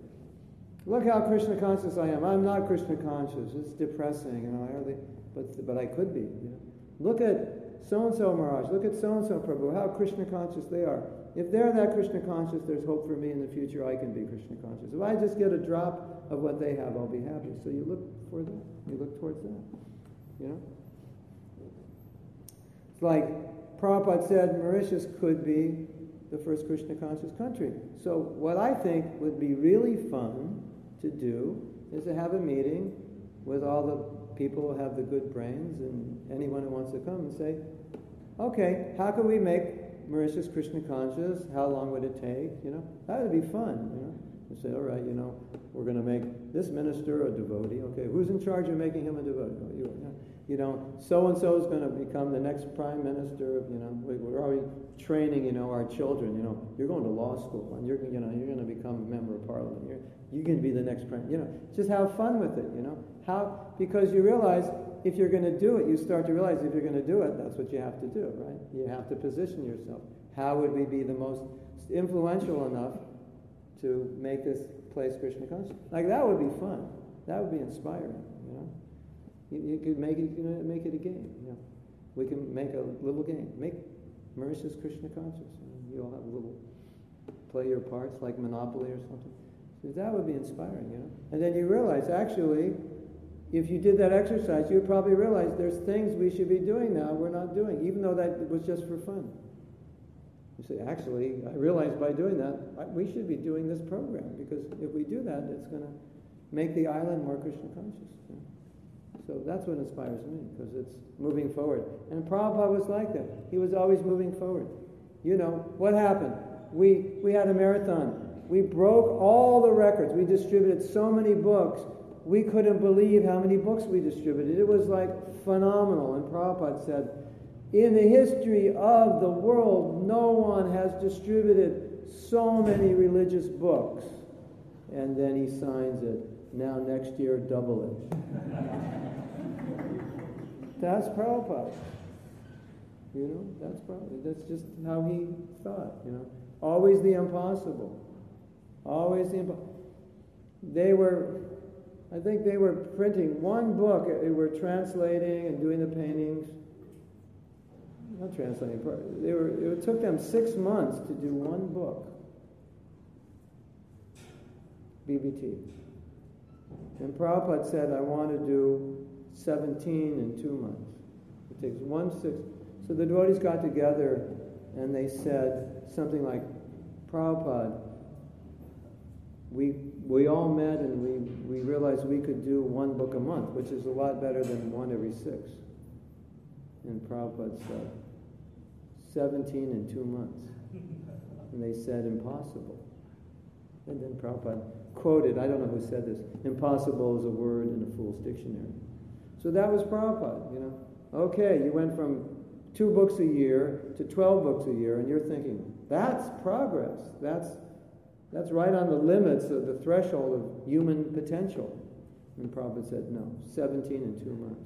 A: look how Krishna conscious I am. I'm not Krishna conscious. It's depressing, know. I hardly, but but I could be. You know. Look at so and so Maharaj. Look at so and so Prabhu. How Krishna conscious they are. If they're that Krishna conscious, there's hope for me in the future. I can be Krishna conscious. If I just get a drop of what they have, I'll be happy. So you look for that. You look towards that. You know. It's like Prabhupada said, Mauritius could be the first Krishna conscious country. So what I think would be really fun to do is to have a meeting with all the people have the good brains and anyone who wants to come and say, okay, how can we make Mauritius Krishna conscious? How long would it take? You know, that would be fun. You know, and say, all right, you know, we're going to make this minister a devotee. Okay, who's in charge of making him a devotee? Oh, you, you know, so and so is going to become the next prime minister. You know, we're already training, you know, our children. You know, you're going to law school and you're, you know, you're going to become a member of parliament. You're, you can be the next prime. You know, just have fun with it. You know, how because you realize if you're going to do it, you start to realize if you're going to do it, that's what you have to do, right? You have to position yourself. How would we be the most influential enough to make this place Krishna conscious? Like that would be fun. That would be inspiring. You know. You, you could make it, you know, make it a game. You know. We can make a little game. Make Mauritius Krishna conscious. You all have a little play your parts like Monopoly or something. So that would be inspiring, you know. And then you realize actually, if you did that exercise, you would probably realize there's things we should be doing now we're not doing, even though that was just for fun. You say, actually, I realize by doing that, we should be doing this program because if we do that, it's going to make the island more Krishna conscious. You know? So that's what inspires me, because it's moving forward. And Prabhupada was like that. He was always moving forward. You know, what happened? We, we had a marathon. We broke all the records. We distributed so many books. We couldn't believe how many books we distributed. It was like phenomenal. And Prabhupada said, in the history of the world, no one has distributed so many religious books. And then he signs it. Now, next year, double it. That's Prabhupada. You know, that's probably that's just how he thought. You know, always the impossible, always the impossible. They were, I think they were printing one book. They were translating and doing the paintings. Not translating. They were. It took them six months to do one book. BBT. And Prabhupada said, I want to do 17 in two months. It takes one six. So the devotees got together and they said something like, Prabhupada, we, we all met and we, we realized we could do one book a month, which is a lot better than one every six. And Prabhupada said, 17 in two months. And they said, impossible. And then Prabhupada quoted, I don't know who said this, impossible is a word in a fool's dictionary. So that was Prabhupada, you know. Okay, you went from two books a year to 12 books a year, and you're thinking, that's progress. That's, that's right on the limits of the threshold of human potential. And Prabhupada said, no, 17 in two months.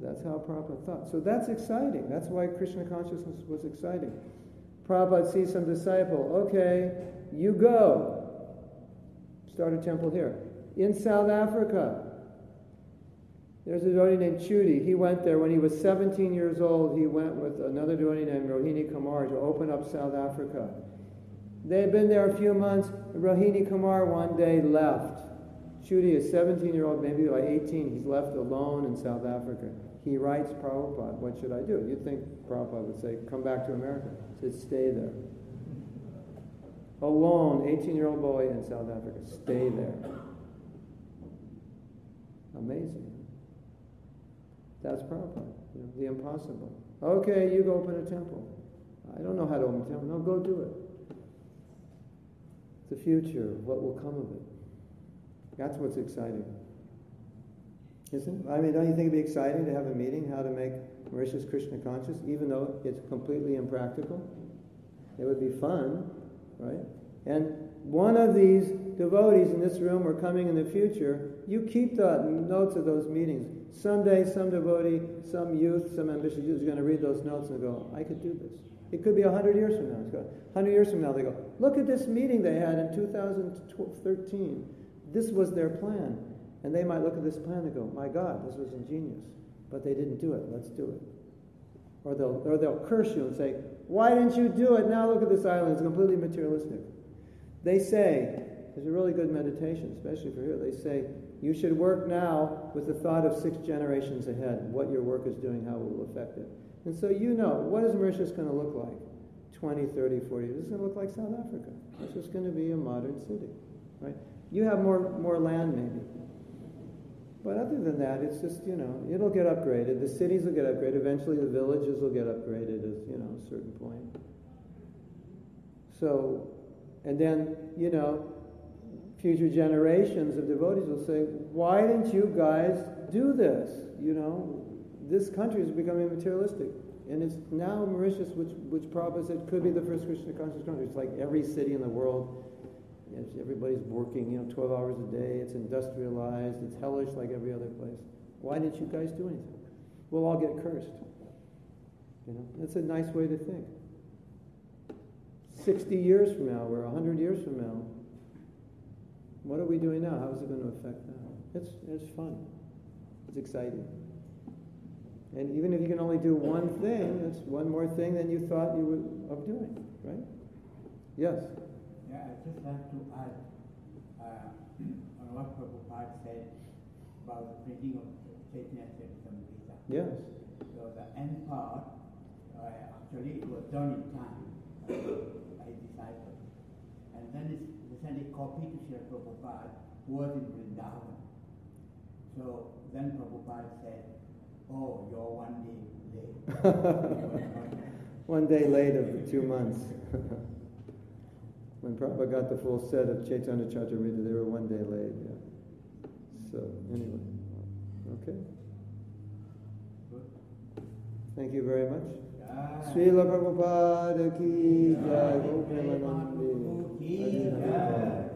A: That's how Prabhupada thought. So that's exciting. That's why Krishna consciousness was exciting. Prabhupada sees some disciple, okay, you go. Start a temple here. In South Africa, there's a devotee named Chudi. He went there when he was 17 years old. He went with another devotee named Rohini Kumar to open up South Africa. They had been there a few months. Rohini Kumar one day left. Chudi is 17 year old, maybe by 18. He's left alone in South Africa. He writes Prabhupada, what should I do? You'd think Prabhupada would say, come back to America. He said, stay there. Alone, 18 year old boy in South Africa. Stay there. Amazing. That's Prabhupada, you know, the impossible. Okay, you go open a temple. I don't know how to open a temple. No, go do it. The future, what will come of it. That's what's exciting. Isn't it? I mean, don't you think it'd be exciting to have a meeting how to make Mauritius Krishna conscious, even though it's completely impractical. It would be fun, right? And one of these devotees in this room or coming in the future, you keep the notes of those meetings. Someday, some devotee, some youth, some ambitious youth is going to read those notes and go, I could do this. It could be 100 years from now. It's going, 100 years from now, they go, look at this meeting they had in 2013. This was their plan. And they might look at this plan and go, my God, this was ingenious. But they didn't do it. Let's do it. Or they'll, or they'll curse you and say, why didn't you do it? Now look at this island. It's completely materialistic. They say, there's a really good meditation, especially for here. They say, you should work now with the thought of six generations ahead, what your work is doing, how it will affect it. And so you know, what is Mauritius going to look like? 20, 30, 40 years. Is going to look like South Africa. It's just going to be a modern city, right? You have more, more land, maybe. But other than that, it's just, you know, it'll get upgraded. The cities will get upgraded. Eventually, the villages will get upgraded at, you know, a certain point. So, and then, you know, future generations of devotees will say, why didn't you guys do this? You know, this country is becoming materialistic. And it's now Mauritius, which, which Prabhupada said could be the first Krishna conscious country. It's like every city in the world. Everybody's working, you know, 12 hours a day. It's industrialized. It's hellish like every other place. Why didn't you guys do anything? We'll all get cursed. You know, that's a nice way to think. 60 years from now, or 100 years from now, what are we doing now? How is it going to affect that? It's, it's fun. It's exciting. And even if you can only do one thing, it's one more thing than you thought you were of doing, right? Yes?
B: Yeah, I just like to add uh, on what Prabhupada said about the printing of Chaitanya Charitamrita.
A: Yes.
B: So the end part, uh, actually it was done in time by disciples. And then it's, sent a copy to Srila Prabhupada, who was in Vrindavan. So then Prabhupada said, oh, you're one day late.
A: one day late of two months. when Prabhupada got the full set of Chaitanya Charitamrita, they were one day late. Yeah. So anyway, okay. Thank you very much. Srila Prabhupada ki jai. Tiga.